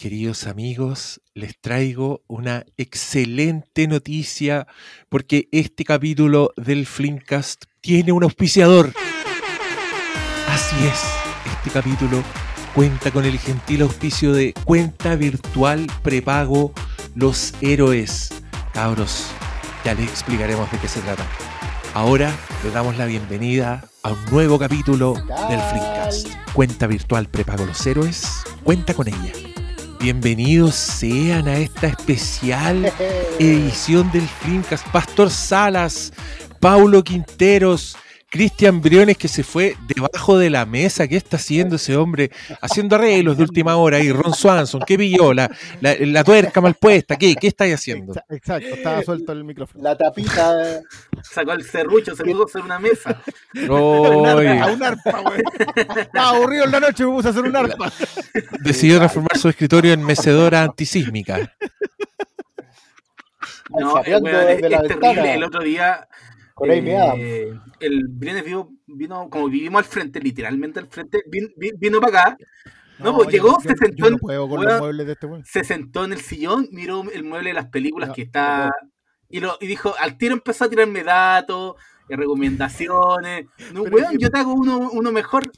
queridos amigos, les traigo una excelente noticia porque este capítulo del Flimcast tiene un auspiciador. Así es, este capítulo cuenta con el gentil auspicio de cuenta virtual prepago Los Héroes. Cabros, ya les explicaremos de qué se trata. Ahora le damos la bienvenida a un nuevo capítulo del Flimcast. Cuenta virtual prepago Los Héroes, cuenta con ella. Bienvenidos sean a esta especial edición del Flimcast. Pastor Salas, Paulo Quinteros, Cristian Briones que se fue debajo de la mesa. ¿Qué está haciendo ese hombre? Haciendo arreglos de última hora. Y Ron Swanson, ¿qué pilló? La, la, la tuerca mal puesta. ¿Qué, qué estáis haciendo? Exacto, estaba suelto el micrófono. La tapita. Sacó el serrucho, se puso hacer una mesa. A un arpa, güey. Estaba aburrido en la noche y me puse a hacer un arpa. decidió transformar su escritorio en mecedora antisísmica. No, eh, es, es terrible. ventana. El otro día, Con Amy Adams. eh, el Briones vino, vino, como vivimos al frente, literalmente al frente, vino, vino para acá, No, pues, yo- llegó, yo- se sentó no en- puedo con weón. los muebles de este se sentó en el sillón, miró el mueble de las películas No, que está y, lo, y dijo, al tiro empezó a tirarme datos, eh, recomendaciones. No, Pero weón, es que- yo te hago uno, uno mejor.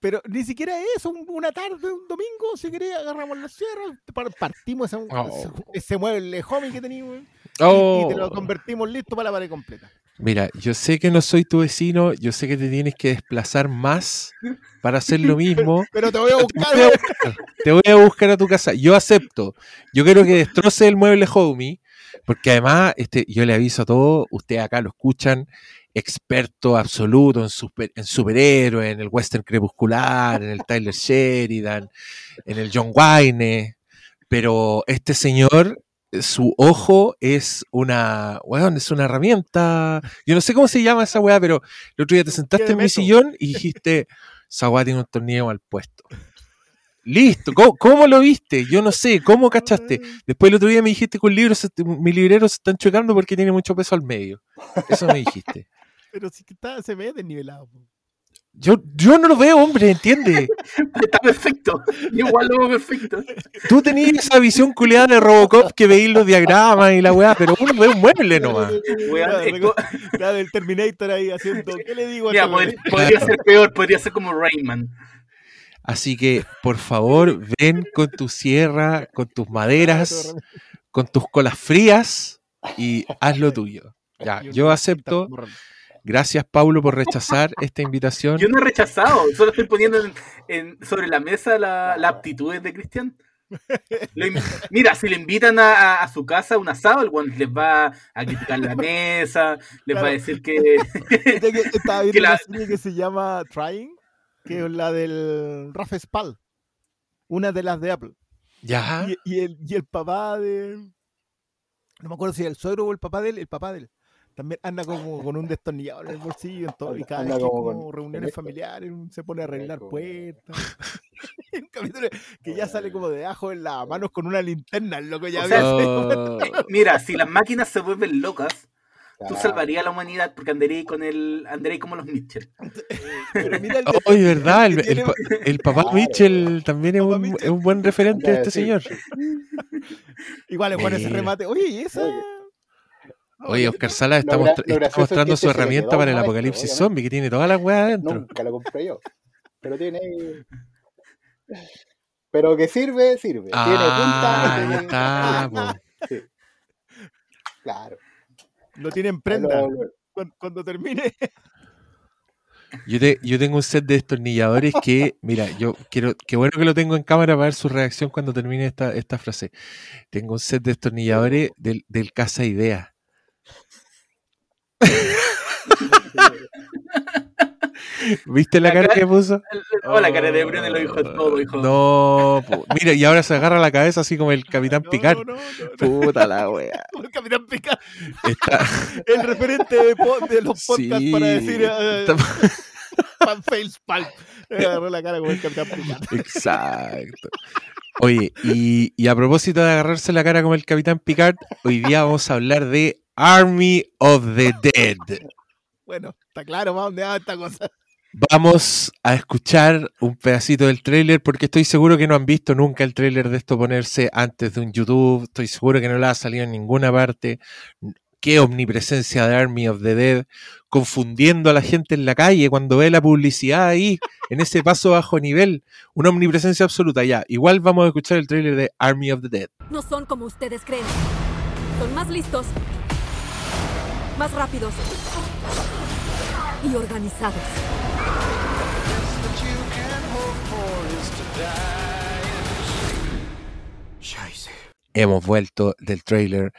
Pero ni siquiera eso, un- una tarde, un domingo, si querés, agarramos la sierra, par- partimos ese, Oh. ese, ese mueble homie que teníamos weón, y- Oh. y, te lo convertimos listo para la pared completa. Mira, yo sé que no soy tu vecino, yo sé que te tienes que desplazar más para hacer lo mismo. Pero te voy a Te buscar, voy a buscar, te voy a buscar a tu casa. Yo acepto. Yo quiero que destroce el mueble homie, porque además, este, yo le aviso a todos, ustedes acá lo escuchan, experto absoluto en, super, en superhéroes, en el western crepuscular, en el Tyler Sheridan, en el John Wayne, pero este señor, su ojo es una, weón, es una herramienta. Yo no sé cómo se llama esa weá, pero el otro día te sentaste en mi sillón y dijiste, esa weá tiene un tornillo mal puesto. Listo, ¿Cómo, cómo lo viste? Yo no sé, ¿cómo cachaste? Después el otro día me dijiste que un libro se- mi librero se están chocando porque tiene mucho peso al medio. Eso me dijiste. Pero si que está, se ve desnivelado. Yo, yo no lo veo, hombre, ¿entiendes? Está perfecto. Yo igual lo veo perfecto. Tú tenías esa visión culiada de Robocop que veís los diagramas y la weá, pero uno ve un mueble nomás. Weón, Claro, es co- Claro, el Terminator ahí haciendo. ¿Qué le digo a mira, este pod- weón? podría ser peor, podría ser como Rayman. Así que, por favor, ven con tu sierra, con tus maderas, con tus colas frías y haz lo tuyo. Ya, yo acepto. Gracias, Paulo, por rechazar esta invitación. Yo no he rechazado, solo estoy poniendo en- en- sobre la mesa la- las aptitudes de Cristian. Mira, si le invitan a, a- a su casa a un asado, el les va a criticar la mesa, les va a decir que. Estaba viendo Que la- una serie que se llama Trying, que es la del Rafa Spall, una de las de Apple. Ya. Y, y el, y el papá de. No me acuerdo si era el suegro o el papá de él, el papá de él. También anda como con un destornillador en el bolsillo en todo, y cada Anda vez que hay como como con- reuniones familiares se pone a arreglar puertas. Un capítulo que ya sale como de ajo en las manos con una linterna, el loco ya O sea. Oh, Mira, si las máquinas se vuelven locas, tú Claro. salvarías a la humanidad porque andarías con el andarías como los Mitchell. Pero mira el oh, ¿verdad? El, el el papá Claro. Mitchell también es un, Mitchell. es un buen referente de este sí. señor. Igual es bueno ese remate. Oye, ¿y esa? Oye. Oye, Oscar Sala está, gra- está es mostrando que su este le herramienta para el apocalipsis obviamente. zombie, que tiene todas las weas adentro. Nunca lo compré yo. Pero tiene. Pero que sirve, sirve. Ah, tiene ahí punta. está, po. Sí. Claro. Lo tiene en prenda. Lo- lo- Cuando, cuando termine. Yo, te- yo tengo un set de destornilladores que, mira, yo quiero, qué bueno que lo tengo en cámara para ver su reacción cuando termine esta, esta frase. Tengo un set de destornilladores del, del Casa Idea. ¿Viste la La cara cara- que puso? Oh, la cara de Brune lo dijo todo, hijo. No, pu- mira, y ahora se agarra la cabeza así como el Capitán No, Picard. no, no, no, Puta la wea. no. El Capitán Picard, Está, el referente de, po- de los podcasts sí, para decir eh, está- Pan Fails Agarró la cara como el Capitán Picard. Exacto. Oye, y, y a propósito de agarrarse la cara como el Capitán Picard, hoy día vamos a hablar de Army of the Dead. Bueno, está claro más dónde va esta cosa. Vamos a escuchar un pedacito del tráiler porque estoy seguro que no han visto nunca el tráiler de esto ponerse antes de un YouTube. Estoy seguro que no le ha salido en ninguna parte. Qué omnipresencia de Army of the Dead, confundiendo a la gente en la calle cuando ve la publicidad ahí, en ese paso bajo nivel. Una omnipresencia absoluta ya. Igual vamos a escuchar el tráiler de Army of the Dead. No son como ustedes creen. Son más listos, más rápidos y organizados. hemos vuelto del trailer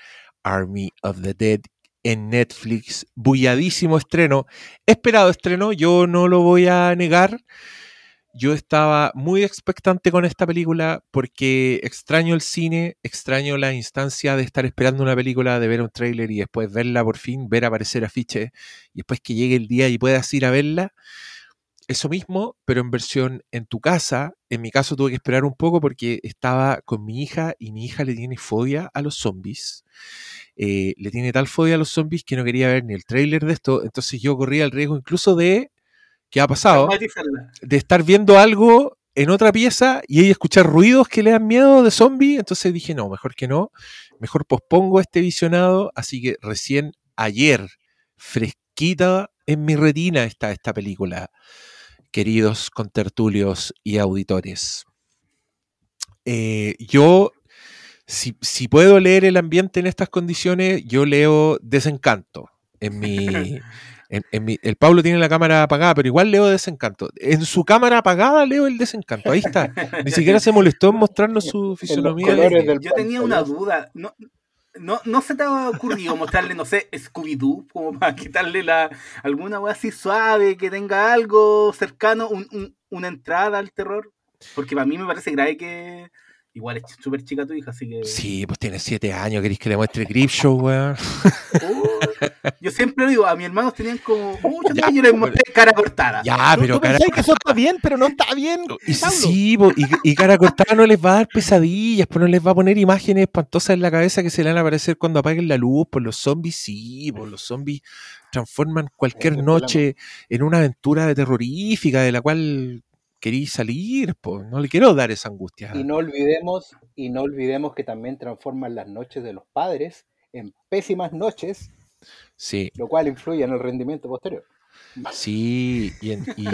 Army of the Dead en Netflix. Bulladísimo estreno. Esperado estreno, yo no lo voy a negar. Yo estaba muy expectante con esta película porque extraño el cine, extraño la instancia de estar esperando una película, de ver un tráiler y después verla por fin, ver aparecer afiche y después que llegue el día y puedas ir a verla eso mismo, pero en versión en tu casa. En mi caso tuve que esperar un poco porque estaba con mi hija y mi hija le tiene fobia a los zombies. Eh, le tiene tal fobia a los zombies que no quería ver ni el tráiler de esto. Entonces yo corría el riesgo incluso de, ¿qué ha pasado? De estar viendo algo en otra pieza y escuchar ruidos que le dan miedo de zombie. Entonces dije, no, mejor que no. Mejor pospongo este visionado. Así que recién ayer, fresquita en mi retina está esta película queridos contertulios y auditores. Eh, yo, si, si puedo leer el ambiente en estas condiciones, yo leo desencanto. En mi, en, en mi, el Pablo tiene la cámara apagada, pero igual leo desencanto. En su cámara apagada leo el desencanto. Ahí está. Ni siquiera se molestó en mostrarnos su fisonomía. del Yo tenía una duda. No, no, no se te ha ocurrido mostrarle, no sé, Scooby-Doo, como para quitarle la alguna wea así suave, que tenga algo cercano, un- un- una entrada al terror? Porque para mí me parece grave que. Igual es súper chica tu hija, así que. Sí, pues tiene siete años. ¿Queréis que le muestre Creepshow, weón? Uh, yo siempre lo digo, a mis hermanos tenían como muchos Ya, años y yo les mostré cara cortada. Ya, ¿Tú- pero tú cara. que eso está bien, pero no está bien. Y sí, po, y, y cara cortada no les va a dar pesadillas, pues no les va a poner imágenes espantosas en la cabeza que se le van a aparecer cuando apaguen la luz, por los zombies sí, por los zombies transforman cualquier el noche en una aventura terrorífica de la cual queréis salir, pues no le quiero dar esa angustia. Y no olvidemos, y no olvidemos que también transforman las noches de los padres en pésimas noches, Sí, lo cual influye en el rendimiento posterior. sí, y, en- y-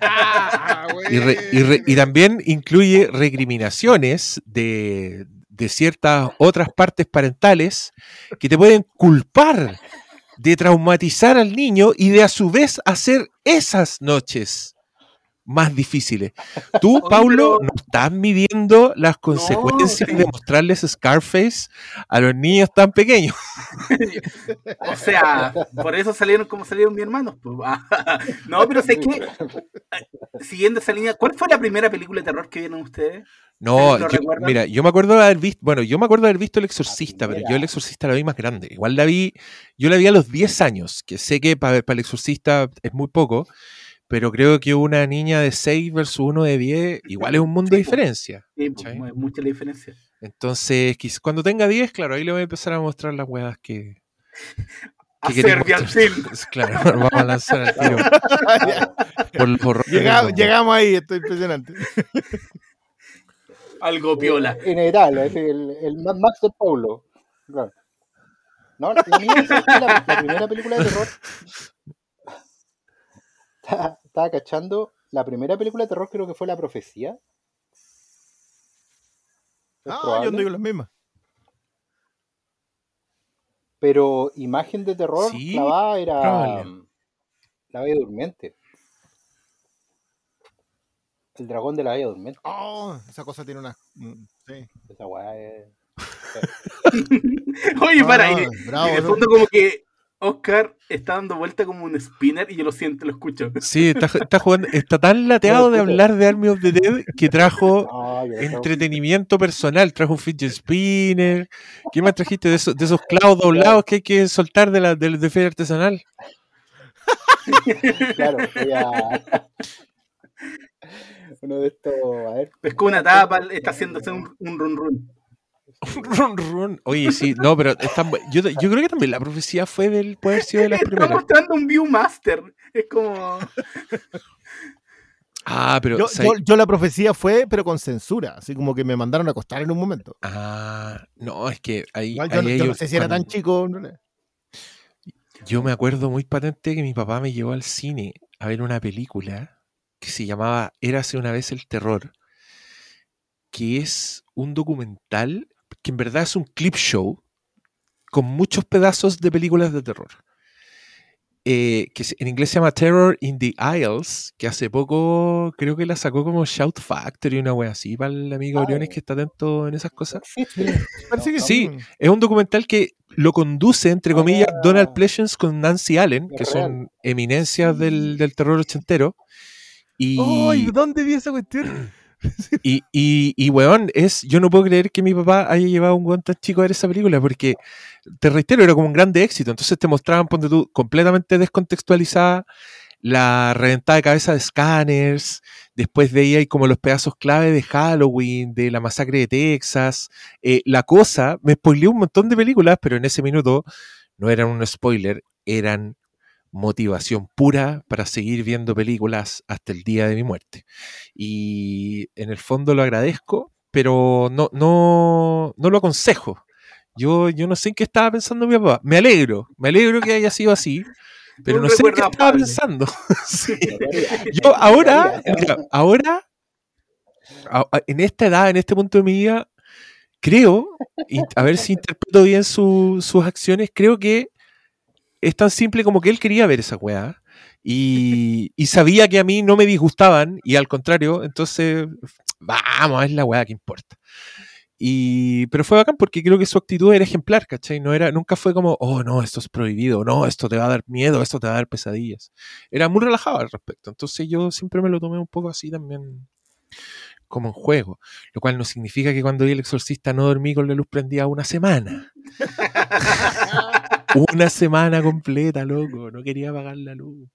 Ah, y re- y re- y también incluye recriminaciones de, de ciertas otras partes parentales que te pueden culpar de traumatizar al niño y de a su vez hacer esas noches más difíciles. Tú, Paulo, no estás midiendo las consecuencias de mostrarles Scarface a los niños tan pequeños. O sea, por eso salieron como salieron mis hermanos. pues. no, pero sé que, siguiendo esa línea, ¿cuál fue la primera película de terror que vieron ustedes? No, mira, yo me acuerdo de haber visto, bueno, yo me acuerdo de haber visto El Exorcista, pero yo. El Exorcista la vi más grande. Igual la vi, yo la vi a los 10 años, que sé que para, para El Exorcista es muy poco, pero creo que una niña de 6 versus uno de 10, igual es un mundo de Sí, diferencia. Sí, mucha la diferencia. Entonces, cuando tenga 10, claro, ahí le voy a empezar a mostrar las huevas que... A que Serbian mostrar. Film. Claro, vamos a lanzar al tiro por del Llegamos, ahí, esto es impresionante. Algo piola. Inevitable, es el, el Mad Max del Paulo. Claro. No, la, la primera película de terror. Estaba, estaba cachando. La primera película de terror creo que fue La Profecía. Es Ah, yo probable. ando con las mismas. Pero imagen de terror Sí, clavada era probable. mm, La Bella Durmiente. El dragón de la Bella Durmiente. Oh, esa cosa tiene una. mm, Sí. Esa es. Oye, No, para, y no, bravo, y de ¿no? fondo como que Oscar está dando vuelta como un spinner y yo lo siento, lo escucho. Sí, está, está jugando, está tan lateado de hablar de Army of the Dead que trajo No, sé. entretenimiento personal. Trajo un fidget spinner. ¿Qué más trajiste de esos, de esos clavos doblados que hay que soltar de la del de feria artesanal? Claro, voy a. Uno de estos. A ver. Es como una tapa, está haciéndose un, un run run. Run, run. Oye, sí, no, pero están yo, yo creo que también la profecía fue del puede haber sido de las Está primeras. mostrando un Viewmaster. Es como. Ah, pero Yo, yo- yo la profecía fue, pero con censura, así como que me mandaron a acostar en un momento. Ah, no, es que ahí, Igual ahí yo, no- yo no sé si era tan chico. no. Yo me acuerdo muy patente que mi papá me llevó al cine a ver una película que se llamaba Érase una vez el terror, que es un documental que en verdad es un clip show con muchos pedazos de películas de terror. Eh, que en inglés se llama Terror in the Isles, que hace poco creo que la sacó como Shout Factory, una wea así, para el amigo Briones que está atento en esas cosas. Existe. Parece que Sí. Es un documental que lo conduce, entre comillas, Ah. Donald Pleasence con Nancy Allen, que son eminencias del, del terror ochentero. Y, ¡Ay! ¿Dónde vi esa cuestión? y, y, y, weón, es, yo no puedo creer que mi papá haya llevado un weón tan chico a ver esa película, porque, te reitero, era como un grande éxito. Entonces te mostraban, ponte tú, completamente descontextualizada la reventada de cabeza de Scanners, después veía ahí como los pedazos clave de Halloween, de la masacre de Texas, eh, La Cosa, me spoileó un montón de películas, pero en ese minuto no eran un spoiler, eran motivación pura para seguir viendo películas hasta el día de mi muerte. Y en el fondo lo agradezco, pero no, no, no lo aconsejo. Yo, yo no sé en qué estaba pensando mi papá. Me alegro, me alegro que haya sido así, pero Un no sé en qué estaba afable. pensando. Sí. No Yo no ahora, mira, ahora, en esta edad, en este punto de mi vida, creo, a ver si interpreto bien su- sus acciones, creo que es tan simple como que él quería ver esa weá. Y, sabía que a mí no me disgustaban, y al contrario, entonces, vamos, es la weá que importa. Y, pero fue bacán porque creo que su actitud era ejemplar, ¿cachai? No era, nunca fue como, oh no, esto es prohibido, no, esto te va a dar miedo, esto te va a dar pesadillas. Era muy relajado al respecto. Entonces yo siempre me lo tomé un poco así también como en juego. Lo cual no significa que cuando vi el exorcista no dormí con la luz prendida una semana. una semana completa, loco. No quería apagar la luz.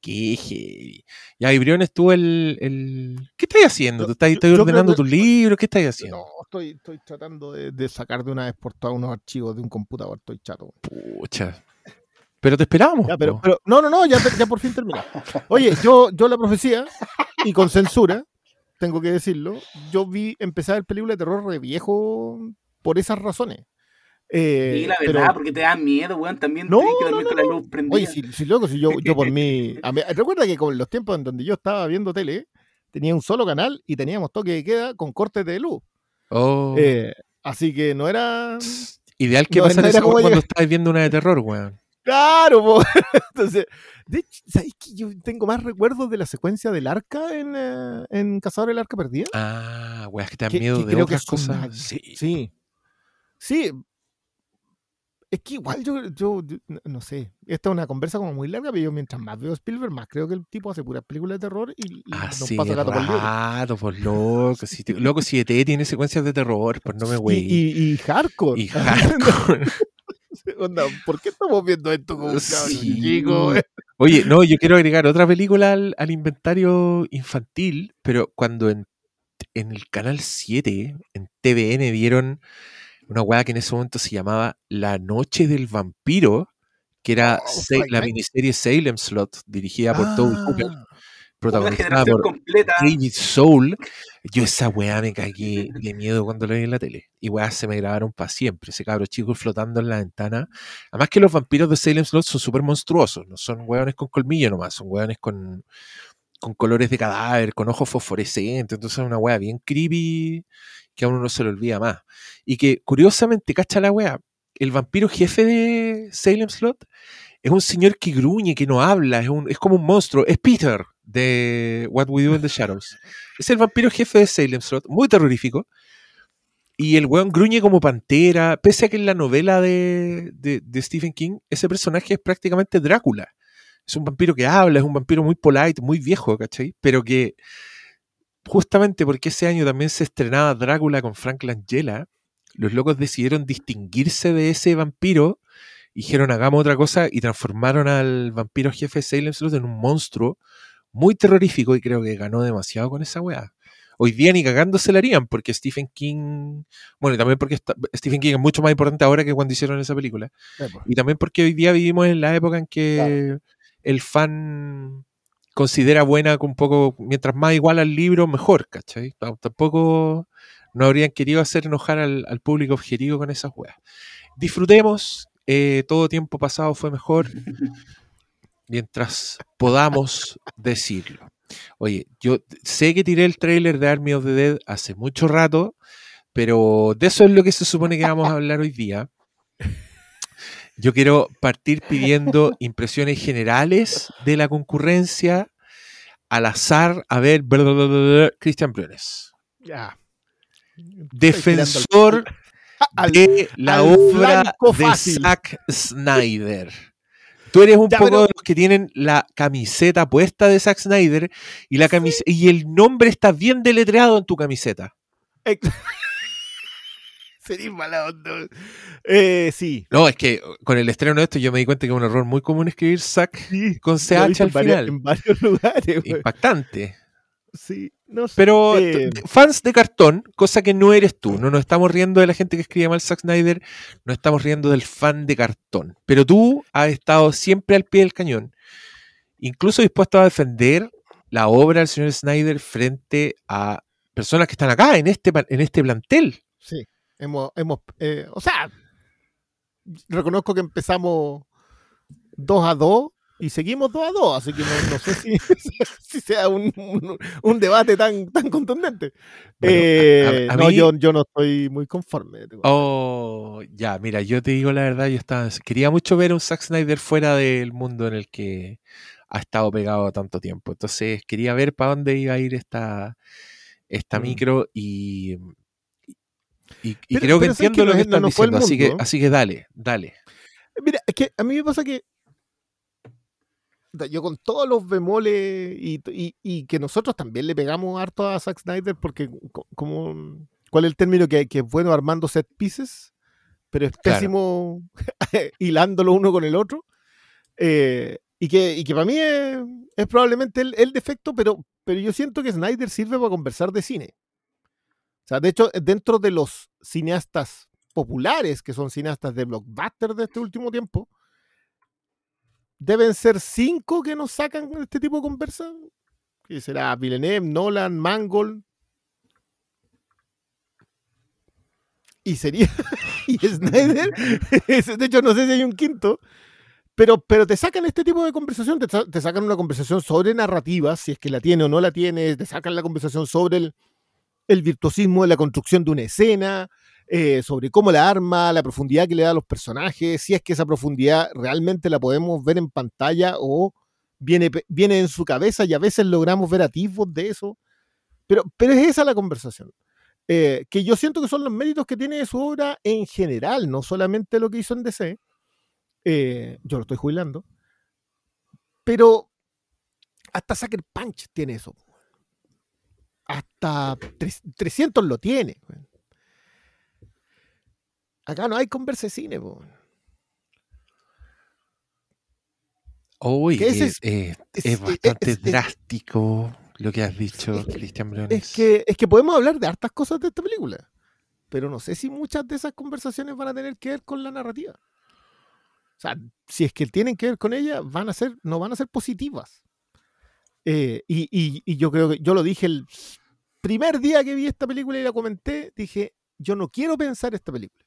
Qué heavy. Ya, y Briones, tú el, el... ¿Qué estás haciendo? ¿Tú estás, yo- estás yo ordenando tus libros? ¿Qué estás haciendo? No, estoy, estoy tratando de, de sacar de una vez por todas unos archivos de un computador. Estoy chato. Pucha. Pero te esperábamos. Ya, pero, no, no, no, ya, ya por fin termina. Oye, yo, yo la profecía, y con censura, tengo que decirlo, yo vi empezar el película de terror de viejo por esas razones. Eh, Sí, la pero- verdad, porque te da miedo, weón. También No, tienes que no, dormir no, con la luz prendida. Oye, si, si loco, si yo, yo por mí. a mí- recuerda que con los tiempos en donde yo estaba viendo tele, tenía un solo canal y teníamos toque de queda con cortes de luz. Oh, Eh, así que no era. ideal que no, pasara eso como cuando yo. estás viendo una de terror, weón. Claro, po. entonces, de hecho, ¿sabéis que yo tengo más recuerdos de la secuencia del arca en, eh, en Cazador del Arca Perdida? Ah, weas que te dan Que- miedo que de creo que otras cosas. Sí. Sí. Sí. Es que igual yo, yo, yo no- no sé, esta es una conversa como muy larga, pero yo mientras más veo Spielberg, más creo que el tipo hace puras películas de terror y, y nos Así pasa gato por rato, pues loco. Si te- loco, si ET tiene secuencias de terror, pues no me Y, güey. y, y hardcore. Y hardcore. Onda, ¿Por qué estamos viendo esto como un cabrón Sí. chico? Oye, no, yo quiero agregar otra película al, al inventario infantil, pero cuando en, en el canal 7, en TVN, dieron una weá que en ese momento se llamaba La Noche del Vampiro, que era Oh, la Night. miniserie Salem Slot, dirigida por Toby Hooper, Ah, Una protagonizada por completa. David Soul. Yo esa weá me cagué de miedo cuando lo vi en la tele. Y weá se me grabaron para siempre. Ese cabro chico flotando en la ventana. Además que los vampiros de Salem Slot son súper monstruosos. No son weones con colmillo nomás. Son weones con, con colores de cadáver, con ojos fosforescentes. Entonces es una weá bien creepy que a uno no se le olvida más. Y que curiosamente, cacha la weá. El vampiro jefe de Salem Slot es un señor que gruñe, que no habla, es, un, es como un monstruo. Es Peter de What We Do in the Shadows. Es el vampiro jefe de Salem Slot, muy terrorífico. Y el weón gruñe como pantera, pese a que en la novela de, de- de Stephen King, ese personaje es prácticamente Drácula. Es un vampiro que habla, es un vampiro muy polite, muy viejo, ¿cachai? Pero que justamente porque ese año también se estrenaba Drácula con Frank Langella, los locos decidieron distinguirse de ese vampiro dijeron hagamos otra cosa y transformaron al vampiro jefe de Salem Slot en un monstruo muy terrorífico y creo que ganó demasiado con esa weá. Hoy día ni cagando se la harían, porque Stephen King. Bueno, y también porque Stephen King es mucho más importante ahora que cuando hicieron esa película. Eh, pues. Y también porque hoy día vivimos en la época en que el fan considera buena un poco, mientras más igual al libro, mejor, ¿cachai? Tampoco no habrían querido hacer enojar al, al público objetivo con esas weas. Disfrutemos, eh, todo tiempo pasado fue mejor, mientras podamos decirlo. Oye, yo sé que tiré el trailer de Army of the Dead hace mucho rato, pero de eso es lo que se supone que vamos a hablar hoy día. Yo quiero partir pidiendo impresiones generales de la concurrencia al azar. A ver, Cristian Briones. Ya. Defensor Al- de la al obra de fácil. Zack Snyder. Tú eres un Ya, poco pero- de los que tienen la camiseta puesta de Zack Snyder y, la camis- y el nombre está bien deletreado en tu camiseta. Sería mala onda. Eh, sí. No, es que con el estreno de esto yo me di cuenta que es un error muy común escribir Zack sí. con CH al en varios- final. En varios lugares. güey. Impactante. Sí, no sé. Pero Eh, fans de cartón, cosa que no eres tú, no nos estamos riendo de la gente que escribe mal Zack Snyder, no estamos riendo del fan de cartón. Pero tú has estado siempre al pie del cañón, incluso dispuesto a defender la obra del señor Snyder frente a personas que están acá, en este, en este plantel. Sí, hemos, hemos eh, o sea, reconozco que empezamos 2 a 2 y seguimos 2 a 2, así que no, no sé si, si sea un, un- un debate tan, tan contundente. Bueno, Eh, a- a no, mí- yo, yo no estoy muy conforme. Oh, ya, mira, yo te digo la verdad, yo estaba, quería mucho ver a un Zack Snyder fuera del mundo en el que ha estado pegado tanto tiempo. Entonces quería ver para dónde iba a ir esta, esta Mm. micro y, y, y Pero- creo que pero ¿sabes entiendo que lo que estás diciendo, así que, así que dale, dale. Mira, es que a mí me pasa que yo con todos los bemoles y, y- y que nosotros también le pegamos harto a Zack Snyder porque co- como ¿cuál es el término que, que es bueno armando set pieces? Pero es Claro. pésimo hilándolo uno con el otro. Eh, y, que, y que para mí es, es probablemente el, el defecto, pero, pero yo siento que Snyder sirve para conversar de cine. O sea, de hecho, dentro de los cineastas populares, que son cineastas de blockbuster de este último tiempo, deben ser cinco que nos sacan este tipo de conversa. Será Villeneuve, Nolan, Mangold. Y sería. y Snyder. de hecho, no sé si hay un quinto. Pero, pero te sacan este tipo de conversación, te, te sacan una conversación sobre narrativa, si es que la tiene o no la tiene, te sacan la conversación sobre el, el virtuosismo de la construcción de una escena, eh, sobre cómo la arma, la profundidad que le da a los personajes, si es que esa profundidad realmente la podemos ver en pantalla o viene, viene en su cabeza y a veces logramos ver atisbos de eso. Pero, pero es esa la conversación. Eh, que yo siento que son los méritos que tiene su obra en general, no solamente lo que hizo en DC. Eh, yo lo estoy jubilando. Pero hasta Sucker Punch tiene eso. Hasta tres- 300 lo tiene. Acá no hay conversa de cine. po. Uy, eh, es- eh, es- es, bastante drástico lo que has dicho, Cristian Briones. Es que, es que podemos hablar de hartas cosas de esta película. Pero no sé si muchas de esas conversaciones van a tener que ver con la narrativa. O sea, si es que tienen que ver con ella, van a ser, no van a ser positivas. Eh, y, y- y yo creo que yo lo dije el primer día que vi esta película y la comenté, dije, yo no quiero pensar esta película.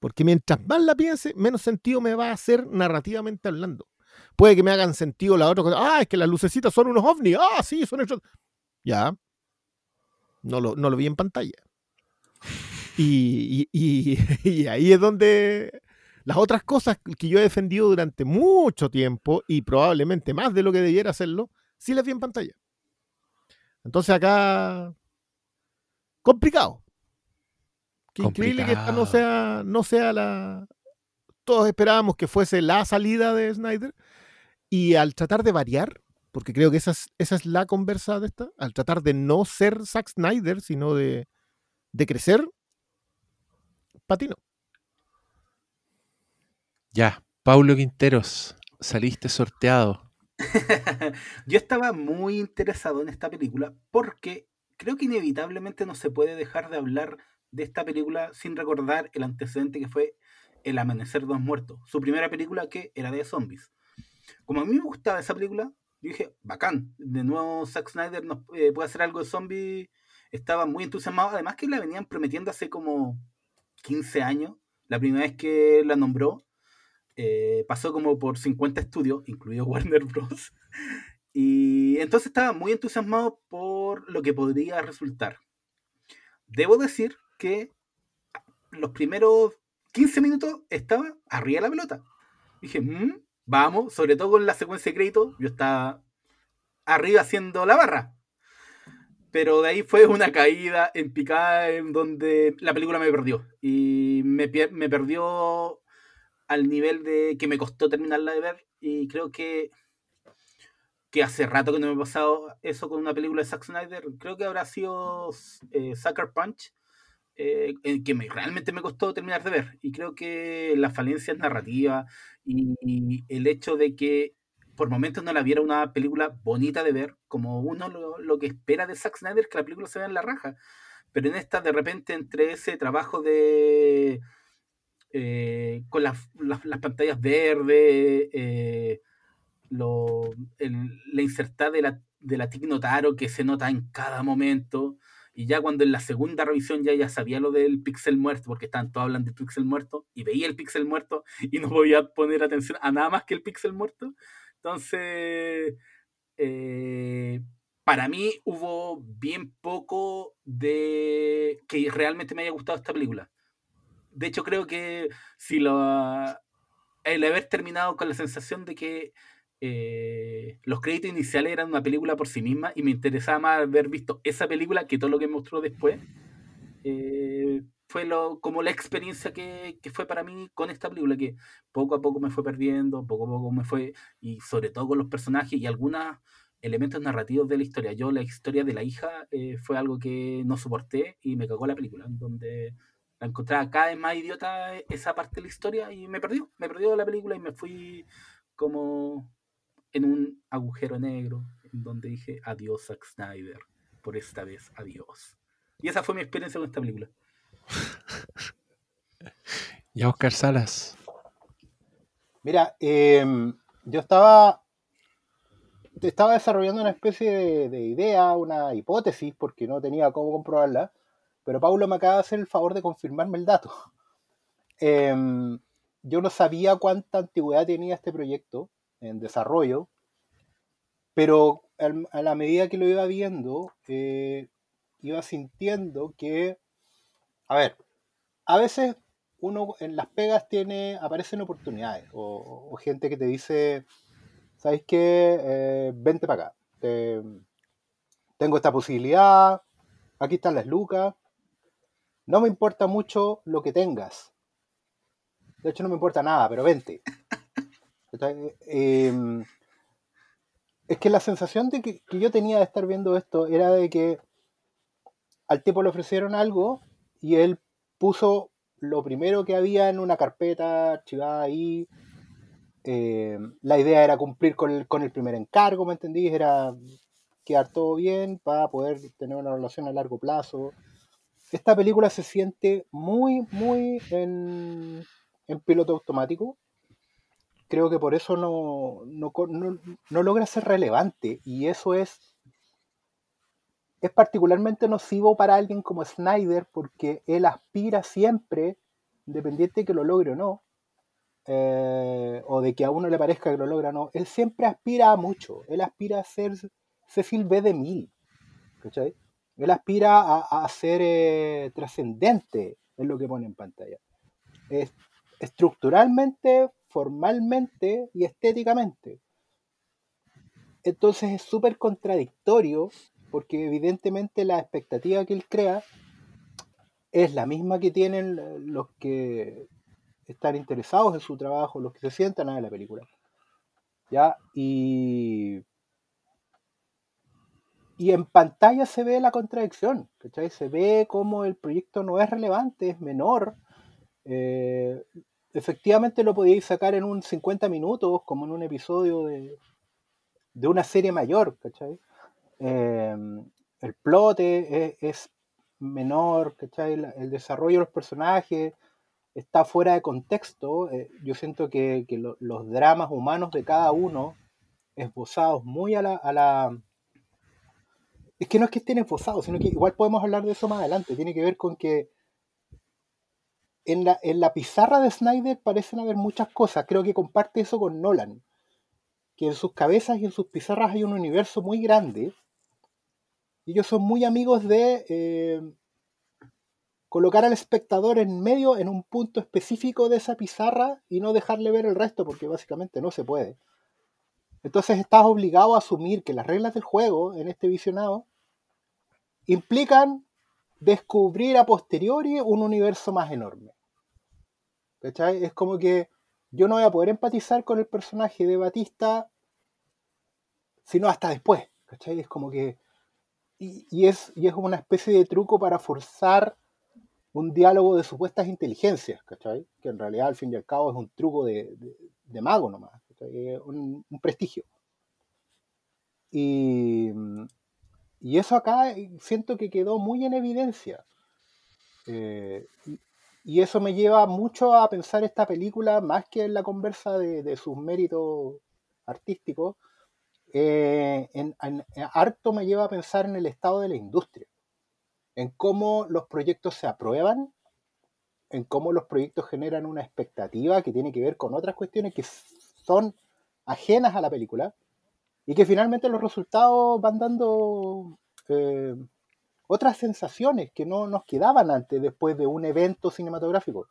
Porque mientras más la piense, menos sentido me va a hacer narrativamente hablando. Puede que me hagan sentido la otra cosa. Ah, es que las lucecitas son unos ovnis. Ah, sí, son extra- Ya. No lo, no lo vi en pantalla. Y- y ahí es donde las otras cosas que yo he defendido durante mucho tiempo y probablemente más de lo que debiera hacerlo, sí las vi en pantalla. Entonces acá, complicado. Qué increíble que esta no sea, no sea la... Todos esperábamos que fuese la salida de Snyder y al tratar de variar, porque creo que esa es, esa es la conversa de esta, al tratar de no ser Zack Snyder, sino de, de crecer, patino. Ya, Paulo Quinteros, saliste sorteado. Yo estaba muy interesado en esta película porque creo que inevitablemente no se puede dejar de hablar de esta película sin recordar el antecedente que fue El Amanecer de los Muertos, su primera película que era de zombies. Como a mí me gustaba esa película, yo dije, bacán, de nuevo Zack Snyder nos eh, puede hacer algo de zombies. Estaba muy entusiasmado, además que la venían prometiendo hace como 15 años, la primera vez que la nombró. Eh, pasó como por 50 estudios, incluido Warner Bros. Y entonces estaba muy entusiasmado por lo que podría resultar. Debo decir que los primeros 15 minutos estaba arriba de la pelota. Dije, "Mm, vamos, sobre todo con la secuencia de crédito, yo estaba arriba haciendo la barra. Pero de ahí fue una caída en picada en donde la película me perdió. Y me, perdió al nivel de que me costó terminarla de ver. Y creo que, que hace rato que no me ha pasado eso con una película de Zack Snyder. Creo que habrá sido eh, Sucker Punch, eh, que me- realmente me costó terminar de ver. Y creo que las falencias narrativas y, y el hecho de que por momentos no la viera una película bonita de ver, como uno lo, lo que espera de Zack Snyder, que la película se vea en la raja. Pero en esta, de repente, entre ese trabajo de. Eh, con las, las- las pantallas verdes, eh, la insertada de la, de la que se nota en cada momento. Y ya cuando en la segunda revisión ya, ya sabía lo del pixel muerto, porque estaban todos hablando del pixel muerto, y veía el pixel muerto y no podía poner atención a nada más que el pixel muerto. Entonces, eh, para mí hubo bien poco de que realmente me haya gustado esta película. De hecho, creo que si lo, el haber terminado con la sensación de que eh, los créditos iniciales eran una película por sí misma y me interesaba más haber visto esa película que todo lo que mostró después, eh, fue lo, como la experiencia que, que fue para mí con esta película, que poco a poco me fue perdiendo, poco a poco me fue, y sobre todo con los personajes y algunos elementos narrativos de la historia. Yo la historia de la hija eh, fue algo que no soporté y me cagó la película, donde la encontraba cada vez más idiota esa parte de la historia y me perdió, me perdió la película y me fui como en un agujero negro en donde dije adiós Zack Snyder, por esta vez adiós. Y esa fue mi experiencia con esta película. Ya Oscar Salas. Mira, em, yo estaba, estaba desarrollando una especie de, de idea, una hipótesis, porque no tenía cómo comprobarla, pero Paulo me acaba de hacer el favor de confirmarme el dato. Em, yo no sabía cuánta antigüedad tenía este proyecto en desarrollo, pero a la medida que lo iba viendo, eh, iba sintiendo que, a ver, a veces uno en las pegas tiene, aparecen oportunidades o, gente que te dice, ¿sabes qué? Eh, vente para acá. Te- tengo esta posibilidad, aquí están las lucas. No me importa mucho lo que tengas. De hecho, no me importa nada, pero vente. Eh, es que la sensación de que, yo tenía de estar viendo esto era de que al tipo le ofrecieron algo y él puso lo primero que había en una carpeta archivada ahí. Eh, la idea era cumplir con el, con el primer encargo, ¿me entendís? Era quedar todo bien para poder tener una relación a largo plazo. Esta película se siente muy, muy en, en piloto automático. Creo que por eso no, no, logra ser relevante y eso es, es particularmente nocivo para alguien como Snyder porque él aspira siempre, independiente de que lo logre o no, eh, o de que a uno le parezca que lo logra o no, él siempre aspira a mucho. Él aspira a ser Cecil B. de Mil. ¿cachai? Él aspira a, ser eh, trascendente en lo que pone en pantalla. Es, estructuralmente, formalmente y estéticamente. Entonces es súper contradictorio porque evidentemente la expectativa que él crea es la misma que tienen los que están interesados en su trabajo, los que se sientan a la película. ¿Ya? Y, y en pantalla se ve la contradicción, ¿cachai? Se ve como el proyecto no es relevante, es menor. Eh, efectivamente lo podíais sacar en un 50 minutos, como en un episodio de, de una serie mayor, ¿cachai? Eh, el plot es, es menor, ¿cachai? El desarrollo de los personajes está fuera de contexto. eh, yo siento que, que lo- los dramas humanos de cada uno, esbozados muy a la, a la... Es que no es que estén esbozados, sino que igual podemos hablar de eso más adelante. Tiene que ver con que en la, en la pizarra de Snyder parecen haber muchas cosas. Creo que comparte eso con Nolan. Que en sus cabezas y en sus pizarras hay un universo muy grande. Y ellos son muy amigos de eh, colocar al espectador en medio, en un punto específico de esa pizarra y no dejarle ver el resto, porque básicamente no se puede. Entonces estás obligado a asumir que las reglas del juego en este visionado implican descubrir a posteriori un universo más enorme. ¿Cachai? Es como que yo no voy a poder empatizar con el personaje de Batista sino hasta después. ¿Cachai? Es como que. Y, y es, y es una especie de truco para forzar un diálogo de supuestas inteligencias, ¿cachai? Que en realidad al fin y al cabo es un truco de, de- de mago nomás, un, un prestigio. Y, y eso acá eh, siento que quedó muy en evidencia. Eh, y, eso me lleva mucho a pensar esta película, más que en la conversa de, sus méritos artísticos, eh, en- en harto me lleva a pensar en el estado de la industria, en cómo los proyectos se aprueban, en cómo los proyectos generan una expectativa que tiene que ver con otras cuestiones que son ajenas a la película y que finalmente los resultados van dando eh, otras sensaciones que no nos quedaban antes después de un evento cinematográfico.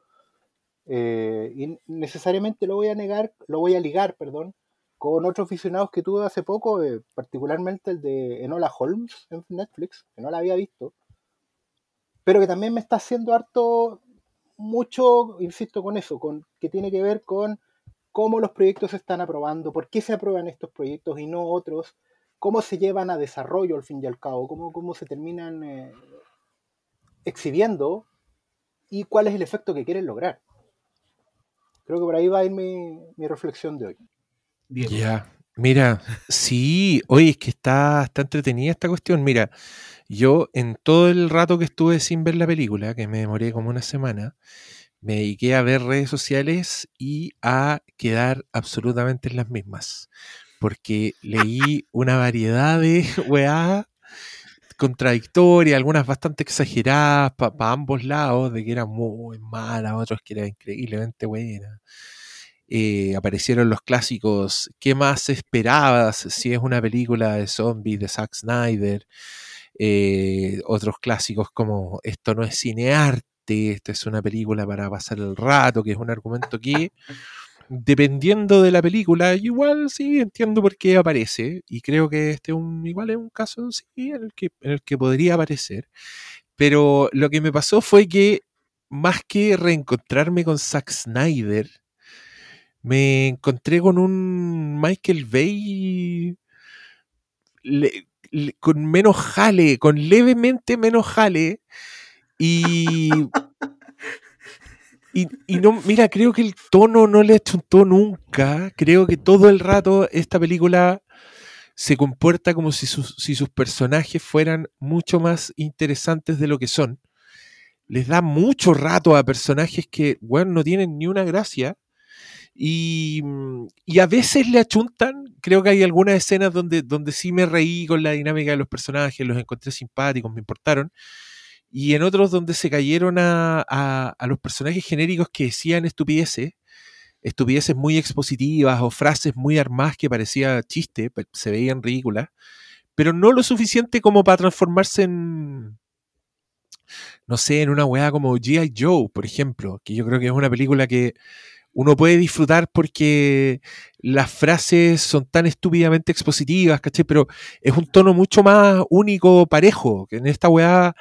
Eh, y necesariamente lo voy a negar, lo voy a ligar, perdón, con otros aficionados que tuve hace poco, eh, particularmente el de Enola Holmes en Netflix, que no la había visto, pero que también me está haciendo harto, mucho, insisto con eso, con que tiene que ver con cómo los proyectos se están aprobando, por qué se aprueban estos proyectos y no otros, cómo se llevan a desarrollo al fin y al cabo, cómo, cómo se terminan eh, exhibiendo y cuál es el efecto que quieren lograr. Creo que por ahí va a ir mi, mi reflexión de hoy. Ya, mira, sí, oye, es que está, está entretenida esta cuestión. Mira, yo en todo el rato que estuve sin ver la película, que me demoré como una semana, me dediqué a ver redes sociales y a quedar absolutamente en las mismas. Porque leí una variedad de weá contradictorias, algunas bastante exageradas para ambos lados, de que era muy mala, otros que era increíblemente buena. Eh, aparecieron los clásicos, ¿qué más esperabas si es una película de zombies de Zack Snyder? Eh, otros clásicos como esto no es cinearte, esto es una película para pasar el rato, que es un argumento que, dependiendo de la película, igual sí entiendo por qué aparece, y creo que este un, igual es un caso en, el que, en el que podría aparecer. Pero lo que me pasó fue que, más que reencontrarme con Zack Snyder, me encontré con un Michael Bay con menos jale, con levemente menos jale. Y, y, no, mira, creo que el tono no le achuntó nunca. Creo que todo el rato esta película se comporta como si sus, si sus personajes fueran mucho más interesantes de lo que son. Les da mucho rato a personajes que, bueno, no tienen ni una gracia. Y, y a veces le achuntan. Creo que hay algunas escenas donde, donde sí me reí con la dinámica de los personajes, los encontré simpáticos, me importaron. Y en otros donde se cayeron a, a- a los personajes genéricos que decían estupideces, estupideces muy expositivas o frases muy armadas que parecía chiste, se veían ridículas, pero no lo suficiente como para transformarse en, no sé, en una weá como G.I. Joe, por ejemplo, que yo creo que es una película que uno puede disfrutar porque las frases son tan estúpidamente expositivas, ¿cachai? Pero es un tono mucho más único, parejo, que en esta weá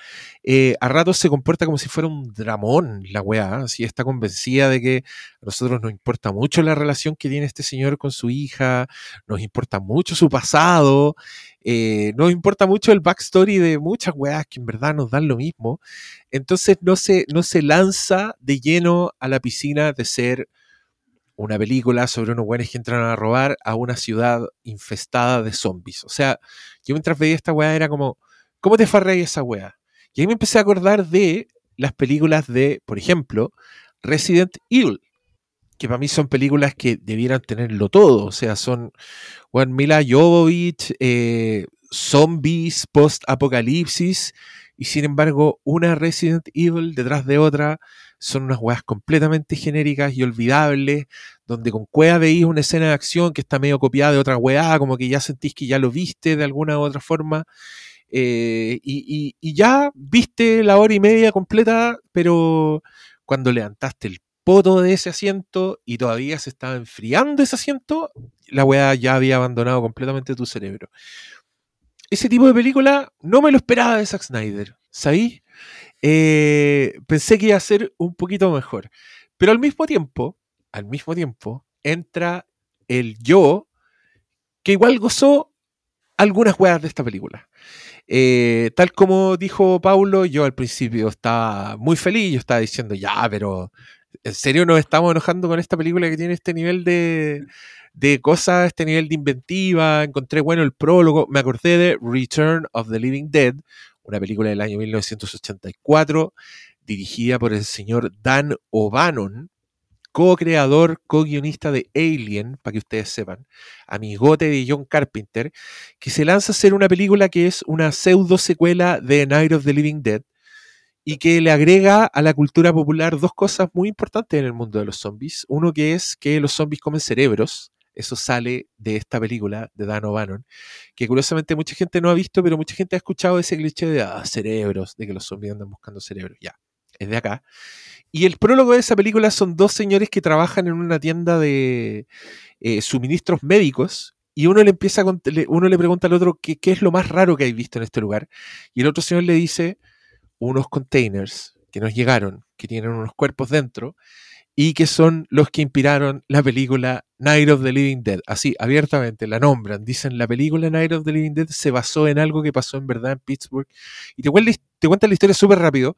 eh, a ratos se comporta como si fuera un dramón la weá, así está convencida de que a nosotros nos importa mucho la relación que tiene este señor con su hija, nos importa mucho su pasado, eh, nos importa mucho el backstory de muchas weas que en verdad nos dan lo mismo. Entonces no se, no se lanza de lleno a la piscina de ser una película sobre unos buenos que entran a robar a una ciudad infestada de zombies. O sea, yo mientras veía esta weá era como, ¿Cómo te farreáis esa weá? Y ahí me empecé a acordar de las películas de, por ejemplo, Resident Evil, que para mí son películas que debieran tenerlo todo. O sea, son Juan Mila Jovovich, eh, zombies, post-apocalipsis, y sin embargo, una Resident Evil detrás de otra son unas weas completamente genéricas y olvidables, donde con cueva veis una escena de acción que está medio copiada de otra weá, como que ya sentís que ya lo viste de alguna u otra forma. eh, y, y- ya viste la hora y media completa, pero cuando levantaste el poto de ese asiento y todavía se estaba enfriando ese asiento, la weá ya había abandonado completamente tu cerebro. Ese tipo de película no me lo esperaba de Zack Snyder, ¿sabí? Eh, pensé que iba a ser un poquito mejor. Pero al mismo tiempo, al mismo tiempo, entra el yo que igual gozó algunas weas de esta película. Eh, tal como dijo Paulo, yo al principio estaba muy feliz, yo estaba diciendo, ya, pero ¿en serio nos estamos enojando con esta película que tiene este nivel de, de cosas, este nivel de inventiva? Encontré bueno el prólogo, me acordé de Return of the Living Dead, una película del año 1984, dirigida por el señor Dan O'Bannon, co-creador, co-guionista de Alien, para que ustedes sepan, amigote de John Carpenter, que se lanza a hacer una película que es una pseudo secuela de Night of the Living Dead y que le agrega a la cultura popular dos cosas muy importantes en el mundo de los zombies. Uno que es que los zombies comen cerebros. Eso sale de esta película de Dan O'Bannon, que curiosamente mucha gente no ha visto, pero mucha gente ha escuchado ese cliché de ah, cerebros, de que los zombies andan buscando cerebros. Ya, es de acá. Y el prólogo de esa película son dos señores que trabajan en una tienda de eh, suministros médicos y uno le pregunta al otro qué, qué es lo más raro que hay visto en este lugar y el otro señor le dice unos containers que nos llegaron que tienen unos cuerpos dentro y que son los que inspiraron la película Night of the Living Dead. Así, abiertamente, la nombran. Dicen, la película Night of the Living Dead se basó en algo que pasó en verdad en Pittsburgh. Y te te cuentan la historia súper rápido.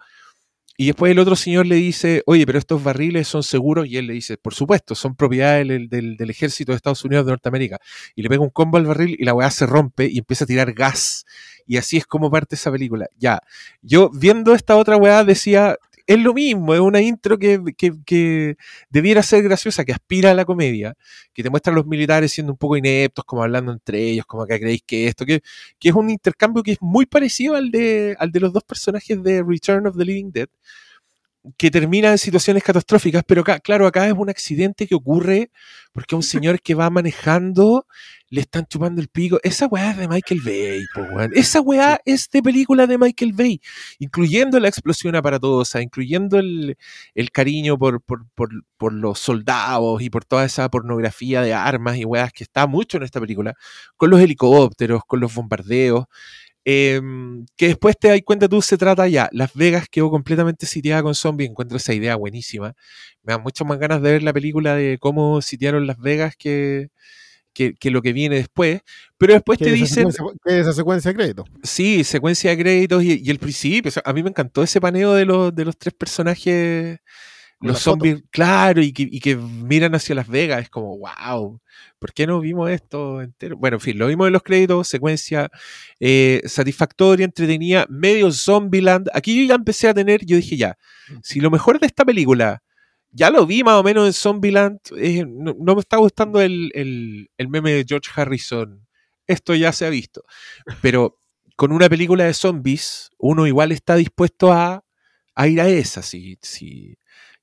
Y después el otro señor le dice, oye, pero estos barriles son seguros. Y él le dice, por supuesto, son propiedad del, del- del ejército de Estados Unidos de Norteamérica. Y le pega un combo al barril y la weá se rompe y empieza a tirar gas. Y así es como parte esa película. Ya, yo viendo esta otra weá decía, es lo mismo, es una intro que, que- que debiera ser graciosa, que aspira a la comedia, que te muestra a los militares siendo un poco ineptos, como hablando entre ellos, como que creéis que esto, que, que es un intercambio que es muy parecido al de, al de los dos personajes de Return of the Living Dead, que termina en situaciones catastróficas, pero acá, claro, acá es un accidente que ocurre porque a un señor que va manejando le están chupando el pico. Esa weá es de Michael Bay, po, weón. Esa weá es de película de Michael Bay, incluyendo la explosión aparatosa, incluyendo el, el cariño por, por, por, por los soldados y por toda esa pornografía de armas y weas que está mucho en esta película, con los helicópteros, con los bombardeos. Em, que después te das cuenta tú, se trata ya. Las Vegas quedó completamente sitiada con zombies. Encuentro esa idea buenísima. Me dan muchas más ganas de ver la película de cómo sitiaron Las Vegas que, que, que lo que viene después. Pero después ¿Qué te dicen, secuencia- qué es esa secuencia de crédito? Sí, secuencia de créditos y, y el principio. o sea, a mí me encantó ese paneo de los, de los tres personajes, los foto. zombies, claro, y que, y que miran hacia Las Vegas. Es como, wow, ¿por qué no vimos esto entero? Bueno, en fin, lo vimos en los créditos, secuencia eh, satisfactoria, entretenida, medio Zombieland. Aquí yo ya empecé a tener, yo dije ya, si lo mejor de esta película ya lo vi más o menos en Zombieland, eh, no, no me está gustando el, el- el meme de George Harrison. Esto ya se ha visto. Pero con una película de zombies, uno igual está dispuesto a, a ir a esa. Si, si,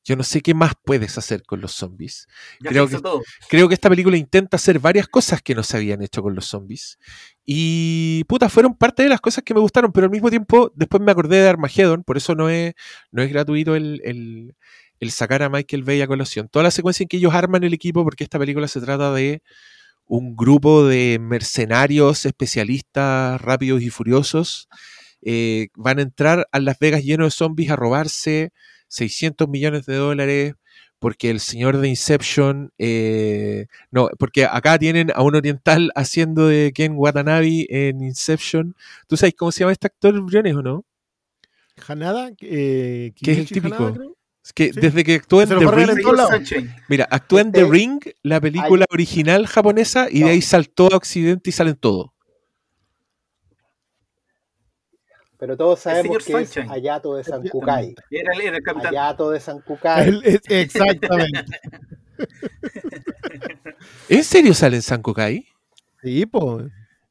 yo no sé qué más puedes hacer con los zombies. Ya Creo que- todo. Creo que esta película intenta hacer varias cosas que no se habían hecho con los zombies. Y puta, fueron parte de las cosas que me gustaron, pero al mismo tiempo después me acordé de Armageddon, por eso no es, no es gratuito el, el- el sacar a Michael Bay a colación. Toda la secuencia en que ellos arman el equipo, porque esta película se trata de un grupo de mercenarios especialistas rápidos y furiosos. eh, van a entrar a Las Vegas lleno de zombies a robarse 600 millones de dólares porque el señor de Inception, eh, no, porque acá tienen a un oriental haciendo de Ken Watanabe en Inception. ¿Tú sabes cómo se llama este actor, Briones, o no? Hanada, eh, Que es el típico. Hanada, creo. Es que Sí. desde que actuó en The en Ring, mira, actuó en The Este- Ring, la película original japonesa, y de ahí saltó a Occidente y salen todo. Pero todos sabemos que es Sunshine. Hayato de San Kukai. Era, el- era el capitán. Hayato de San. El- es- exactamente. ¿En serio sale en San Kukai? Sí, pues.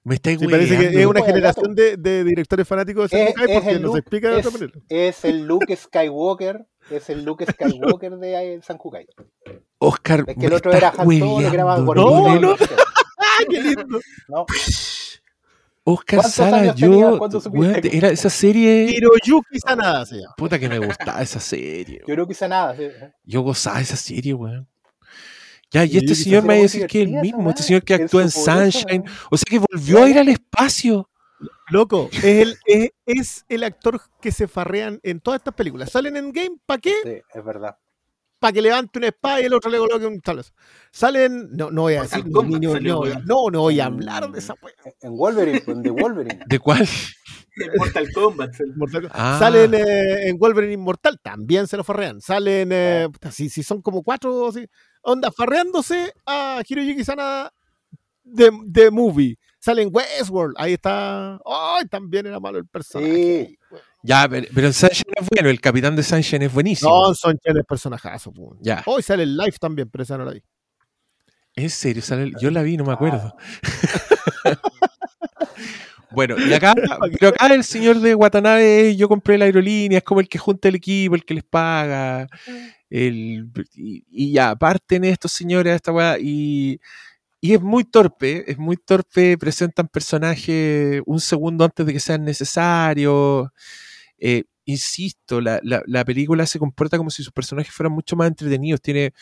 Me estáis Sí, parece que es una generación de, de directores fanáticos de Es, Sentai es porque el no se Luke, explica de es, otra manera. es el Luke Skywalker. Es el Luke Skywalker de eh, San Kukai. Oscar, Es que el otro era Han Solo, que era más hueveando. gordito. No, no. sé. ¡Ah, qué lindo! No, Oscar ¿Cuántos Sala, años tenía yo. weón, que- era esa serie. Hiroyuki Sanada se llama. Puta que me gustaba esa serie. yo no quise nada. sí. Yo gozaba esa serie, weón. Ya, y este señor me va a muy decir que es el mismo, este señor que actúa en Sunshine. O sea que volvió a ir al espacio. Loco, es el, es, es el actor que se farrean en todas estas películas. Salen en game, ¿para qué? Sí, es verdad. Para que levante una espada y el otro le coloque un tablazo. Salen, no, no voy a decir, ni- no, no, no voy a hablar de esa wea. En Wolverine, de Wolverine. ¿De cuál? Mortal Kombat. Mortal- Ah. Salen eh, en Wolverine Inmortal, también se lo farrean. Salen, eh, puta, si, si son como cuatro, así, onda, farreándose a Hiroyuki Sanada de, de movie. Salen Westworld, ahí está. ¡Ay! también era malo el personaje. Sí. Ya, pero, Sunshine es bueno, el capitán de Sunshine es buenísimo. No, son chéveres personajazos. po. Ya. Hoy sale el live también, pero esa no la vi. ¿En serio? sale el- Yo la vi, no me acuerdo. bueno, y acá, pero acá el señor de Watanabe, yo compré la aerolínea, es como el que junta el equipo, el que les paga. El, y, y ya, parten estos señores a esta weá y, y es muy torpe, es muy torpe, presentan personajes un segundo antes de que sean necesarios. Eh, insisto, la, la- la película se comporta como si sus personajes fueran mucho más entretenidos. Tiene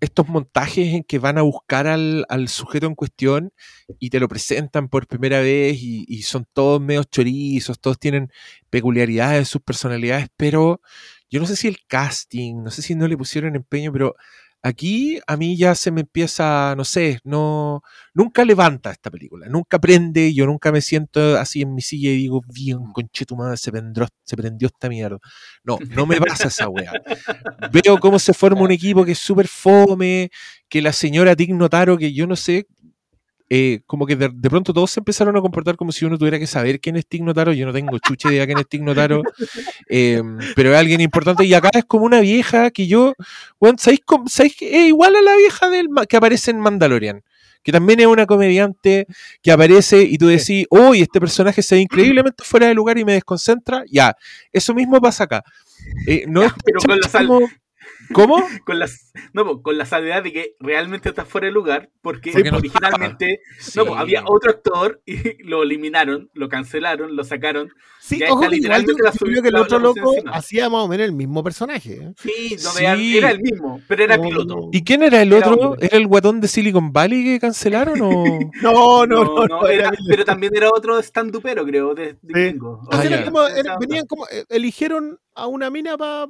estos montajes en que van a buscar al, al sujeto en cuestión y te lo presentan por primera vez y, y son todos medio chorizos, todos tienen peculiaridades sus personalidades, pero yo no sé si el casting, no sé si no le pusieron empeño, pero aquí a mí ya se me empieza, no sé, no, nunca levanta esta película, nunca prende, yo nunca me siento así en mi silla y digo, bien, conche tu madre, se, prendró- se prendió esta mierda. No, no me pasa esa weá. Veo cómo se forma un equipo que es súper fome, que la señora Tig Notaro, que yo no sé, eh, como que de, de pronto todos se empezaron a comportar como si uno tuviera que saber quién es Tig Notaro. Yo no tengo chuche de idea quién es Tig Notaro, eh, pero es alguien importante. Y acá es como una vieja que yo, bueno, ¿sabéis, que es igual a la vieja del, que aparece en Mandalorian? Que también es una comediante que aparece y tú decís, uy, este personaje se ve increíblemente fuera de lugar y me desconcentra. Ya, eso mismo pasa acá. Eh, no Ya, es pero con la sal- como- ¿Cómo? Con las, no, con la salvedad de que realmente está fuera de lugar, porque originalmente no, había otro actor y lo eliminaron, lo cancelaron, lo sacaron. Sí, Ya ojo, está literalmente la yo creo que el otro loco encima. hacía más o menos el mismo personaje. ¿eh? Sí, no, Sí. Era, el mismo, pero era piloto. ¿Y quién era el otro? ¿Era el guatón de Silicon Valley que cancelaron o...? No, no, no. Era- era- pero también era otro stand-upero, creo, de, de Sí. Entonces Ah, como- venían como, eh, eligieron a una mina pa-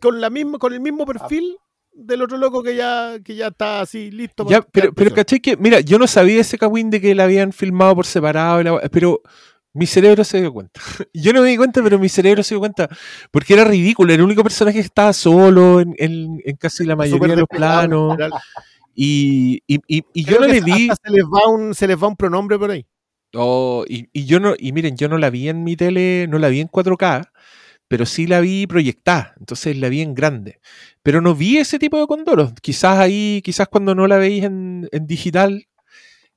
con la misma, con el mismo perfil del otro loco que ya, que ya está así listo Ya, para pero, pero caché que, mira, yo no sabía ese cagüín de que la habían filmado por separado, la pero mi cerebro se dio cuenta. Yo no me di cuenta, pero mi cerebro se dio cuenta, porque era ridículo, era el único personaje que estaba solo en, en- en casi la mayoría de los planos, y, y, y- y yo no le vi, se les va un, se les va un pronombre por ahí. oh, y, y yo no, y miren, yo no la vi en mi tele, no la vi en 4K, pero sí la vi proyectada, entonces la vi en grande. Pero no vi ese tipo de condoros. Quizás ahí, quizás cuando no la veis en, en digital,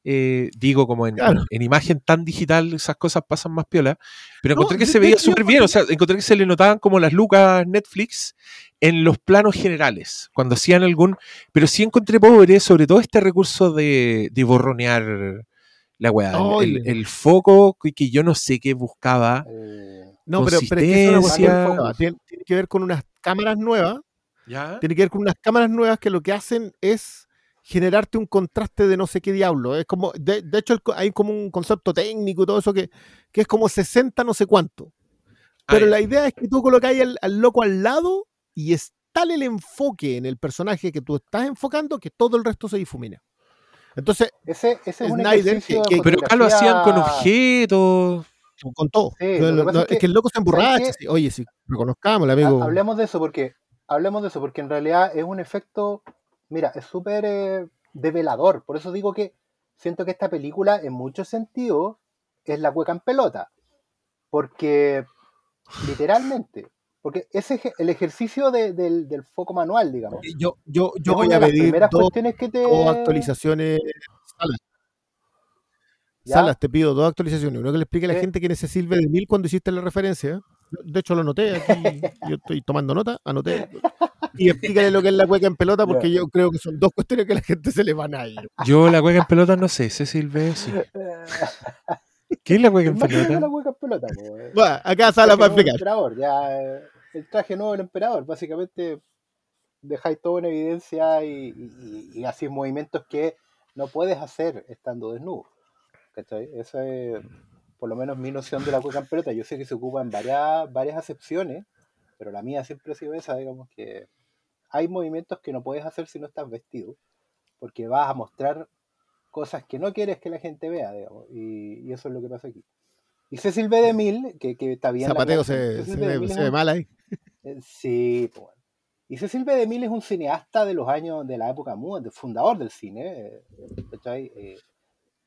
eh, digo como en, Claro. en imagen tan digital, esas cosas pasan más piola. Pero No, encontré que se veía súper bien, o sea, encontré que se le notaban como las lucas Netflix en los planos generales, cuando hacían algún... Pero sí encontré pobre, sobre todo este recurso de, de borronear la weá. el- foco que, yo no sé qué buscaba. Eh, No, pero, pero es que eso es una tiene, tiene que ver con unas cámaras nuevas. ¿Ya? Tiene que ver con unas cámaras nuevas que lo que hacen es generarte un contraste de no sé qué diablo. Es como, de, de hecho, el hay como un concepto técnico y todo eso que, que es como 60 no sé cuánto. Pero la idea es que tú colocáis al, al loco al lado y es tal el enfoque en el personaje que tú estás enfocando que todo el resto se difumina. Entonces, ese, ese es un Snyder, ejercicio que- Pero acá lo hacían con objetos. Con todo. Sí, lo es que- es que el loco se emborracha. ¿sabes sí. Oye, sí, reconozcámoslo, amigo. Ha- Hablemos de eso porque hablemos de eso porque en realidad es un efecto, mira, es súper eh, develador. Por eso digo que siento que esta película en muchos sentidos es la cueca en pelota. Porque, literalmente, porque ese es el ejercicio de- del, del foco manual, digamos. Yo, yo, yo voy a pedir dos, que te... dos actualizaciones. Salas. ¿Ya? Salas, te pido dos actualizaciones. Uno que le explique a la gente quién es ese Silve de Mil cuando hiciste la referencia. De hecho, lo anoté aquí. Yo estoy tomando nota, anoté. Y explícale lo que es la cueca en pelota, porque yo creo que son dos cuestiones que a la gente se le van a ir. Yo la cueca en pelota no sé, Cecil B. sí. ¿Qué es la cueca en la pelota? hueca en pelota, po, eh. Acá Salas va a explicar. emperador, ya, eh, el traje nuevo del emperador, básicamente dejáis todo en evidencia y, y, y así movimientos que no puedes hacer estando desnudo. ¿Cachai? Esa es por lo menos mi noción de la cueca en pelota. Yo sé que se ocupa en varias, varias acepciones, pero la mía siempre ha sido esa, digamos que hay movimientos que no puedes hacer si no estás vestido, porque vas a mostrar cosas que no quieres que la gente vea, digamos, y, y eso es lo que pasa aquí. Y Cecil B. DeMille, que, que está bien. Zapateo se, se ve, se ve mal ahí. eh, Sí, pues. bueno. Y Cecil B. DeMille es un cineasta de los años de la época muda, fundador del cine, eh, ¿cachai? Eh,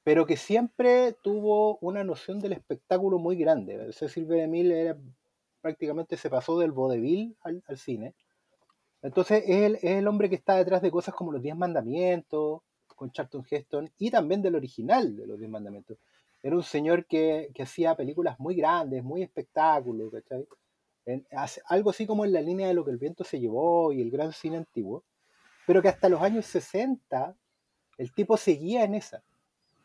pero que siempre tuvo una noción del espectáculo muy grande. Cecil B. DeMille era, prácticamente se pasó del vodevil al, cine. Entonces es el, es el hombre que está detrás de cosas como Los Diez Mandamientos, con Charlton Heston, y también del original de Los Diez Mandamientos. Era un señor que, que hacía películas muy grandes, muy espectáculos, ¿cachai? En- algo así como en la línea de lo que el viento se llevó y el gran cine antiguo, pero que hasta los años 60 el tipo seguía en esa,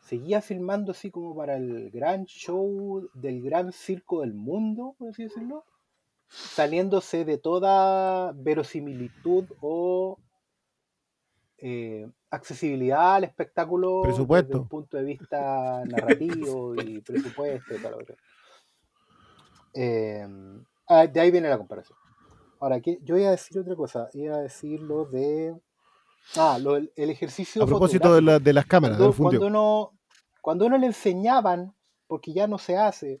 seguía filmando así como para el gran show del gran circo del mundo, por así decirlo, saliéndose de toda verosimilitud o eh, accesibilidad al espectáculo desde Presupuesto. un punto de vista narrativo y presupuesto y tal. Eh, ah, de ahí viene la comparación. Ahora, ¿qué? yo iba a decir otra cosa, iba a decir lo de... Ah, lo el ejercicio A propósito de, la- de las cámaras, Cuando, del cuando uno, cuando uno le enseñaban, porque ya no se hace,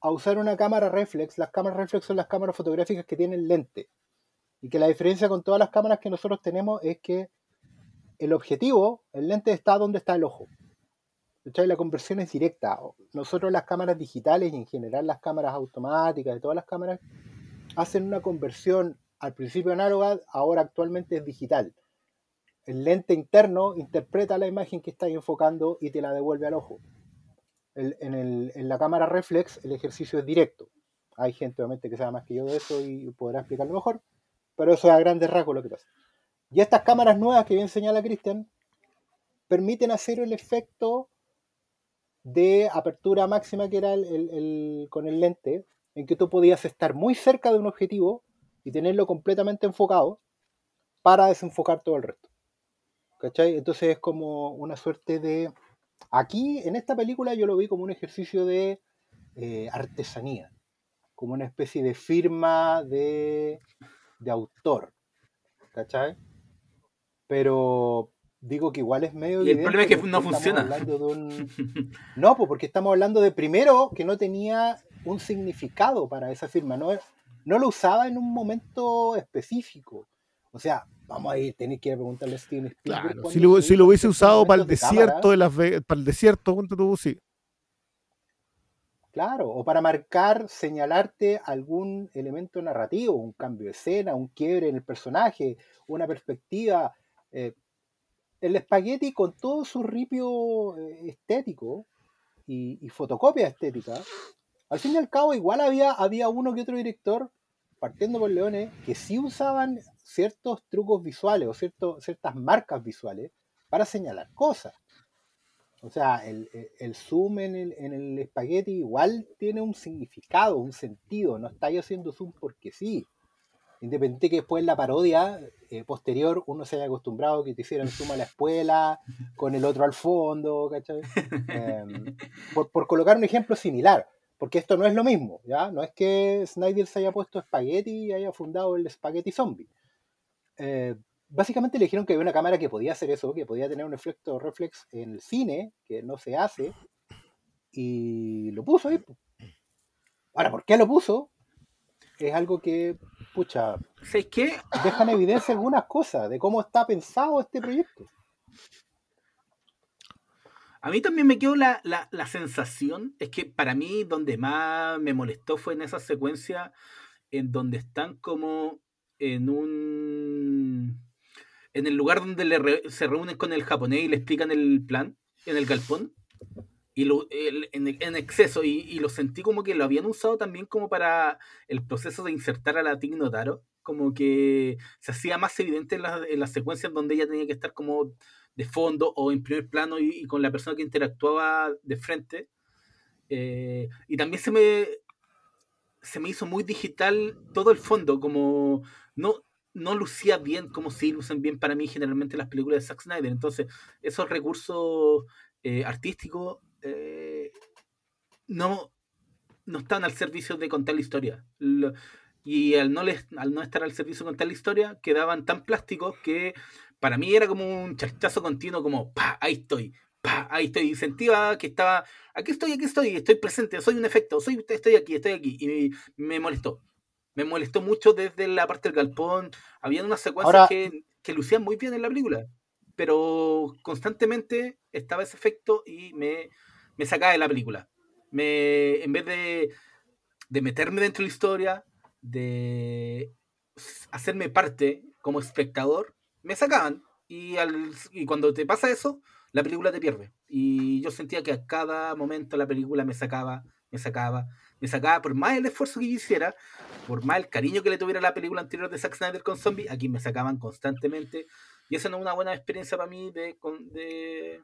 a usar una cámara reflex, las cámaras reflex son las cámaras fotográficas que tienen lente. Y que la diferencia con todas las cámaras que nosotros tenemos es que el objetivo, el lente está donde está el ojo. La conversión es directa. Nosotros las cámaras digitales y en general las cámaras automáticas de todas las cámaras hacen una conversión al principio análoga, ahora actualmente es digital. El lente interno interpreta la imagen que estás enfocando y te la devuelve al ojo. En, la cámara reflex el ejercicio es directo. Hay gente obviamente que sabe más que yo de eso y podrá explicarlo mejor, pero eso es a grandes rasgos lo que pasa. Y estas cámaras nuevas que bien señala Cristian permiten hacer el efecto de apertura máxima que era el- con el lente, en que tú podías estar muy cerca de un objetivo y tenerlo completamente enfocado para desenfocar todo el resto. ¿Cachai? Entonces es como una suerte de... Aquí, en esta película, yo lo vi como un ejercicio de eh, artesanía, como una especie de firma de, de autor. ¿Cachai? Pero digo que igual es medio... Y el problema es que no funciona. hablando de un- No, pues porque estamos hablando de primero que no tenía un significado para esa firma, no, no lo usaba en un momento específico. O sea, vamos a ir, tenéis que ir a preguntarle a Steven Spielberg. Claro, si lo, si hubiese usado para el de desierto de las para el desierto, ponte tú, sí. Claro, o para marcar, señalarte algún elemento narrativo, un cambio de escena, un quiebre en el personaje, una perspectiva. eh, el espagueti con todo su ripio eh, estético y, y fotocopia estética, al fin y al cabo igual había, había uno que otro director, partiendo por Leones, que sí usaban ciertos trucos visuales o ciertos, ciertas marcas visuales para señalar cosas. O sea, el, el- zoom en el, en el espagueti igual tiene un significado, un sentido. No estáis haciendo zoom porque sí. Independiente que después en la parodia eh, posterior uno se haya acostumbrado que te hicieran zoom a la espuela, con el otro al fondo, ¿cachai? Em, por, por colocar un ejemplo similar, porque esto no es lo mismo, ¿ya? No es que Snyder se haya puesto espagueti y haya fundado el Spaghetti Zombie. Eh, básicamente le dijeron que había una cámara que podía hacer eso, que podía tener un efecto reflex en el cine, que no se hace, y lo puso ahí. Ahora, ¿por qué lo puso? Es algo que, pucha, ¿Sabes qué? deja en evidencia algunas cosas de cómo está pensado este proyecto. A mí también me quedó la, la, la sensación, es que para mí donde más me molestó fue en esa secuencia en donde están como en un... en el lugar donde le re- se reúnen con el japonés y le explican el plan en el galpón. Y lo, en, exceso, y, lo sentí como que lo habían usado también como para el proceso de insertar a la Tig Notaro, como que se hacía más evidente en, las- en las secuencias donde ella tenía que estar como de fondo o en primer plano y, y con la persona que interactuaba de frente. Eh, y también se me, se me hizo muy digital todo el fondo, como no, no lucía bien como si lucen bien para mí generalmente las películas de Zack Snyder. Entonces, esos recursos eh, artísticos eh, no, no están al servicio de contar la historia. Y al no, al no estar al servicio de contar la historia, quedaban tan plásticos que para mí era como un charchazo continuo, como, pa, ahí estoy, pa, ahí estoy. Y que estaba, aquí estoy, aquí estoy, estoy presente, soy un efecto, soy, estoy aquí, estoy aquí. Y me molestó. Me molestó mucho desde la parte del galpón. Habían unas secuencias Ahora- que, que lucían muy bien en la película, pero constantemente estaba ese efecto y me, me sacaba de la película. Me, en vez de, de meterme dentro de la historia, de hacerme parte como espectador, me sacaban. Y, al, y cuando te pasa eso, la película te pierde. Y yo sentía que a cada momento la película me sacaba, me sacaba, me sacaba, por más el esfuerzo que yo hiciera, por más el cariño que le tuviera la película anterior de Zack Snyder con Zombie, aquí me sacaban constantemente. Y esa no es una buena experiencia para mí de, de,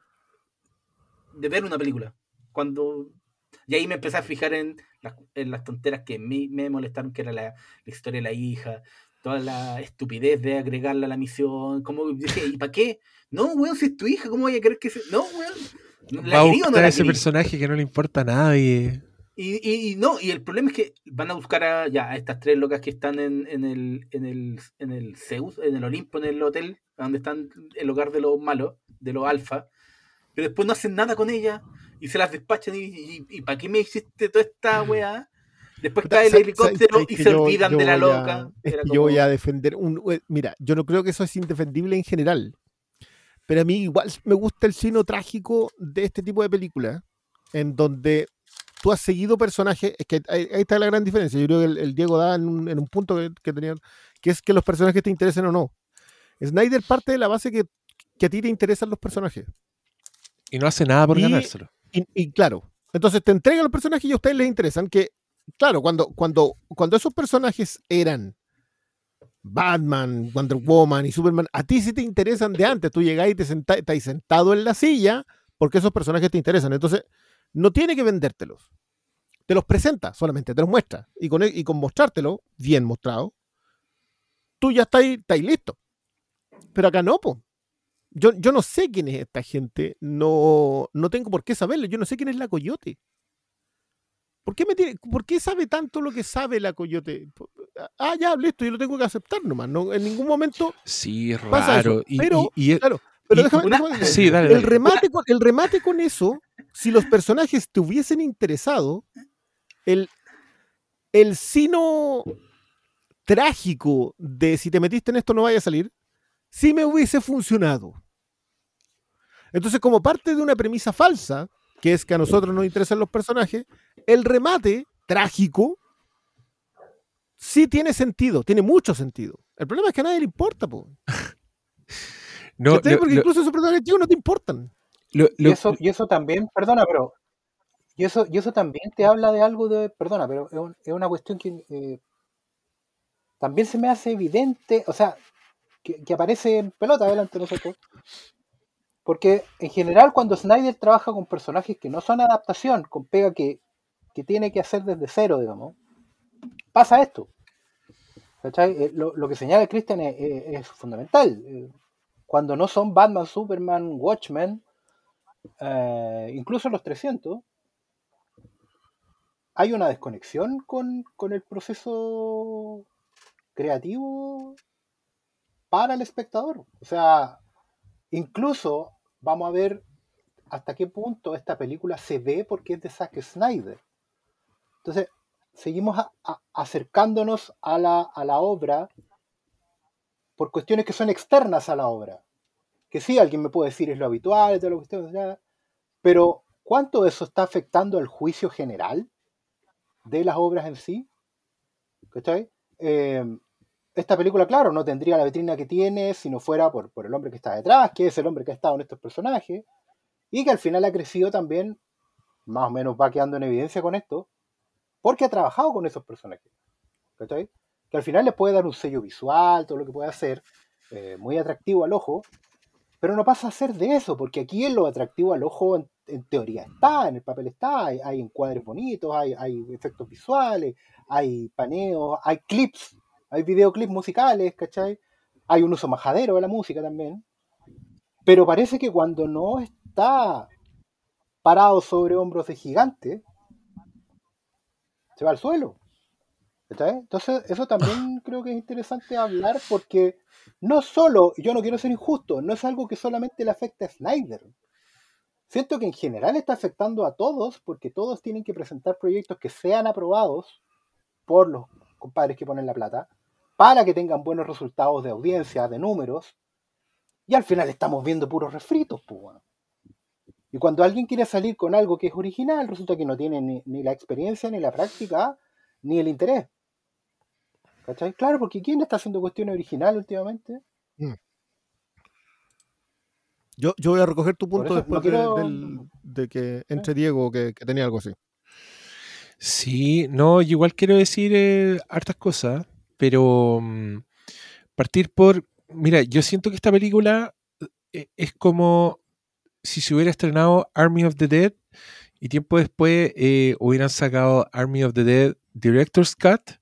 de ver una película. Cuando y ahí me empecé a fijar en las, en las tonteras que me, me molestaron, que era la, la historia de la hija, toda la estupidez de agregarla a la misión. Como dije, ¿y para qué? No, weón, si es tu hija, ¿cómo voy a querer que se.? No, weón. Va a ese personaje que no le importa a nadie. Y, y- y no, y el problema es que van a buscar a, ya, a estas tres locas que están en, en el, en, el, en el Zeus, en el Olimpo, en el hotel, donde están el hogar de los malos, de los alfa, pero después no hacen nada con ellas y se las despachan y, ¿para qué me hiciste toda esta weá? Después cae el ¿sabes- helicóptero y se olvidan yo de la a- loca. es Era que como- yo voy a defender un. eh, Mira, yo no creo que eso es indefendible en general. Pero a mí igual me gusta el sino trágico de este tipo de películas, en donde tú has seguido personajes. Es que ahí, ahí está la gran diferencia. Yo creo que el, el Diego da en un, en un punto que, que tenía, que es que los personajes te interesen o no. Snyder parte de la base que, que a ti te interesan los personajes. Y no hace nada por Y- ganárselo. Y, y claro, entonces te entregan los personajes y a ustedes les interesan que, claro, cuando, cuando, cuando esos personajes eran Batman, Wonder Woman y Superman, a ti sí te interesan de antes. Tú llegás y te sentás, estás sentado en la silla porque esos personajes te interesan. Entonces, no tiene que vendértelos. Te los presenta solamente, te los muestra. Y con, y con mostrártelo, bien mostrado, tú ya estás, estás listo. Pero acá no, po. Yo, yo no sé quién es esta gente, no, no tengo por qué saberlo. Yo no sé quién es la coyote. ¿Por qué, me tiene, ¿Por qué sabe tanto lo que sabe la coyote? Ah, ya, listo, yo lo tengo que aceptar nomás. No, en ningún momento Sí, es pasa eso. raro. Y- pero, y- y- claro, pero déjame, una- déjame decir, sí, dale, el remate, con, el remate con eso, si los personajes te hubiesen interesado, el, el sino trágico de si te metiste en esto no vaya a salir, sí me hubiese funcionado. Entonces, como parte de una premisa falsa, que es que a nosotros nos interesan los personajes, el remate trágico sí tiene sentido, tiene mucho sentido. El problema es que a nadie le importa, po. no, Porque incluso esos personajes no te importan. Y eso, y eso también, perdona, pero. Y eso, y eso también te habla de algo de. Perdona, pero es, un- es una cuestión que eh, también se me hace evidente, o sea, que, aparece en pelota delante de nosotros. Porque en general, cuando Snyder trabaja con personajes que no son adaptación, con pega que, que tiene que hacer desde cero, digamos, pasa esto. Eh, Lo, que señala Christian es fundamental. Eh, Cuando no son Batman, Superman, Watchmen, eh, incluso los 300, hay una desconexión con, con el proceso creativo para el espectador. O sea, incluso vamos a ver hasta qué punto esta película se ve porque es de Zack Snyder. Entonces, seguimos acercándonos a la, a la obra por cuestiones que son externas a la obra. Sí, alguien me puede decir es lo habitual, de lo que usted, Pero, ¿cuánto de eso está afectando al juicio general de las obras en sí? ¿Cachai? Eh, esta película, claro, no tendría la vitrina que tiene si no fuera por, por el hombre que está detrás, que es el hombre que ha estado en estos personajes, y que al final ha crecido también, más o menos va quedando en evidencia con esto, porque ha trabajado con esos personajes. Que al final les puede dar un sello visual, todo lo que puede hacer, eh, muy atractivo al ojo, pero no pasa a ser de eso, porque aquí en lo atractivo al ojo en, en teoría está, en el papel está, hay, hay encuadres bonitos, hay, hay efectos visuales, hay paneos, hay clips, hay videoclips musicales, ¿cachai? Hay un uso majadero de la música también. Pero parece que cuando no está parado sobre hombros de gigante, se va al suelo. Entonces, eso también creo que es interesante hablar porque no solo, yo no quiero ser injusto, no es algo que solamente le afecta a Snyder. Siento que en general está afectando a todos porque todos tienen que presentar proyectos que sean aprobados por los compadres que ponen la plata para que tengan buenos resultados de audiencia, de números, y al final estamos viendo puros refritos, pues. Y cuando alguien quiere salir con algo que es original, resulta que no tiene ni, ni la experiencia, ni la práctica, ni el interés. ¿Cachai? Claro, porque ¿quién está haciendo cuestiones originales últimamente? Yo, yo voy a recoger tu punto después de, quiero- del- de que entre Diego que, que tenía algo así. Sí, no, yo igual quiero decir eh, hartas cosas, pero mm, partir por, mira, yo siento que esta película eh, es como si se hubiera estrenado Army of the Dead y tiempo después eh, hubieran sacado Army of the Dead Director's Cut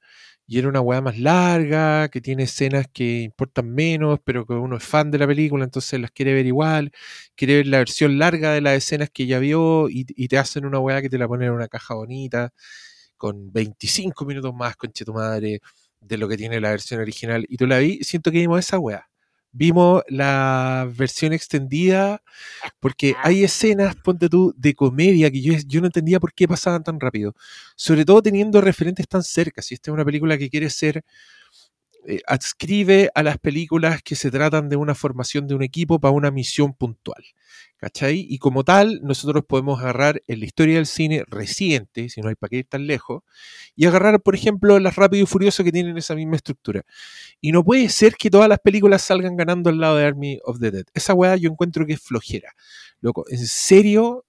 y era una weá más larga, que tiene escenas que importan menos, pero que uno es fan de la película, entonces las quiere ver igual, quiere ver la versión larga de las escenas que ya vio y, y te hacen una weá que te la ponen en una caja bonita, con 25 minutos más, conche tu madre, de lo que tiene la versión original. Y tú la vi, siento que vimos esa weá. Vimos la versión extendida, porque hay escenas, ponte tú, de comedia que yo, yo no entendía por qué pasaban tan rápido. Sobre todo teniendo referentes tan cerca. Si esta es una película que quiere ser eh, adscribe a las películas que se tratan de una formación de un equipo para una misión puntual. ¿Cachai? Y como tal, nosotros podemos agarrar en la historia del cine reciente, si no hay para qué ir tan lejos, y agarrar, por ejemplo, las Rápido y Furioso que tienen esa misma estructura. Y no puede ser que todas las películas salgan ganando al lado de Army of the Dead. Esa weá yo encuentro que es flojera. Loco, en serio,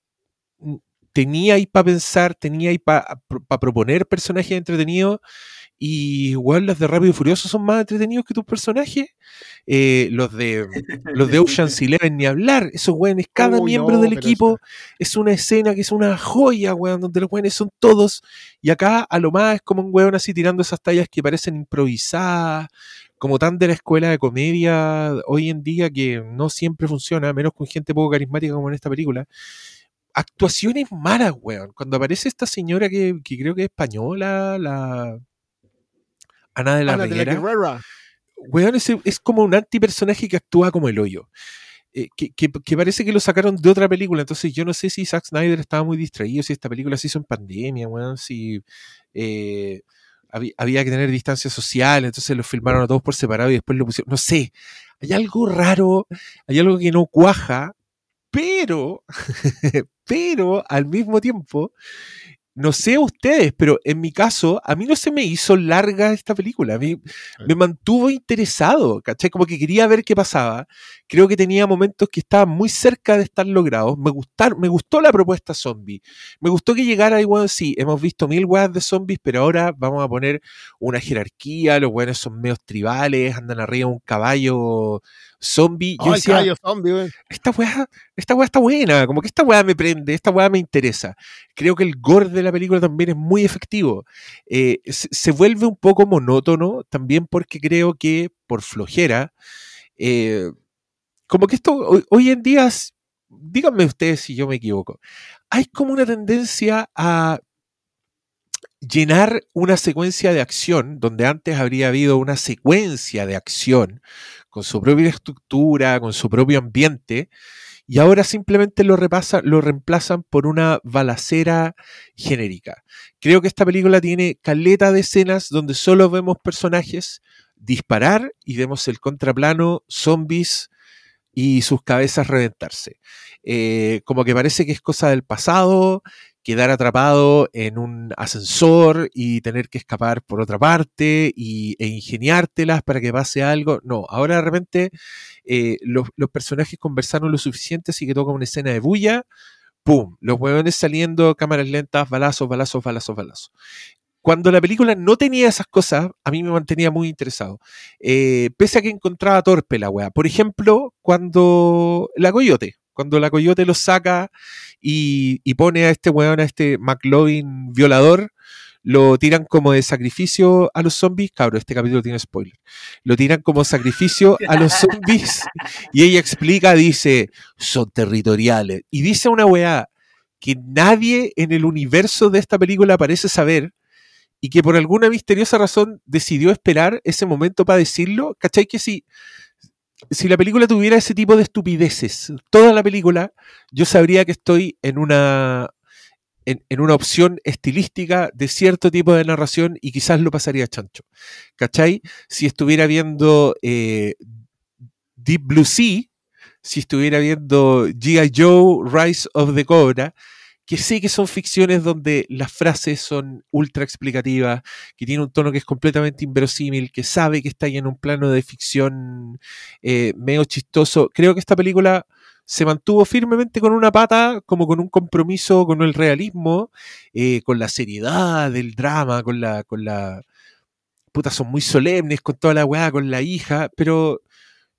mm, tenía ahí para pensar, tenía ahí para proponer personajes entretenidos y igual las de Rápido y Furioso son más entretenidos que tus personajes. Eh, los de los de Ocean's Eleven ni hablar. Esos weones, cada Uy, miembro no, del equipo es una escena que es una joya, weón, donde los weones son todos. Y acá a lo más es como un weón así tirando esas tallas que parecen improvisadas, como tan de la escuela de comedia hoy en día que no siempre funciona, menos con gente poco carismática como en esta película. Actuaciones malas, weón. Cuando aparece esta señora que, que creo que es española, la Ana de la Ana de la Reguera, Guerrera. weón, es, es como un antipersonaje que actúa como el hoyo. Eh, que, que- que parece que lo sacaron de otra película. Entonces yo no sé si Zack Snyder estaba muy distraído, si esta película se hizo en pandemia, weón, si eh, había, había que tener distancia social, entonces lo filmaron a todos por separado y después lo pusieron. No sé, hay algo raro, hay algo que no cuaja, pero, pero al mismo tiempo, no sé ustedes, pero en mi caso, a mí no se me hizo larga esta película. A mí me mantuvo interesado, ¿cachai? Como que quería ver qué pasaba. Creo que tenía momentos que estaban muy cerca de estar logrados. Me, gustar, me gustó la propuesta zombie. Me gustó que llegara igual, sí, hemos visto mil weas de zombies, pero ahora vamos a poner una jerarquía. Los weones son medios tribales, andan arriba de un caballo zombie. Yo Ay, decía, zombie, esta weá, esta weá está buena, como que esta weá me prende, esta weá me interesa. Creo que el gore de la película también es muy efectivo. Eh, se, se vuelve un poco monótono, también porque creo que por flojera, eh, como que esto hoy, hoy en día, díganme ustedes si yo me equivoco, hay como una tendencia a llenar una secuencia de acción, donde antes habría habido una secuencia de acción con su propia estructura, con su propio ambiente, y ahora simplemente lo, repasa, lo reemplazan por una balacera genérica. Creo que esta película tiene caleta de escenas donde solo vemos personajes disparar y vemos el contraplano, zombies, y sus cabezas reventarse. Eh, como que parece que es cosa del pasado, quedar atrapado en un ascensor y tener que escapar por otra parte y, e ingeniártelas para que pase algo. No, ahora de repente eh, los, los personajes conversaron lo suficiente, así que toca una escena de bulla, ¡pum! Los huevones saliendo, cámaras lentas, balazos, balazos, balazos, balazos. Cuando la película no tenía esas cosas, a mí me mantenía muy interesado. Eh, pese a que encontraba torpe la weá. Por ejemplo, cuando la coyote, cuando la coyote lo saca y, y pone a este weón, a este McLovin violador, lo tiran como de sacrificio a los zombies. Cabro, este capítulo tiene spoiler. Lo tiran como sacrificio a los zombies. Y ella explica, dice, son territoriales. Y dice una weá que nadie en el universo de esta película parece saber y que por alguna misteriosa razón decidió esperar ese momento para decirlo. ¿Cachai? Que si, si la película tuviera ese tipo de estupideces, toda la película, yo sabría que estoy en una, en, una opción estilística de cierto tipo de narración y quizás lo pasaría chancho. ¿Cachai? Si estuviera viendo eh, Deep Blue Sea, si estuviera viendo G.I. Joe, Rise of the Cobra, que sé que son ficciones donde las frases son ultra explicativas, que tiene un tono que es completamente inverosímil, que sabe que está ahí en un plano de ficción eh, medio chistoso. Creo que esta película se mantuvo firmemente con una pata, como con un compromiso con el realismo, eh, con la seriedad del drama, con la, con la. Puta, son muy solemnes con toda la weá, con la hija, pero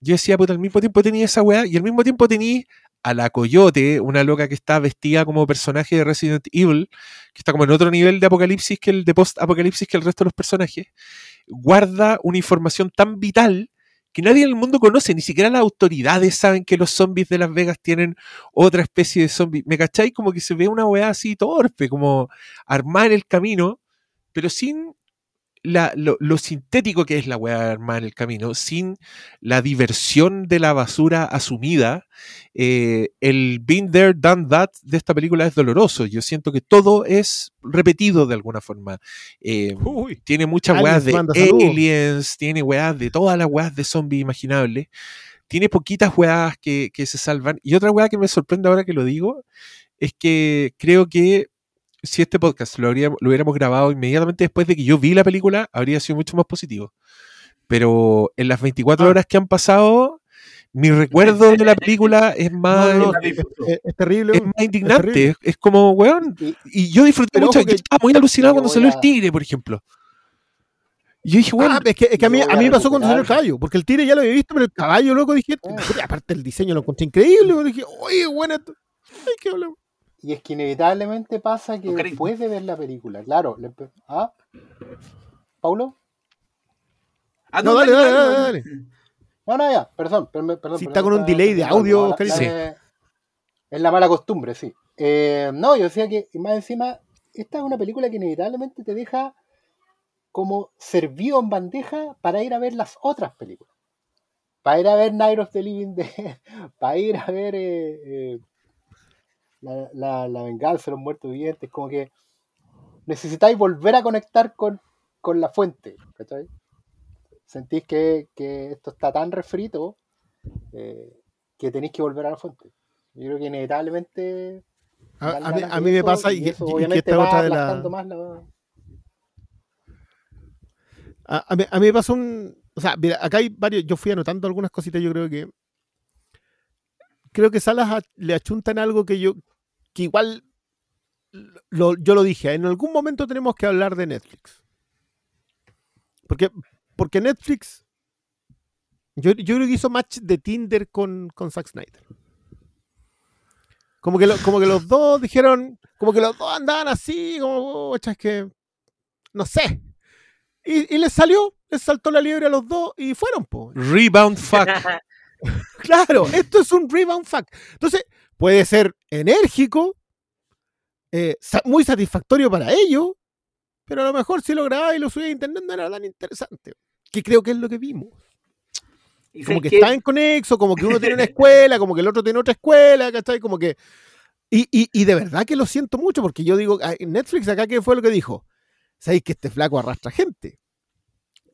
yo decía, puta, al mismo tiempo tenía esa weá y al mismo tiempo tenía a la Coyote, una loca que está vestida como personaje de Resident Evil, que está como en otro nivel de apocalipsis que el de post-apocalipsis que el resto de los personajes, guarda una información tan vital que nadie en el mundo conoce, ni siquiera las autoridades saben que los zombies de Las Vegas tienen otra especie de zombie. ¿Me cacháis? Como que se ve una weá así torpe, como armar el camino, pero sin la, lo, lo, sintético que es la weá armada en el camino, sin la diversión de la basura asumida, eh, el been there, done that de esta película es doloroso. Yo siento que todo es repetido de alguna forma. Eh, tiene muchas weas de aliens, tiene weas de todas las weas de zombies imaginables. Tiene poquitas weas que, que se salvan. Y otra wea que me sorprende ahora que lo digo es que creo que si este podcast lo, habría, lo hubiéramos grabado inmediatamente después de que yo vi la película, habría sido mucho más positivo. Pero en las 24 Ah. horas que han pasado, mi recuerdo de la película es más, No, no, la es, disfruto. es- es terrible. es más indignante. terrible. Es, es como, weón. Y, yo disfruté Pero mucho. Yo que- estaba muy alucinado cuando salió a- el tigre, por ejemplo. Y yo dije, weón, Ah, es que, es que a mí, a mí me pasó cuando salió el caballo, porque el tigre ya lo había visto, pero el caballo, loco, dije, puta, aparte el diseño lo encontré increíble, yo dije, oye, bueno, esto- ay, qué habla- y es que inevitablemente pasa que después de ver la película, claro, le ¿ah? ¿Paulo? Ah, No, dale, dale, dale, dale. No, no, ya, perdón, perdón, perdón. Si perdón, está con un delay de audio, Oscarito. Sí. eh, Es la mala costumbre, sí. Eh, no, yo decía que, y más encima, esta es una película que inevitablemente te deja como servido en bandeja para ir a ver las otras películas. Para ir a ver Night of the Living Dead, para ir a ver eh, eh, la, la- la venganza los muertos vivientes, como que necesitáis volver a conectar con, con la fuente. ¿cachai? Sentís que, que esto está tan refrito eh, que tenéis que volver a la fuente. Yo creo que inevitablemente. A, a mí, a mí me eso, pasa y, y que- eso y que obviamente esta otra de la... más la- A, a mí, a mí me pasó un. O sea, mira, acá hay varios. Yo fui anotando algunas cositas. Yo creo que. Creo que Salas a- le achuntan algo que yo. Que igual. lo- yo lo dije. En algún momento tenemos que hablar de Netflix. Porque, porque Netflix. Yo, yo creo que hizo match de Tinder con, con Zack Snyder. Como que, lo- como que los dos dijeron. Como que los dos andaban así. Como. "Pucha, es que. No sé. Y, y les salió, les saltó la liebre a los dos y fueron, po. rebound fuck. Claro, esto es un rebound fact. Entonces, puede ser enérgico, eh, muy satisfactorio para ellos, pero a lo mejor si lo grababa y lo subía a internet no era tan interesante. Que creo que es lo que vimos. Y Como que que- está en conexo, como que uno tiene una escuela, como que el otro tiene otra escuela, ¿cachai? Como que. Y, y, y de verdad que lo siento mucho, porque yo digo, ah, en Netflix acá, ¿qué fue lo que dijo? ¿Sabéis que este flaco arrastra gente?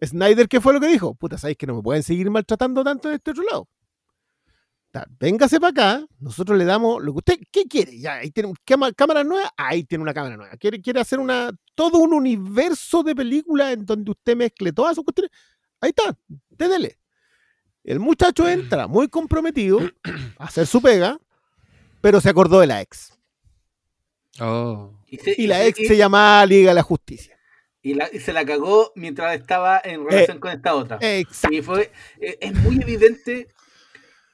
Snyder, ¿qué fue lo que dijo? Puta, ¿sabéis que no me pueden seguir maltratando tanto de este otro lado? Ta, Véngase para acá, nosotros le damos lo que usted, ¿qué quiere? Ya, ahí tiene cámara, cámara nueva, ahí tiene una cámara nueva. ¿Quiere, quiere hacer una, todo un universo de películas en donde usted mezcle todas sus cuestiones? Ahí está, dédele. El muchacho entra muy comprometido a hacer su pega, pero se acordó de la ex. Oh. se- Y la ex se llamaba Liga de la Justicia. Y la- y se la cagó mientras estaba en relación con esta otra. Exacto. Y fue, eh, es muy evidente,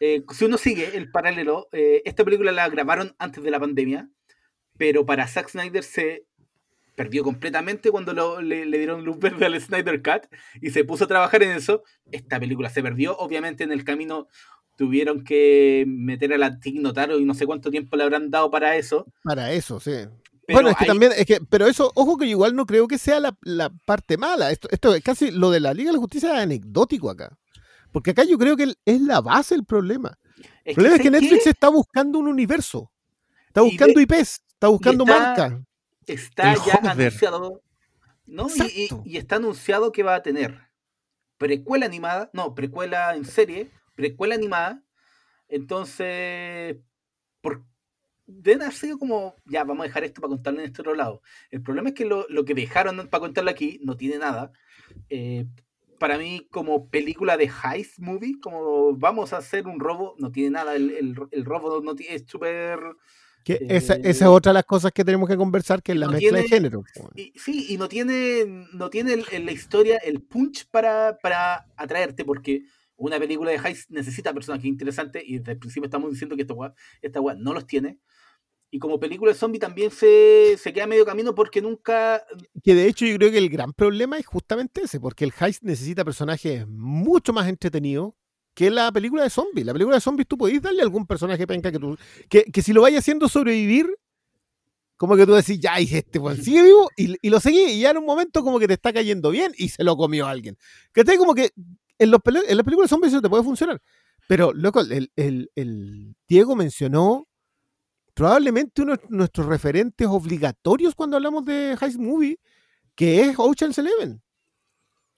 eh, si uno sigue el paralelo, eh, esta película la grabaron antes de la pandemia, pero para Zack Snyder se perdió completamente cuando lo- le, le dieron luz verde al Snyder Cut y se puso a trabajar en eso. Esta película se perdió, obviamente en el camino tuvieron que meter a la Tig Notaro y no sé cuánto tiempo le habrán dado para eso. Para eso, sí. Pero bueno, es que hay- también, es que, pero eso, ojo que igual no creo que sea la, la parte mala. Esto, esto es casi lo de la Liga de la Justicia es anecdótico acá. Porque acá yo creo que es la base el problema. El problema es que ¿sabes Netflix qué? está buscando un universo. Está buscando de- IPs, está buscando está- marcas. está El ya Hover. anunciado. ¿no? Y, y- Exacto. y está anunciado que va a tener precuela animada, no, precuela en serie, precuela animada. Entonces, por, deben haber sido como, ya, vamos a dejar esto para contarlo en este otro lado. El problema es que lo, lo que dejaron para contarlo aquí no tiene nada. Eh, para mí, como película de heist movie, como vamos a hacer un robo, no tiene nada. El, el- el robo no tiene, es súper Eh, esa, esa es otra de las cosas que tenemos que conversar, que es la no mezcla de tiene- género. Y, sí, y no tiene, no tiene en la historia el punch para, para atraerte, porque una película de heist necesita personajes interesantes y desde el principio estamos diciendo que esta weá, esta no los tiene. Y como película de zombie también se, se queda medio camino porque nunca... Que de hecho yo creo que el gran problema es justamente ese, porque el heist necesita personajes mucho más entretenidos que la película de zombies. La película de zombies tú podés darle algún personaje penca que tú. Que, que si lo vayas haciendo sobrevivir, como que tú decís, ya, y este weón sigue vivo, y, y lo seguí, y ya en un momento como que te está cayendo bien y se lo comió alguien. Que te como que en, los en las películas de zombies eso te puede funcionar. Pero, loco, el, el- el Diego mencionó probablemente uno de nuestros referentes obligatorios cuando hablamos de Heist Movie, que es Ocean's Eleven.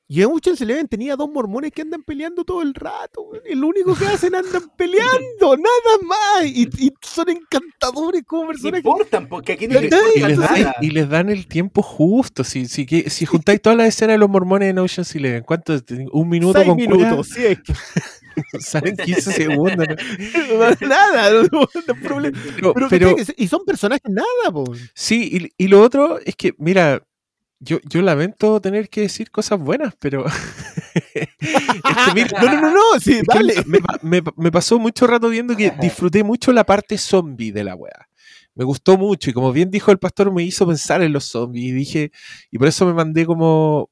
Y en Ocean's Eleven tenía dos mormones que andan peleando todo el rato. Y lo único que hacen andan peleando, nada más. Y, y son encantadores como No personajes. importan, porque aquí Y, no le- le ¿Cachai? y les dan, nada. y les dan el tiempo justo. Si, si, que- si juntáis todas las escenas de los mormones en Ocean's Eleven, ¿cuánto? ¿Un minuto Seis con minutos, sí, es que-? Salen 15 segundos. ¿no? nada, no, no problema. Pero, Pero, pero- ¿cachai? y son personajes nada, po. sí, y, y lo otro es que, mira, yo, yo lamento tener que decir cosas buenas, pero. mira, No, no, no, no, sí, dale. Me, me pa- me pasó mucho rato viendo que disfruté mucho la parte zombie de la weá. Me gustó mucho y como bien dijo el pastor, me hizo pensar en los zombies y dije, y por eso me mandé como,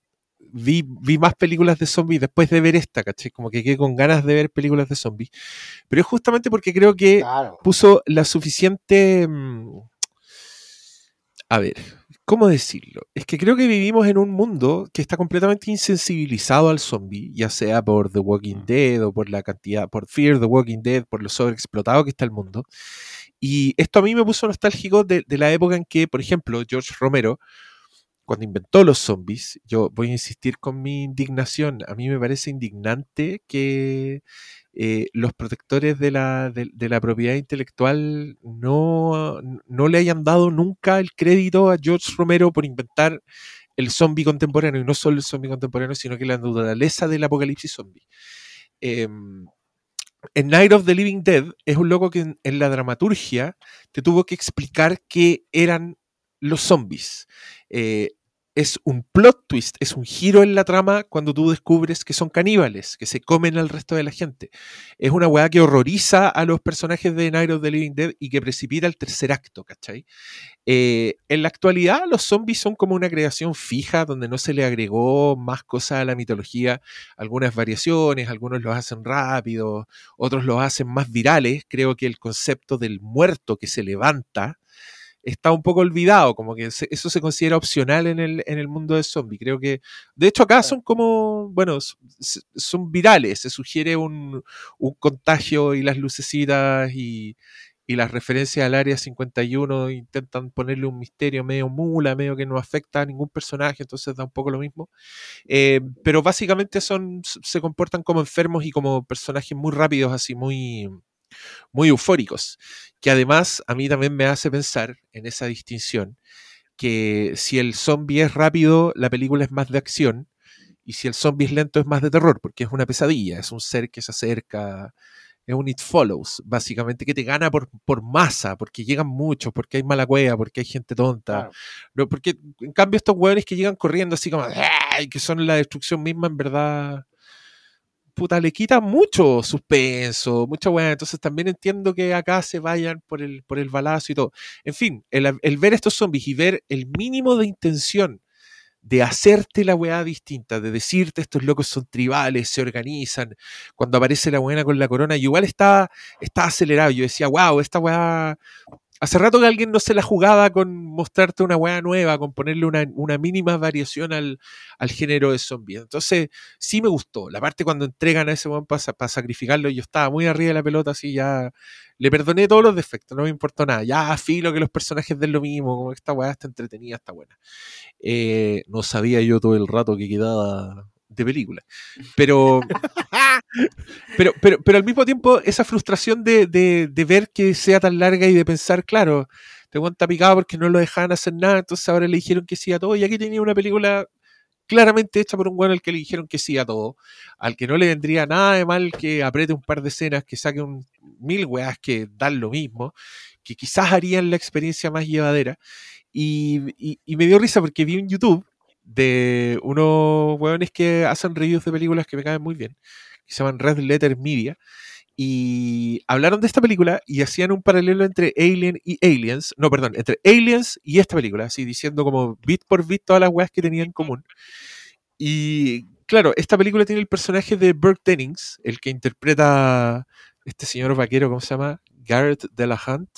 vi, vi más películas de zombies después de ver esta, ¿cachai? Como que quedé con ganas de ver películas de zombies. Pero es justamente porque creo que Claro. puso la suficiente... mm, A ver, ¿cómo decirlo? Es que creo que vivimos en un mundo que está completamente insensibilizado al zombie, ya sea por The Walking Dead o por la cantidad, por Fear the Walking Dead, por lo sobreexplotado que está el mundo. Y esto a mí me puso nostálgico de, de la época en que, por ejemplo, George Romero, cuando inventó los zombies, yo voy a insistir con mi indignación. A mí me parece indignante que eh, los protectores de la, propiedad intelectual no, no le hayan dado nunca el crédito a George Romero por inventar el zombie contemporáneo, y no solo el zombie contemporáneo, sino que la naturaleza del apocalipsis zombie. Em, en Night of the Living Dead es un loco que en, en la dramaturgia te tuvo que explicar qué eran los zombies. Eh, es un plot twist, es un giro en la trama cuando tú descubres que son caníbales, que se comen al resto de la gente. Es una weá que horroriza a los personajes de Night of the Living Dead y que precipita el tercer acto, ¿cachai? Eh, en la actualidad los zombies son como una creación fija donde no se le agregó más cosas a la mitología, algunas variaciones, algunos los hacen rápido, otros los hacen más virales. Creo que el concepto del muerto que se levanta está un poco olvidado, como que se- eso se considera opcional en el, en el mundo de zombie. Creo que, de hecho, acá son como, bueno, son virales, se sugiere un, un contagio y las lucecitas y, y las referencias al área 51 intentan ponerle un misterio medio mula, medio que no afecta a ningún personaje, entonces da un poco lo mismo. Eh, pero básicamente son, se comportan como enfermos y como personajes muy rápidos, así muy muy eufóricos, que además a mí también me hace pensar en esa distinción, que si el zombie es rápido, la película es más de acción, y si el zombie es lento es más de terror, porque es una pesadilla, es un ser que se acerca, es un It Follows, básicamente, que te gana por, por masa, porque llegan muchos, porque hay mala cueva, porque hay gente tonta. Claro. Porque en cambio estos hueones que llegan corriendo así como, ¡ay! que son la destrucción misma, en verdad, puta, le quita mucho suspenso, mucha weá. Entonces también entiendo que acá se vayan por el, por el balazo y todo. En fin, el, el ver estos zombies y ver el mínimo de intención de hacerte la weá distinta, de decirte estos locos son tribales, se organizan, cuando aparece la buena con la corona, y igual estaba, estaba acelerado, yo decía, wow, esta weá, hace rato que alguien no se la jugaba con mostrarte una weá nueva, con ponerle una, mínima variación al, al género de zombie. Entonces, sí me gustó, la parte cuando entregan a ese weón para sacrificarlo, yo estaba muy arriba de la pelota, así ya, le perdoné todos los defectos, no me importó nada, ya filo que los personajes den lo mismo, como esta weá está entretenida, está buena. Eh, no sabía yo todo el rato que quedaba de película. Pero, pero, pero, pero al mismo tiempo, esa frustración de, de, de ver que sea tan larga y de pensar, claro, te está picado porque no lo dejaban hacer nada, entonces ahora le dijeron que sí a todo, y aquí tenía una película claramente hecha por un bueno al que le dijeron que sí a todo, al que no le vendría nada de mal que apriete un par de escenas, que saque un mil weas que dan lo mismo, que quizás harían la experiencia más llevadera. Y, y, y me dio risa porque vi en YouTube de unos hueones que hacen reviews de películas que me caen muy bien, que se llaman Red Letter Media, y hablaron de esta película y hacían un paralelo entre Alien y Aliens, no, perdón, entre Aliens y esta película, así diciendo como bit por bit todas las weas que tenían en común. Y claro, esta película tiene el personaje de Burke Dennings, el que interpreta este señor vaquero, ¿cómo se llama? Garrett de la Hunt.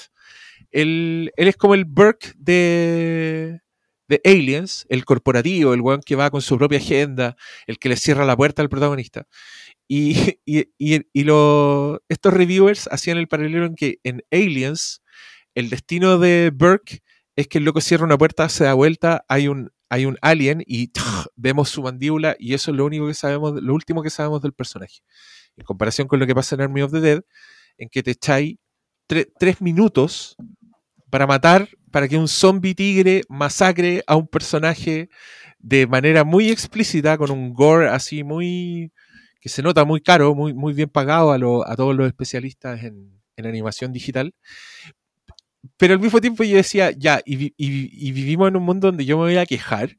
Él, él es como el Burke de, de Aliens, el corporativo, el weón que va con su propia agenda, el que le cierra la puerta al protagonista. Y, y, y, estos reviewers hacían el paralelo en que en Aliens, el destino de Burke es que el loco cierra una puerta, se da vuelta, hay un, hay un alien y vemos su mandíbula y eso es lo único que sabemos, lo último que sabemos del personaje. En comparación con lo que pasa en Army of the Dead, en que te echáis tre tres minutos para matar, para que un zombie tigre masacre a un personaje de manera muy explícita, con un gore así muy. que se nota muy caro, muy, muy bien pagado a, lo, a todos los especialistas en, en, animación digital. Pero al mismo tiempo yo decía, ya, y, y, vivimos en un mundo donde yo me voy a quejar,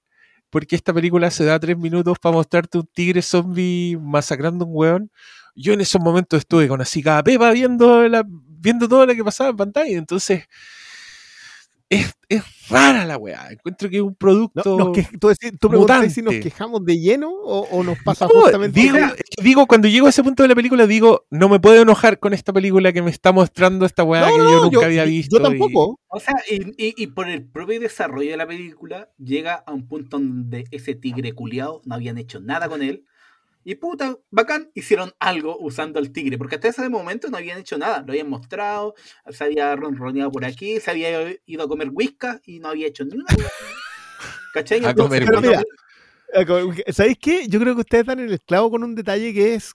porque esta película se da tres minutos para mostrarte un tigre zombie masacrando a un weón. Yo en esos momentos estuve con así cada pepa viendo, la, viendo todo lo que pasaba en pantalla. Entonces, es, es, rara la weá. Encuentro que es un producto. No, que, tú, decís, tú preguntas si nos quejamos de lleno o, o nos pasa no, justamente. Digo, digo, cuando llego a ese punto de la película, digo, no me puedo enojar con esta película que me está mostrando esta weá no, que yo nunca yo, había visto. Yo tampoco. Y... O sea, y, y, y, por el propio desarrollo de la película, llega a un punto donde ese tigre culiado no habían hecho nada con él. Y puta, bacán, hicieron algo usando al tigre, porque hasta ese momento no habían hecho nada, lo habían mostrado, se había ronroneado por aquí, se había ido a comer whiskas y no había hecho nada. ¿Cachai? A comer Pero mira, ¿Sabéis qué? Yo creo que ustedes están en el esclavo con un detalle que es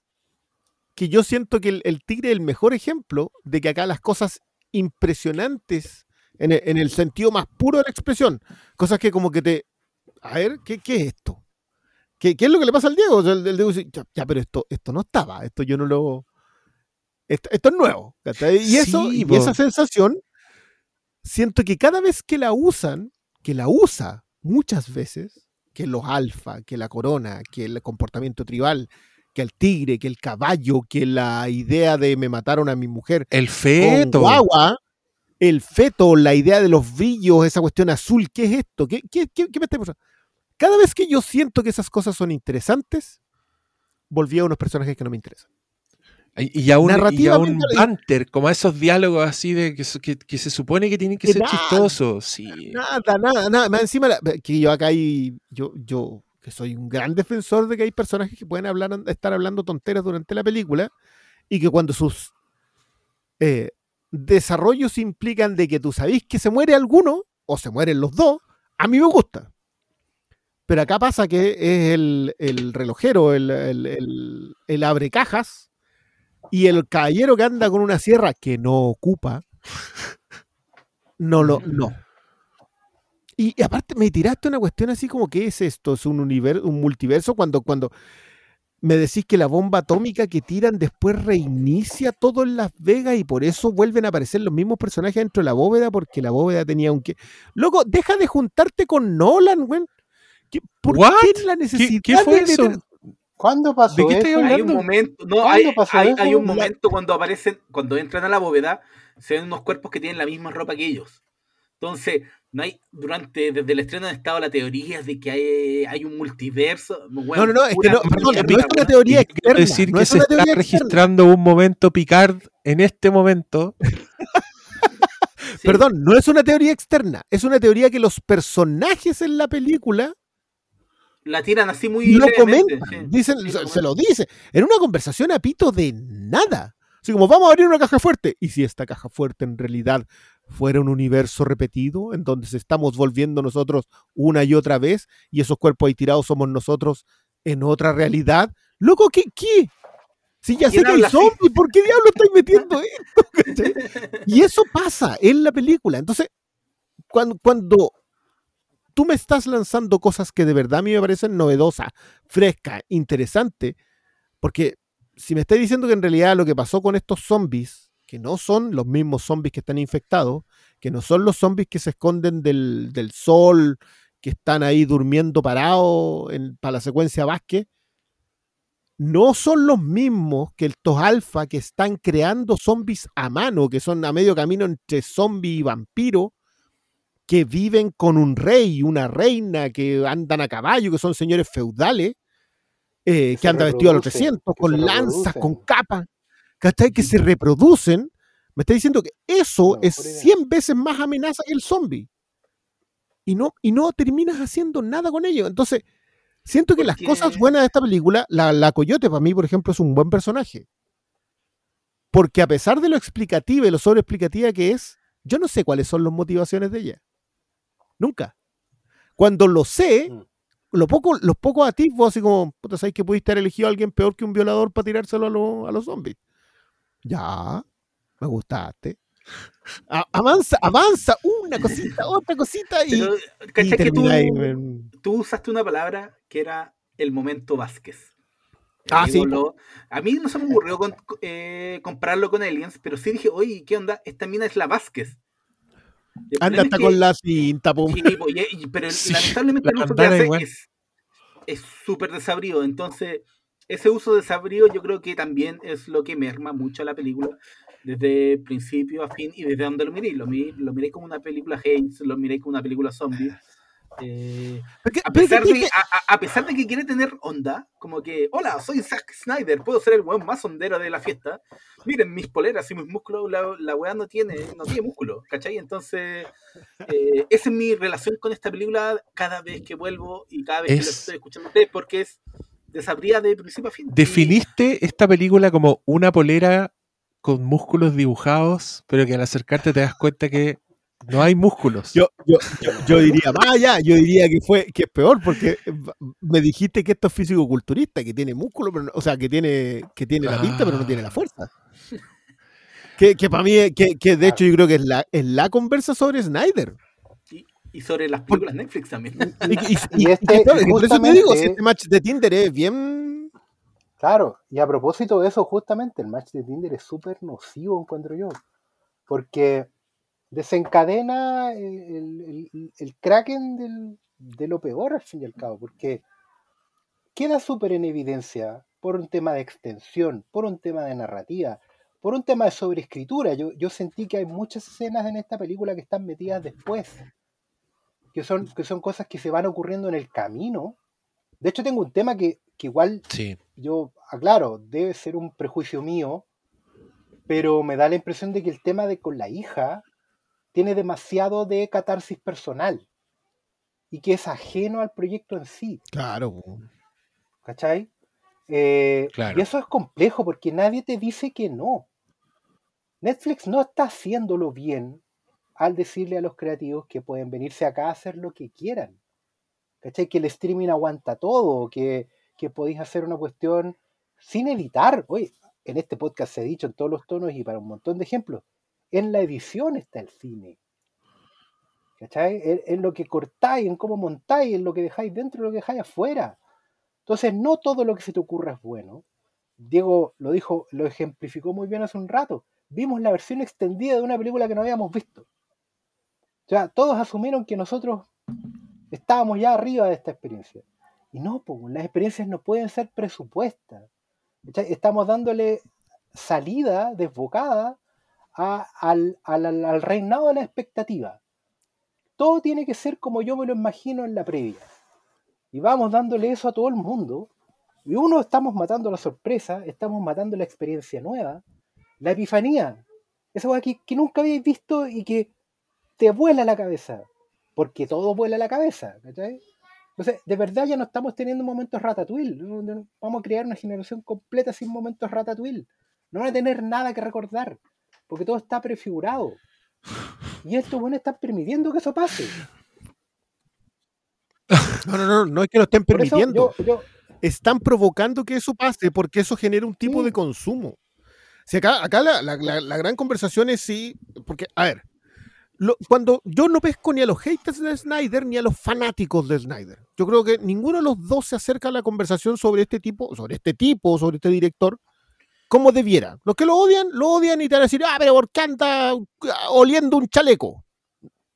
que yo siento que el, el tigre es el mejor ejemplo de que acá las cosas impresionantes, en el, en el, sentido más puro de la expresión, cosas que como que te... A ver, ¿qué, qué es esto? ¿Qué, ¿Qué, es lo que le pasa al Diego? O sea, el, el Diego dice, ya, ya, pero esto, esto no estaba, esto yo no lo... Esto, esto es nuevo. Y, eso, sí, y esa sensación, siento que cada vez que la usan, que la usa muchas veces, que los alfa, que la corona, que el comportamiento tribal, que el tigre, que el caballo, que la idea de me mataron a mi mujer. El feto. Guagua, el feto, la idea de los brillos, esa cuestión azul, ¿qué es esto? ¿Qué, qué, qué, qué me está pasando? Cada vez que yo siento que esas cosas son interesantes, volví a unos personajes que no me interesan. Y, a un, y a un banter, como a esos diálogos así de que, que, que se supone que tienen que, que ser nada, chistosos. Sí. Nada, nada, nada. Más encima, que yo acá hay, yo, yo que soy un gran defensor de que hay personajes que pueden hablar, estar hablando tonteras durante la película y que cuando sus eh, desarrollos implican de que tú sabés que se muere alguno o se mueren los dos, a mí me gusta. Pero acá pasa que es el, el relojero, el, el, el, abre cajas, Y el caballero que anda con una sierra que no ocupa, no lo, no. Y, y aparte me tiraste una cuestión así como, ¿qué es esto? ¿Es un universo, un multiverso? Cuando, cuando me decís que la bomba atómica que tiran después reinicia todo en Las Vegas y por eso vuelven a aparecer los mismos personajes dentro de la bóveda, porque la bóveda tenía un que. Loco, deja de juntarte con Nolan, güey. ¿Qué- ¿Por What? qué la necesidad qué fue de- eso? ¿Cuándo pasó ¿De qué eso? hablando? Hay un momento, no, ¿Cuándo hay, pasó hay- un momento cuando aparecen, cuando entran a la bóveda, se ven unos cuerpos que tienen la misma ropa que ellos. Entonces, no hay, durante, desde el estreno han estado la teoría de que hay, hay un multiverso. Bueno, No, no, no, es que no, perdón, no es una teoría externa. decir no que es se está externa. registrando un momento Picard en este momento. Sí. Perdón, no es una teoría externa, es una teoría que los personajes en la película La tiran así muy lo comentan, sí. dicen, Sí, se, lo se lo dice, en una conversación a pito de nada. Así como vamos a abrir una caja fuerte. ¿Y si esta caja fuerte en realidad fuera un universo repetido, en donde se estamos volviendo nosotros una y otra vez, y esos cuerpos ahí tirados somos nosotros en otra realidad? Loco, ¿qué? ¿Qué? Si ya sé ¿Quién que hay zombies, ¿por qué diablo estáis metiendo esto? Y eso pasa en la película. Entonces, cuando, cuando tú me estás lanzando cosas que de verdad a mí me parecen novedosas, frescas, interesantes, porque si me estás diciendo que en realidad lo que pasó con estos zombies, que no son los mismos zombies que están infectados, que no son los zombies que se esconden del, del sol, que están ahí durmiendo parados para la secuencia Vázquez, no son los mismos que estos alfa que están creando zombies a mano, que son a medio camino entre zombie y vampiro, que viven con un rey una reina, que andan a caballo, que son señores feudales, eh, que, se andan vestidos a los reproducen, 300, que con lanzas, con capas, ¿cachai? Que se reproducen. Me está diciendo que eso No, es por idea. 100 veces más amenaza que el zombie. Y no, y no terminas haciendo nada con ello. Entonces, siento que las cosas buenas de esta película, la, la Coyote para mí, por ejemplo, es un buen personaje. Porque a pesar de lo explicativa y lo sobreexplicativa que es, yo no sé cuáles son las motivaciones de ella. Nunca. Cuando lo sé, Mm. lo poco, los pocos atisbos, así como, puta, ¿sabes que pudiste haber elegido a alguien peor que un violador para tirárselo a, los- a los zombies? Ya, me gustaste. A- avanza, avanza, una cosita, otra cosita y, Pero, y ¿cachai que tú, usaste una palabra que era el momento Vázquez? Ah, sí. A mí no se me ocurrió con- eh, compararlo con Aliens, pero sí dije, oye, ¿qué onda? Esta mina es la Vázquez. El Anda hasta con la cinta, po. Sí, po, y- y- pero Sí, lamentablemente el la uso que hace igual. es es súper desabrido. Entonces, ese uso desabrido yo creo que también es lo que merma mucho a la película desde principio a fin y desde donde lo miré. Lo miré, lo miré como una película Haynes, lo miré como una película zombie. Eh, a, pesar de, a, a- a pesar de que quiere tener onda, como que, hola, soy Zack Snyder, puedo ser el weón más hondero de la fiesta. Miren mis poleras y mis músculos, la, la weá no tiene, no tiene músculo, ¿cachai? Entonces, eh, esa es mi relación con esta película cada vez que vuelvo y cada vez que lo Es- estoy escuchando a ustedes, porque es desabrida de principio a fin. Definiste esta película como una polera con músculos dibujados, pero que al acercarte te das cuenta que no hay músculos. Yo, yo, yo, yo diría allá, yo diría que fue que es peor porque me dijiste que esto es físico-culturista, que tiene músculo, pero no- o sea, que tiene, que tiene la pinta, pero no tiene la fuerza. Que, que para mí, es- que, que de hecho yo creo que es la, es la conversa sobre Snyder. y, y sobre las películas Netflix también. Y, y- y- Y y este, que, claro, y por eso te digo, si justamente- este match de Tinder es bien... Claro, y a propósito de eso, justamente el match de Tinder es súper nocivo, encuentro yo, porque desencadena el, el- el- kraken del- de lo peor al fin y al cabo, porque queda súper en evidencia por un tema de extensión, por un tema de narrativa, por un tema de sobreescritura. Yo, yo sentí que hay muchas escenas en esta película que están metidas después, que son, que son cosas que se van ocurriendo en el camino. De hecho, tengo un tema que, que igual Sí. yo aclaro, debe ser un prejuicio mío, pero me da la impresión de que el tema de con la hija tiene demasiado de catarsis personal y que es ajeno al proyecto en sí, Claro. ¿cachai? Eh, Claro. Y eso es complejo porque nadie te dice que no. Netflix no está haciéndolo bien al decirle a los creativos que pueden venirse acá a hacer lo que quieran. ¿Cachai? Que el streaming aguanta todo, que, que podéis hacer una cuestión sin editar. Oye, en este podcast se ha dicho en todos los tonos y para un montón de ejemplos, en la edición está el cine. ¿Cachai? En, en lo que cortáis, en cómo montáis, en lo que dejáis dentro y lo que dejáis afuera. Entonces, no todo lo que se te ocurra es bueno. Diego lo dijo, lo ejemplificó muy bien hace un rato. Vimos la versión extendida de una película que no habíamos visto. O sea, todos asumieron que nosotros estábamos ya arriba de esta experiencia. Y no, las experiencias no pueden ser presupuestas. Estamos dándole salida desbocada a- al, al- reinado de la expectativa. Todo tiene que ser como yo me lo imagino en la previa. Y vamos dándole eso a todo el mundo. Y uno, estamos matando la sorpresa, estamos matando la experiencia nueva, la epifanía. Esa cosa que, nunca habéis visto y que te vuela la cabeza. Porque todo vuela la cabeza. ¿cachai? Entonces, de verdad ya no estamos teniendo momentos ratatouille. Vamos a crear una generación completa sin momentos ratatouille. No van a tener nada que recordar. Porque todo está prefigurado. Y estos buenos están permitiendo que eso pase. No, no, no, no es que lo estén permitiendo. yo- yo, Están provocando que eso pase porque eso genera un tipo Sí. de consumo. Si acá, acá la, la- la- la gran conversación es si. Porque, a ver, lo- cuando yo no pesco ni a los haters de Snyder ni a los fanáticos de Snyder. Yo creo que ninguno de los dos se acerca a la conversación sobre este tipo, sobre este tipo, sobre este director, como debiera. Los que lo odian, lo odian y te van a decir, ah, pero ¿por qué anda ah, oliendo un chaleco?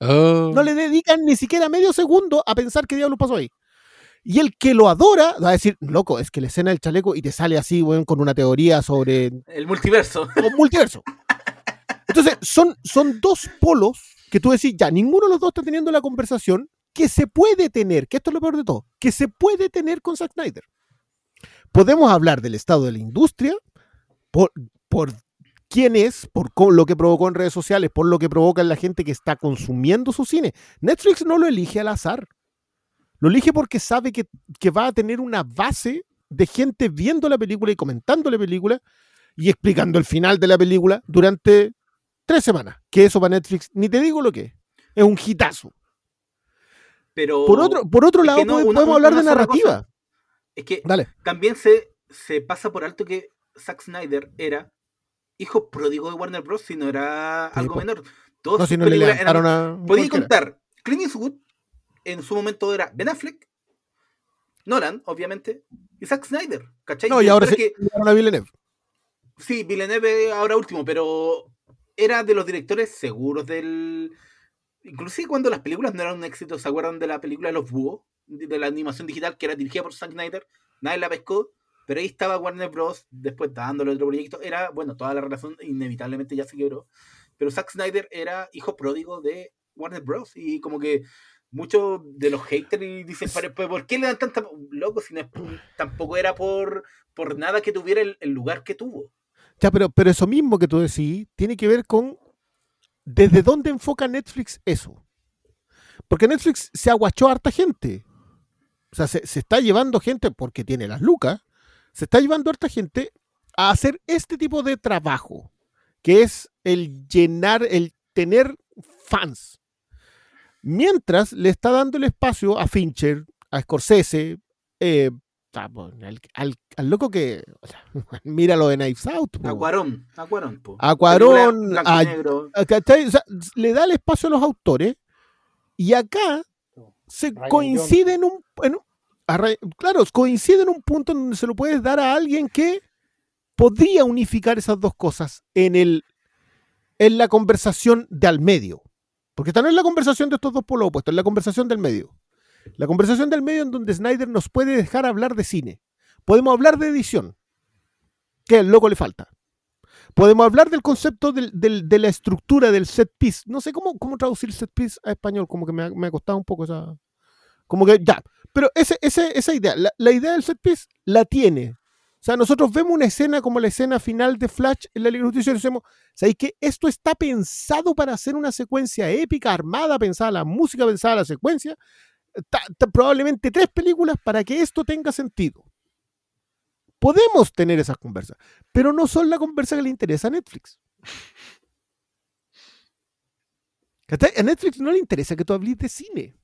Oh. No le dedican ni siquiera medio segundo a pensar qué diablo pasó ahí. Y el que lo adora va a decir, loco, es que la escena del chaleco y te sale así, weón, con una teoría sobre El multiverso. un multiverso. Entonces, son, son dos polos que tú decís, ya, ninguno de los dos está teniendo la conversación que se puede tener, que esto es lo peor de todo, que se puede tener con Zack Snyder. Podemos hablar del estado de la industria, por, por quién es, por lo que provocó en redes sociales, por lo que provoca en la gente que está consumiendo su cine. Netflix no lo elige al azar. Lo elige porque sabe que, que va a tener una base de gente viendo la película y comentando la película y explicando el final de la película durante tres semanas. Que eso para Netflix, ni te digo lo que es. Es un hitazo. Pero Por otro, por otro lado, no, una- podemos hablar una de narrativa. cosa. es que Dale. también se, se pasa por alto que Zack Snyder era hijo pródigo de Warner Bros. si no era algo menor. Todas No, si no le eran- a. Podía contar Clint Eastwood, en su momento era Ben Affleck, Nolan, obviamente, y Zack Snyder. ¿Cachai? No, y ahora sí que a Villeneuve. Sí, Villeneuve ahora último, pero era de los directores seguros del... Inclusive cuando las películas no eran un éxito, ¿se acuerdan de la película Los Búhos? De de la animación digital que era dirigida por Zack Snyder, nadie la pescó, pero ahí estaba Warner Bros. después dándole otro proyecto. Era, bueno, toda la relación inevitablemente ya se quebró, pero Zack Snyder era hijo pródigo de Warner Bros. Y como que muchos de los haters dicen, "Pero, pero, ¿por qué le dan tanta... Loco, si no es tampoco era por, por nada que tuviera el- el lugar que tuvo. Ya, pero, pero eso mismo que tú decís tiene que ver con desde dónde enfoca Netflix eso. Porque Netflix se aguachó a harta gente. O sea, se, se está llevando gente, porque tiene las lucas, se está llevando a harta gente a hacer este tipo de trabajo, que es el llenar, el tener fans. Mientras le está dando el espacio a Fincher, a Scorsese, eh, al, al- al loco que o sea, mira lo de Knives Out. po. Acuarón, Acuarón, po. A Cuarón, a- le da el espacio a los autores y acá se Ryan coincide en un, en claro, coincide en un punto en donde se lo puedes dar a alguien que podría unificar esas dos cosas en el en la conversación de al medio. Porque esta no es la conversación de estos dos polos opuestos, es la conversación del medio. La conversación del medio en donde Snyder nos puede dejar hablar de cine. Podemos hablar de edición, que al loco le falta. Podemos hablar del concepto del- de la estructura del set piece. No sé cómo, cómo traducir set piece a español, como que me me ha costado un poco esa. Como que ya. Pero ese, ese- esa idea, la, la idea del set piece la tiene. O sea, nosotros vemos una escena como la escena final de Flash en la Liga de Justicia y decimos, ¿sabéis que esto está pensado para hacer una secuencia épica, armada, pensada la música, pensada la secuencia? Ta- ta- probablemente tres películas para que esto tenga sentido. Podemos tener esas conversas, pero no son la conversa que le interesa a Netflix. A Netflix no le interesa que tú hables de cine.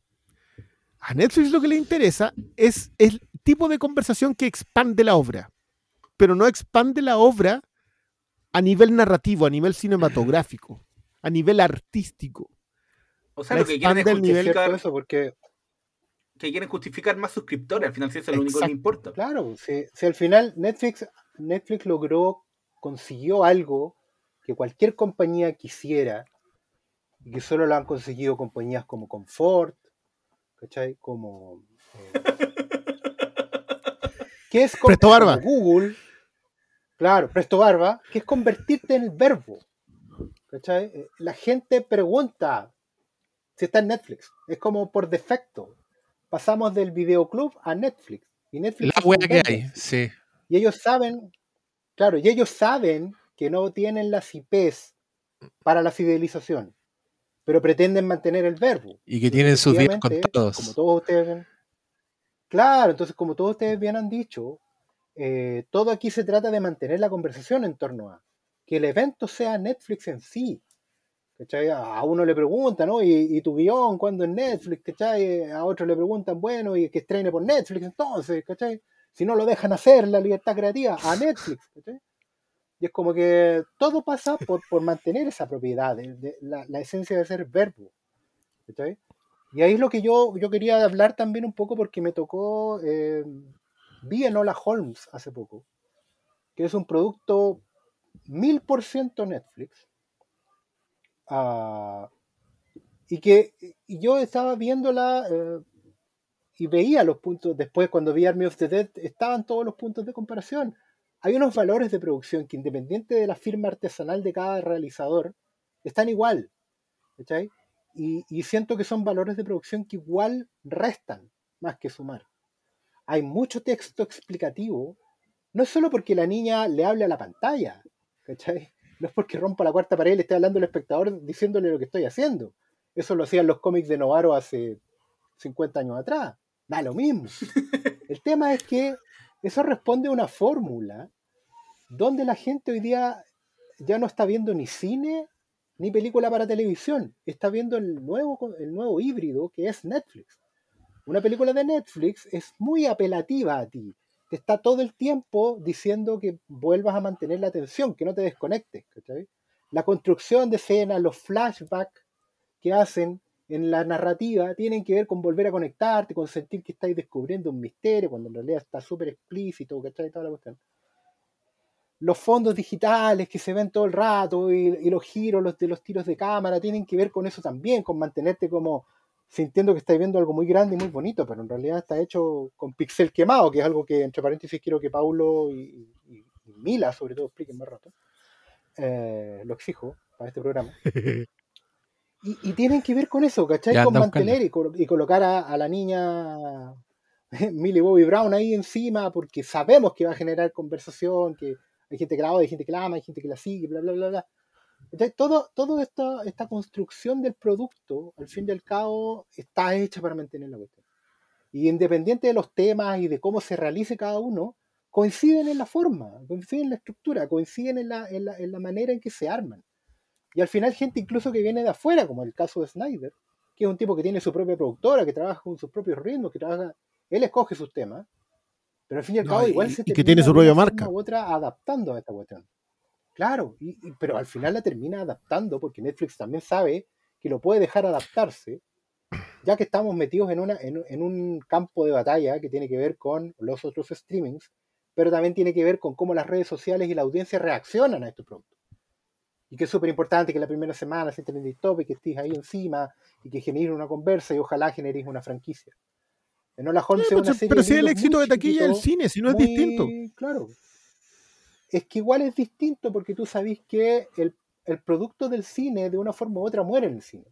A Netflix lo que le interesa es el tipo de conversación que expande la obra, pero no expande la obra a nivel narrativo, a nivel cinematográfico, a nivel artístico. O sea, La lo que quieren es justificar, eso porque, que quieren justificar más suscriptores. Al final, sí, eso es lo único que importa. claro, si, si al final Netflix, Netflix logró, consiguió algo que cualquier compañía quisiera y que solo lo han conseguido compañías como Comfort, ¿cachai? Como... eh, que es co- Presto Barba. como Google, claro, Presto Barba, que es convertirte en el verbo. ¿cachai? Eh, La gente pregunta si está en Netflix. Es como por defecto. Pasamos del videoclub a Netflix. Y Netflix La wea que hay, sí. Y ellos saben, claro, y ellos saben que no tienen las IPs para la fidelización, pero pretenden mantener el verbo. Y que tienen sus días contados. Como todos ustedes Claro, entonces como todos ustedes bien han dicho, eh, todo aquí se trata de mantener la conversación en torno a que el evento sea Netflix en sí. ¿cachai? A uno le preguntan, ¿no? ¿Y, y tu guion cuándo es Netflix? ¿cachai? A otro le preguntan, bueno, y que estrene por Netflix entonces, ¿cachai? Si no lo dejan hacer la libertad creativa a Netflix, ¿cachai? Y es como que todo pasa por, por mantener esa propiedad, de- la, la esencia de ser verbo. ¿cachai? Y ahí es lo que yo, yo quería hablar también un poco porque me tocó, eh, vi en Hola Holmes hace poco, que es un producto mil por ciento Netflix. ah, y que yo estaba viéndola eh, y veía los puntos, después cuando vi Army of the estaban todos los puntos de comparación. Hay unos valores de producción que independiente de la firma artesanal de cada realizador, están igual. ¿cachai? Y, y siento que son valores de producción que igual restan más que sumar. Hay mucho texto explicativo, no es solo porque la niña le hable a la pantalla, ¿cachai? No es porque rompa la cuarta pared y le esté hablando al espectador diciéndole lo que estoy haciendo. Eso lo hacían los cómics de Novaro hace 50 años atrás. Da lo mismo. El tema es que eso responde a una fórmula donde la gente hoy día ya no está viendo ni cine ni película para televisión. Está viendo el nuevo, el nuevo híbrido que es Netflix. Una película de Netflix es muy apelativa a ti. Te está todo el tiempo diciendo que vuelvas a mantener la atención, que no te desconectes. La construcción de escenas, los flashbacks que hacen en la narrativa tienen que ver con volver a conectarte, con sentir que estáis descubriendo un misterio, cuando en realidad está súper explícito, ¿cachai? Toda la cuestión. Los fondos digitales que se ven todo el rato y, los giros los de los tiros de cámara tienen que ver con eso también, con mantenerte como sintiendo que estáis viendo algo muy grande y muy bonito, pero en realidad está hecho con pixel quemado, que es algo que, entre paréntesis, quiero que Paulo y Mila, sobre todo, expliquen más rato. Eh, lo exijo para este programa. Y, y tienen que ver con eso, ¿cachai? Ya, con mantener y, y colocar a, a la niña Millie Bobby Brown ahí encima, porque sabemos que va a generar conversación, que hay gente que la odia, hay gente que la ama, hay gente que la sigue, bla, bla, bla, bla. Entonces, todo, todo esta, esta construcción del producto, al fin y al cabo, está hecha para mantener la cuestión. Y independiente de los temas y de cómo se realice cada uno, coinciden en la forma, coinciden en la estructura, coinciden en la, en la, en la manera en que se arman. Y al final gente incluso que viene de afuera, como el caso de Snyder, que es un tipo que tiene su propia productora, que trabaja con sus propios ritmos, que trabaja, él escoge sus temas, pero al fin y al cabo y- igual y se que termina tiene su propia marca. u otra adaptando a esta cuestión. Claro, y, y- pero al final la termina adaptando porque Netflix también sabe que lo puede dejar adaptarse, ya que estamos metidos en, una, en, en un campo de batalla que tiene que ver con los otros streamings, pero también tiene que ver con cómo las redes sociales y la audiencia reaccionan a estos productos. Y que es súper importante que la primera semana se entren en top y que estés ahí encima y que genere una conversa y ojalá generes una franquicia. En Hola Holmes es pero una si- serie pero si el éxito de taquilla del cine, si no es muy- distinto. Claro. Es que igual es distinto porque tú sabes que el, el producto del cine de una forma u otra muere en el cine.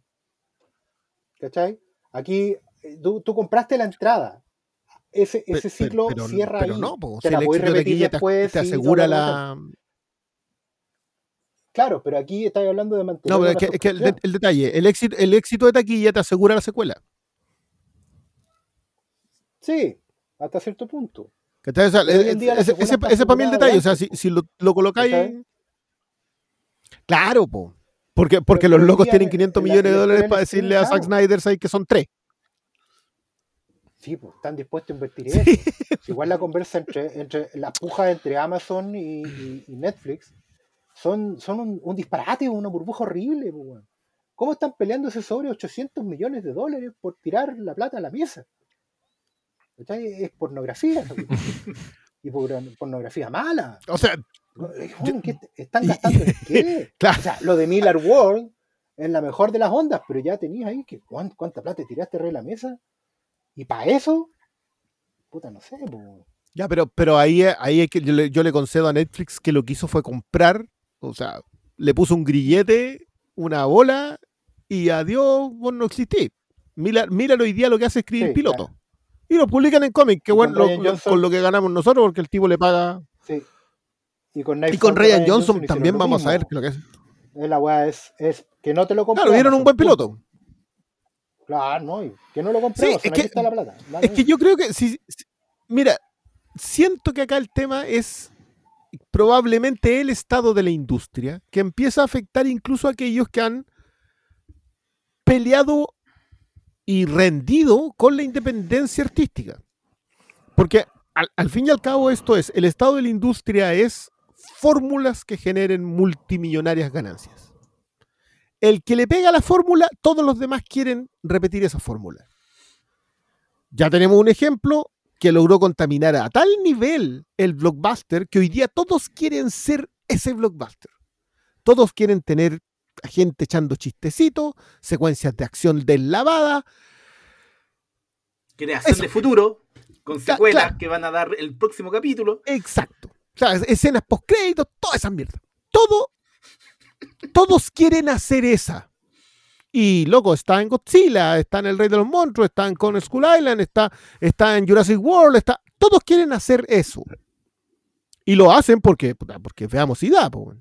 ¿Cachai? Aquí eh, tú, tú compraste la entrada. Ese, ese ciclo pero, cierra pero ahí. no, po, Te si la el éxito de repetir te, después, te asegura la... Claro, pero aquí estás hablando de mantener No, pero es que, es que el, detalle, el éxito, el éxito de taquilla te asegura la secuela. Sí, hasta cierto punto. Ese, ese- ese para mí el detalle. O sea, si, lo, lo colocáis. Claro, po. Porque, porque pero los locos tienen en- 500 en la- millones de dólares para decirle a Zack. Snyder ¿sabes? que son tres. Sí, pues están dispuestos a invertir en Sí. eso. Igual la conversa entre, entre la puja entre Amazon y, y- y Netflix son, son un, un disparate, una burbuja horrible. weón. ¿Cómo están peleándose sobre 800 millones de dólares por tirar la plata a la mesa? Es pornografía. y por- pornografía mala. O sea, Eh, weón, ¿qué te- ¿Están gastando en qué? Claro. O sea, lo de Miller World es la mejor de las ondas, pero ya tenías ahí que ¿cuán- cuánta plata te tiraste re la mesa. Y para eso, puta, no sé. po. ya, pero, pero ahí, ahí es que yo le, yo le concedo a Netflix que lo que hizo fue comprar, o sea, le puso un grillete, una bola y adiós, vos no existís. Mira, mira hoy día lo que hace es escribir Sí, pilotos. Y lo publican en cómic, que Y bueno, con lo- Ryan lo- Johnson- con lo que ganamos nosotros, porque el tipo le paga. Sí. Y con, Y con Ryan Johnson también vamos a ver lo que es. La weá es, es que no te lo compramos. Claro, vieron un buen piloto. Claro, no, y que no lo compramos. Sí, es que- está la plata. Es que yo creo que si, si- mira, siento que acá el tema es probablemente el estado de la industria que empieza a afectar incluso a aquellos que han peleado y rendido con la independencia artística. Porque al, fin y al cabo esto es, el estado de la industria es fórmulas que generen multimillonarias ganancias. El que le pega la fórmula, todos los demás quieren repetir esa fórmula. Ya tenemos un ejemplo que logró contaminar a tal nivel el blockbuster que hoy día todos quieren ser ese blockbuster. Todos quieren tener a gente echando chistecitos, secuencias de acción deslavada. Creación Eso. de futuro, con secuelas claro. que van a dar el próximo capítulo. Exacto. O sea, es- escenas post-créditos, toda esa mierda. Todo, todos quieren hacer esa. Y loco, está en Godzilla, está en El Rey de los Monstruos, está en Con Skull Island, está, está en Jurassic World, está. Todos quieren hacer eso. Y lo hacen porque, porque veamos y da, po.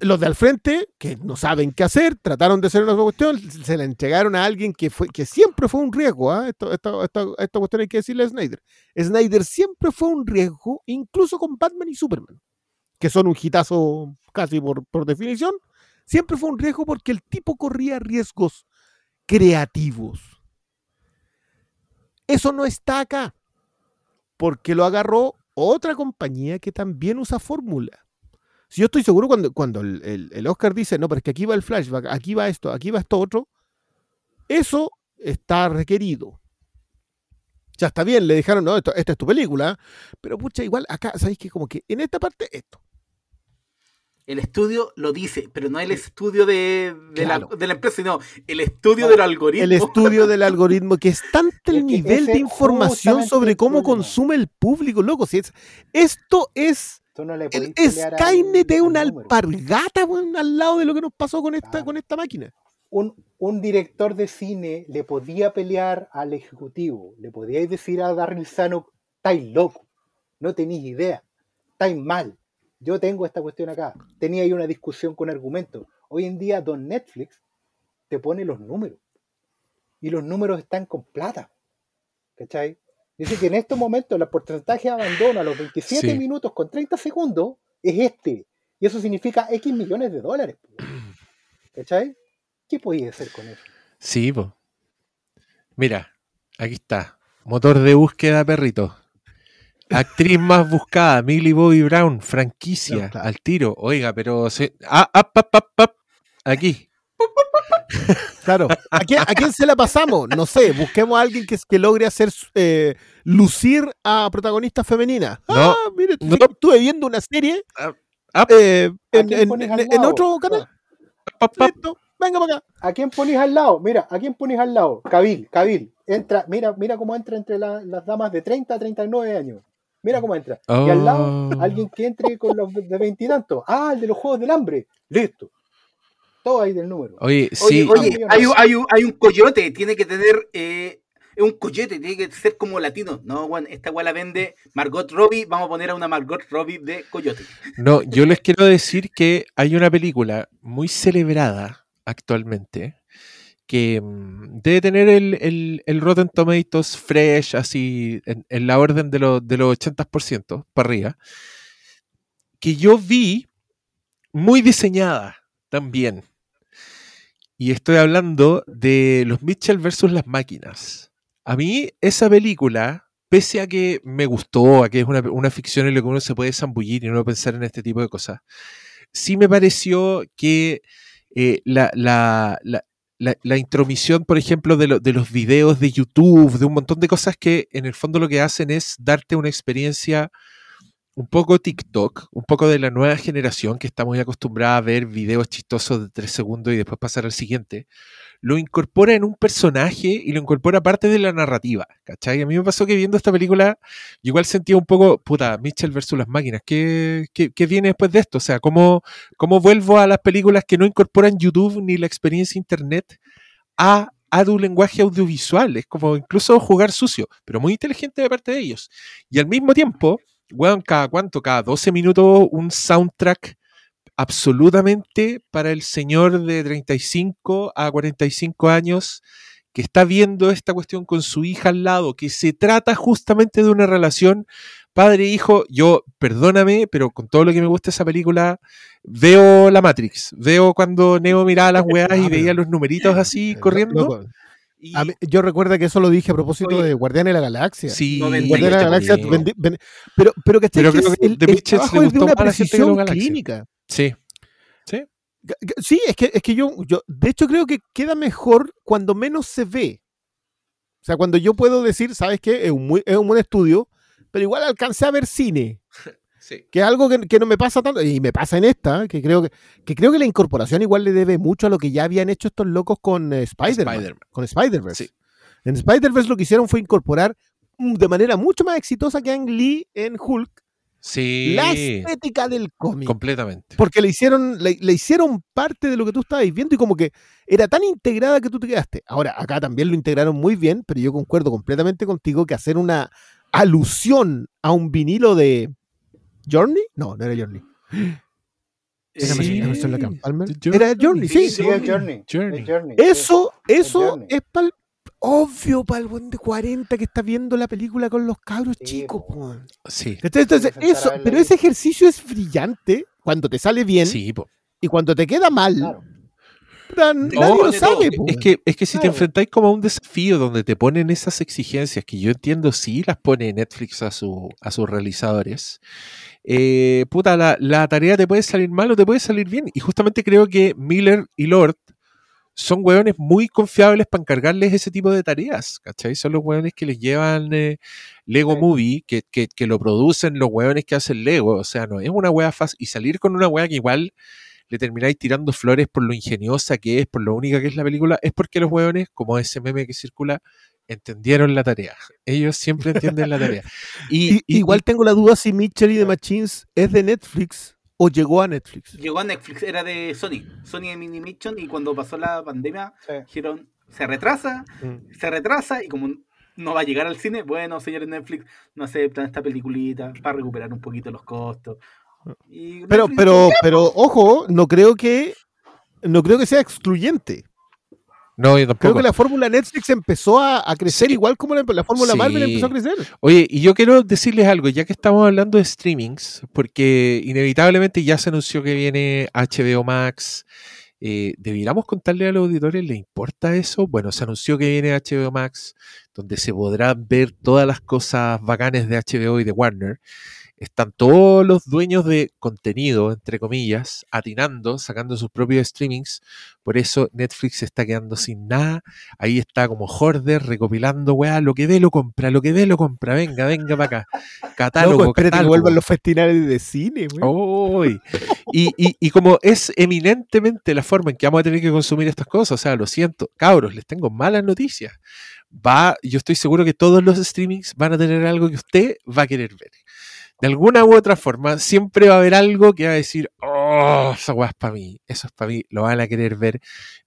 Los de al frente, que no saben qué hacer, trataron de hacer una cuestión, se la entregaron a alguien que fue, que siempre fue un riesgo, ¿ah? Esto- esta, esta- esta cuestión hay que decirle a Snyder. Snyder siempre fue un riesgo, incluso con Batman y Superman, que son un hitazo casi por, por definición. Siempre fue un riesgo porque el tipo corría riesgos creativos. Eso no está acá, porque lo agarró otra compañía que también usa fórmula. Si yo estoy seguro cuando, cuando el, Oscar dice, no, pero es que aquí va el flashback, aquí va esto, aquí va esto otro, eso está requerido. Ya está bien, le dejaron, no, esto- esta es tu película, pero pucha, igual acá, ¿sabéis que como que en esta parte esto? El estudio lo dice, pero no el estudio de, de, Claro. la, de la empresa, sino el estudio No, del algoritmo. El estudio del algoritmo, que es tanto el Es que nivel de información sobre cómo consume el público, loco. Si es, esto es no el Skynet de una número. alpargata al lado de lo que nos pasó con esta, Claro. con esta máquina. un, un director de cine le podía pelear al ejecutivo, le podíais decir a Darryl Sano, estáis loco, no tenéis idea, estáis mal. Yo tengo esta cuestión acá. Tenía ahí una discusión con argumentos. Hoy en día, Don Netflix te pone los números. Y los números están con plata. ¿Cachai? Dice que en estos momentos el porcentaje de abandono a los 27 Sí. minutos con 30 segundos es este. Y eso significa X millones de dólares. ¿Cachai? ¿Qué podía hacer con eso? Sí, po. Mira, aquí está. Motor de búsqueda, perrito. Actriz más buscada, Millie Bobby Brown, franquicia, claro. al tiro. Oiga, pero se... Ah, ap, ap, ap, ap. Aquí. Claro. ¿A quién, a quién se la pasamos? No sé, busquemos a alguien que, que logre hacer eh, lucir a protagonistas femeninas. No, ah, mire, no. estuve viendo una serie Ap, eh, ¿A en, en- pones otro canal. ap. Listo, venga para acá. ¿A quién ponís al lado? Mira, ¿a quién ponís al lado? Cabil, Cabil. Entra, mira, mira cómo entra entre la- las damas de 30 a 39 años. Mira cómo entra. Y al lado, Oh. alguien que entre con los de veintitantos. Ah, el de los juegos del hambre. Listo. Todo ahí del número. Oye, sí. oye, hay, un- hay, un- hay un coyote, tiene que tener. Eh, es un coyote, tiene que ser como latino. No, weón, esta weá la vende Margot Robbie. Vamos a poner a una Margot Robbie de coyote. No, yo les quiero decir que hay una película muy celebrada actualmente que mm, debe tener el, el, el Rotten Tomatoes fresh, así, en, la orden de, los de los 80% para arriba, que yo vi muy diseñada también. Y estoy hablando de los Mitchell versus las máquinas. A mí esa película pese a que me gustó, a que es una, una ficción en la que uno se puede zambullir y no pensar en este tipo de cosas, sí me pareció que eh, la, la, la- la intromisión, por ejemplo, de, lo- de los videos de YouTube, de un montón de cosas que en el fondo lo que hacen es darte una experiencia un poco TikTok, un poco de la nueva generación que está muy acostumbrada a ver videos chistosos de tres segundos y después pasar al siguiente, lo incorpora en un personaje y lo incorpora parte de la narrativa, ¿cachai? A mí me pasó que viendo esta película, yo igual sentía un poco, puta, Mitchell versus las máquinas, ¿qué, qué, viene después de esto? O sea, ¿cómo, ¿cómo vuelvo a las películas que no incorporan YouTube ni la experiencia Internet a, a tu lenguaje audiovisual? Es como incluso jugar sucio, pero muy inteligente de parte de ellos. Y al mismo tiempo, weón, cada cuánto, cada 12 minutos un soundtrack absolutamente para el señor de 35 a 45 años que está viendo esta cuestión con su hija al lado, que se trata justamente de una relación padre-hijo. Yo, perdóname, pero con todo lo que me gusta esa película, veo la Matrix. Veo cuando Neo miraba las weas y Ah, veía los numeritos así corriendo. Y- mí- yo recuerdo que eso lo dije a propósito Oye, de Guardianes de la Galaxia. sí, Guardianes de la Galaxia, vendi- pero, pero que, Pero que creo es que el, el trabajo le es de gustó una precisión clínica. Sí. Sí. Sí, es que, es que yo, yo, de hecho creo que queda mejor cuando menos se ve. O sea, cuando yo puedo decir, ¿sabes qué? Es un, muy- es un buen estudio, pero igual alcancé a ver cine, Sí. que es algo que, que no me pasa tanto, y me pasa en esta, que creo que, que creo que la incorporación igual le debe mucho a lo que ya habían hecho estos locos con eh, Spider-Man, Spider-Man. con Spider-Verse. Sí. En Spider-Verse lo que hicieron fue incorporar mm, de manera mucho más exitosa que Ang Lee en Hulk Sí. la estética del cómic. Completamente. Porque le hicieron, le, le hicieron parte de lo que tú estabas viendo y como que era tan integrada que tú te quedaste. Ahora, acá también lo integraron muy bien, pero yo concuerdo completamente contigo que hacer una alusión a un vinilo de Journey, no, no era Journey. Era Sí. Palmer. The Era Journey, sí. Sí, es Journey. Journey. es Journey, sí. Eso, eso Journey. es pal, obvio para el buen de 40 que está viendo la película con los cabros Sí, chicos. po. Sí. Entonces, eso, pero ese ejercicio es brillante cuando te sale bien Sí, po. y cuando te queda mal. Claro. nadie No, lo sabe. po. Es que, es que si te enfrentáis como a un desafío donde te ponen esas exigencias, que yo entiendo sí las pone Netflix a, su, a sus realizadores, eh, puta, la, la tarea te puede salir mal o te puede salir bien. Y justamente creo que Miller y Lord son hueones muy confiables para encargarles ese tipo de tareas, ¿cachai? Son los hueones que les llevan eh, Lego Sí. Movie, que, que, que lo producen los hueones que hacen Lego, o sea, no es una hueá fácil. Y salir con una hueá que igual le termináis tirando flores por lo ingeniosa que es, por lo única que es la película, es porque los hueones, como ese meme que circula, entendieron la tarea. Ellos siempre entienden la tarea. Y, Y- y- igual tengo la duda si Mitchell y The Machines es de Netflix o llegó a Netflix. Llegó a Netflix, era de Sony, Sony de Minimation, y cuando pasó la pandemia, Sí. dijeron, se retrasa, Mm. se retrasa, y como no va a llegar al cine, bueno, señores Netflix, no aceptan esta peliculita para recuperar un poquito los costos. Y Pero, Netflix pero, pero, ojo, no creo que no creo que sea excluyente. No, yo Creo que la fórmula Netflix empezó a, a crecer Sí. igual como la, la fórmula Sí. Marvel empezó a crecer. Oye, y yo quiero decirles algo, ya que estamos hablando de streamings, porque inevitablemente ya se anunció que viene HBO Max. Eh, ¿Debiéramos contarle a los auditores, ¿le importa eso? Bueno, se anunció que viene HBO Max, donde se podrán ver todas las cosas bacanes de HBO y de Warner. Están todos los dueños de contenido, entre comillas, atinando, sacando sus propios streamings. Por eso Netflix se está quedando sin nada. Ahí está como Horder recopilando, weá, lo que dé lo compra, lo que dé lo compra. Venga, venga para acá. Catálogo, Loco, espérate que catálogo. vuelvan los festivales de cine. Uy. Y, y, y como es eminentemente la forma en que vamos a tener que consumir estas cosas, o sea, lo siento, cabros, les tengo malas noticias. Va, yo estoy seguro que todos los streamings van a tener algo que usted va a querer ver. De alguna u otra forma, siempre va a haber algo que va a decir, oh, esa weá es para mí, eso es para mí, lo van a querer ver.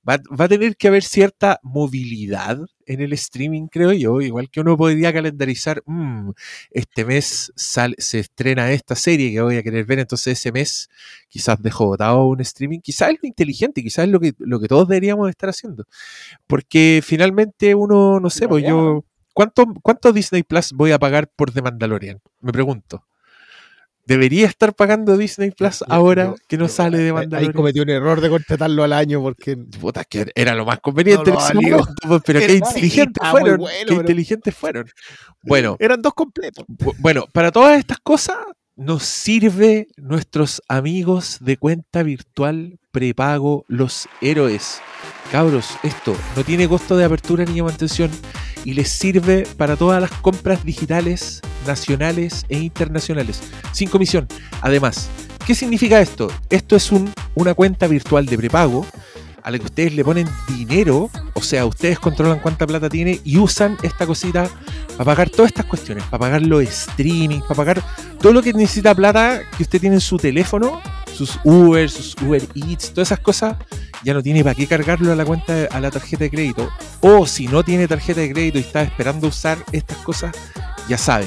Va, va a tener que haber cierta movilidad en el streaming, creo yo, igual que uno podría calendarizar, "Mm, este mes sale, se estrena esta serie que voy a querer ver, entonces ese mes quizás dejo botado un streaming, quizás es lo inteligente, quizás es lo que, lo que todos deberíamos estar haciendo. Porque finalmente uno, no sé, pues yo, ¿cuánto, ¿cuánto Disney Plus voy a pagar por The Mandalorian? Me pregunto. Debería estar pagando Disney Plus ahora que no sale de Mandalorian. Ahí cometí un error de contratarlo al año porque Puta, que era lo más conveniente No en lo ese valió. momento, pues, pero qué inteligentes fueron. bueno, qué pero- inteligentes fueron. Bueno, eran dos completos. Bu- Bueno, para todas estas cosas nos sirve nuestros amigos de cuenta virtual prepago Los Héroes. Cabros, esto no tiene costo de apertura ni de mantención y les sirve para todas las compras digitales, nacionales e internacionales, sin comisión. Además, ¿qué significa esto? Esto es un- una cuenta virtual de prepago a la que ustedes le ponen dinero, o sea, ustedes controlan cuánta plata tiene y usan esta cosita para pagar todas estas cuestiones, para pagar los streaming, para pagar todo lo que necesita plata que usted tiene en su teléfono, sus Uber, sus Uber Eats, todas esas cosas, ya no tiene para qué cargarlo a la cuenta, a la tarjeta de crédito. O si no tiene tarjeta de crédito y está esperando usar estas cosas, ya sabe,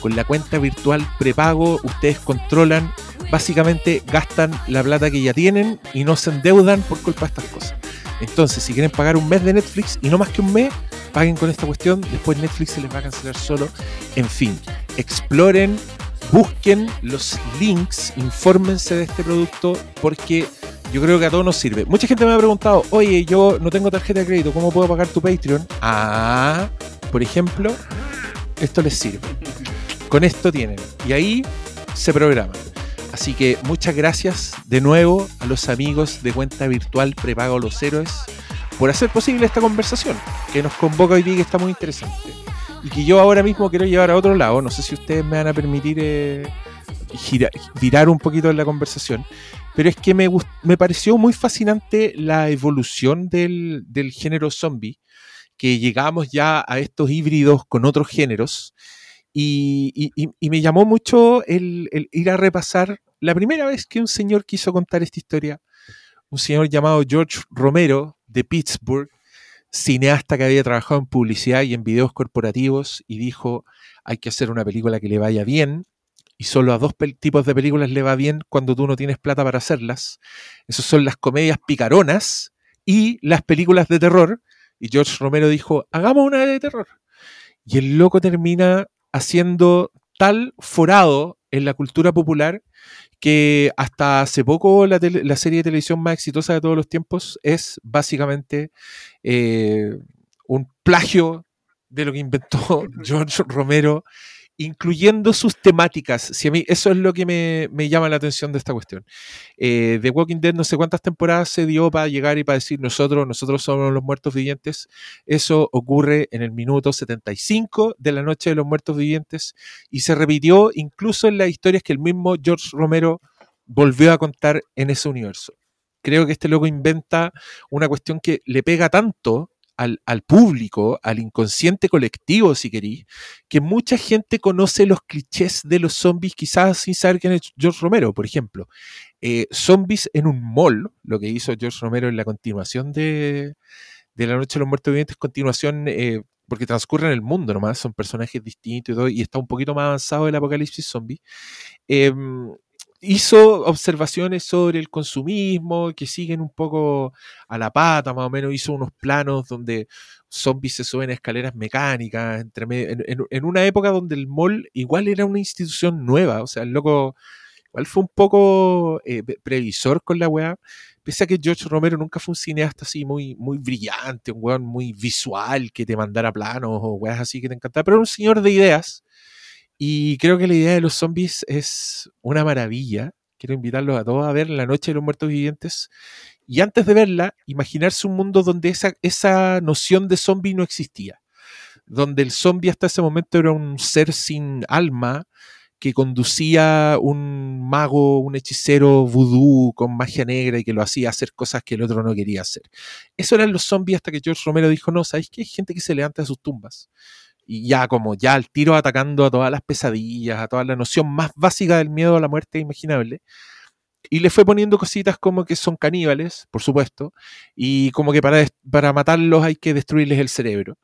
con la cuenta virtual prepago ustedes controlan, básicamente gastan la plata que ya tienen y no se endeudan por culpa de estas cosas. Entonces, si quieren pagar un mes de Netflix y no más que un mes, paguen con esta cuestión, después Netflix se les va a cancelar solo. En fin, exploren, busquen los links, infórmense de este producto porque yo creo que a todos nos sirve. Mucha gente me ha preguntado, oye, yo no tengo tarjeta de crédito, ¿cómo puedo pagar tu Patreon? Ah, por ejemplo, esto les sirve. Con esto tienen. Y ahí se programan. Así que muchas gracias de nuevo a los amigos de cuenta virtual Prepago Los Héroes por hacer posible esta conversación que nos convoca hoy día y que está muy interesante. Y que yo ahora mismo quiero llevar a otro lado. No sé si ustedes me van a permitir eh, gira- virar un poquito en la conversación. Pero es que me, me pareció muy fascinante la evolución del, del género zombie, que llegamos ya a estos híbridos con otros géneros. Y, y- me llamó mucho el ir a repasar la primera vez que un señor quiso contar esta historia, un señor llamado George Romero de Pittsburgh, cineasta que había trabajado en publicidad y en videos corporativos, y dijo, hay que hacer una película que le vaya bien, y solo a dos tipos de películas le va bien cuando tú no tienes plata para hacerlas. Esas son las comedias picaronas y las películas de terror. Y George Romero dijo, hagamos una de terror. Y el loco termina haciendo tal forado en la cultura popular que hasta hace poco la, tele- la serie de televisión más exitosa de todos los tiempos es básicamente eh, un plagio de lo que inventó George Romero, incluyendo sus temáticas. Si a mí, eso es lo que me, me llama la atención de esta cuestión. Eh, The Walking Dead no sé cuántas temporadas se dio para llegar y para decir nosotros, nosotros somos los muertos vivientes. Eso ocurre en el minuto 75 de la noche de los muertos vivientes y se repitió incluso en las historias que el mismo George Romero volvió a contar en ese universo. Creo que este loco inventa una cuestión que le pega tanto al, público, al inconsciente colectivo, si querís, que mucha gente conoce los clichés de los zombies quizás sin saber quién es George Romero, por ejemplo. Eh, zombies en un mall, lo que hizo George Romero en la continuación de, de La Noche de los Muertos Vivientes, continuación, eh, porque transcurre en el mundo nomás, son personajes distintos y todo, y está un poquito más avanzado el apocalipsis zombie. Eh, hizo observaciones sobre el consumismo que siguen un poco a la pata, más o menos hizo unos planos donde zombies se suben a escaleras mecánicas, entre en, en- en una época donde el mall igual era una institución nueva, o sea, el loco igual fue un poco eh, pre- previsor con la weá, pese a que George Romero nunca fue un cineasta así muy, muy brillante, un weón muy visual que te mandara planos o weas así que te encantaba, pero era un señor de ideas. Y creo que la idea de los zombies es una maravilla. Quiero invitarlos a todos a ver La Noche de los Muertos Vivientes. Y antes de verla, imaginarse un mundo donde esa, esa noción de zombie no existía. Donde el zombie hasta ese momento era un ser sin alma que conducía un mago, un hechicero vudú con magia negra y que lo hacía hacer cosas que el otro no quería hacer. Eso eran los zombies hasta que George Romero dijo, no, ¿sabéis que hay gente que se levanta de sus tumbas? Y ya como ya al tiro atacando a todas las pesadillas, a toda la noción más básica del miedo a la muerte imaginable. Y le fue poniendo cositas como que son caníbales, por supuesto, y como que para, para matarlos hay que destruirles el cerebro.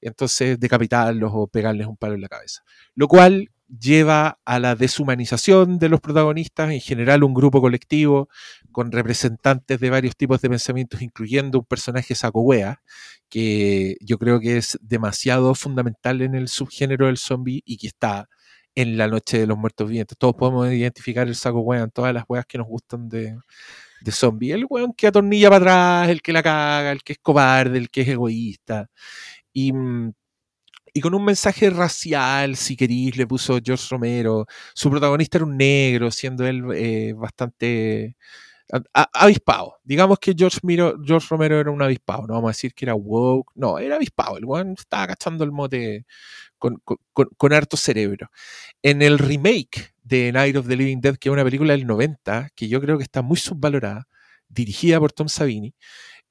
Entonces decapitarlos o pegarles un palo en la cabeza. Lo cual lleva a la deshumanización de los protagonistas, en general un grupo colectivo con representantes de varios tipos de pensamientos, incluyendo un personaje saco wea, que yo creo que es demasiado fundamental en el subgénero del zombie y que está en La Noche de los Muertos Vivientes. Todos podemos identificar el saco weón, todas las weas que nos gustan de, de zombie. El weón que atornilla para atrás, el que la caga, el que es cobarde, el que es egoísta. Y, mm, y con un mensaje racial, si querís, le puso George Romero. Su protagonista era un negro, siendo él eh, bastante avispado. Digamos que George, Romero era un avispado, no vamos a decir que era woke, no, era avispado. El weón estaba cachando el mote con harto cerebro. En el remake de Night of the Living Dead, que es una película del 90, que yo creo que está muy subvalorada, dirigida por Tom Savini,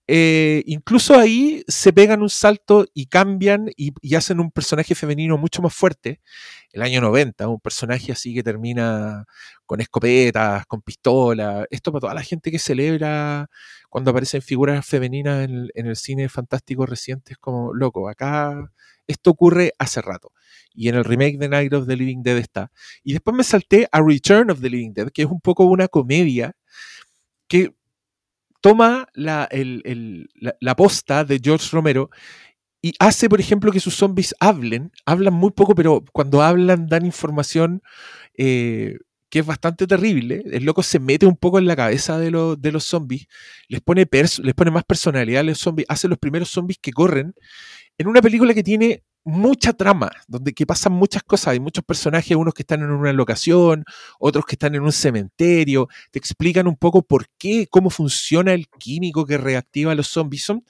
eh, incluso ahí se pegan un salto y cambian y, hacen un personaje femenino mucho más fuerte. El año 90, un personaje así que termina con escopetas, con pistola. Esto para toda la gente que celebra cuando aparecen figuras femeninas en, el- en el cine fantástico reciente, es como, loco, acá esto ocurre hace rato. Y en el remake de Night of the Living Dead está. Y después me salté a Return of the Living Dead, que es un poco una comedia que toma la, el- el- la, posta de George Romero y hace, por ejemplo, que sus zombies hablen. Hablan muy poco, pero cuando hablan dan información eh, que es bastante terrible. El loco se mete un poco en la cabeza de, los de los zombies, les pone, les pone más personalidad a los zombies, hace los primeros zombies que corren en una película que tiene mucha trama, donde que pasan muchas cosas, hay muchos personajes, unos que están en una locación, otros que están en un cementerio, te explican un poco por qué, cómo funciona el químico que reactiva a los zombies. Son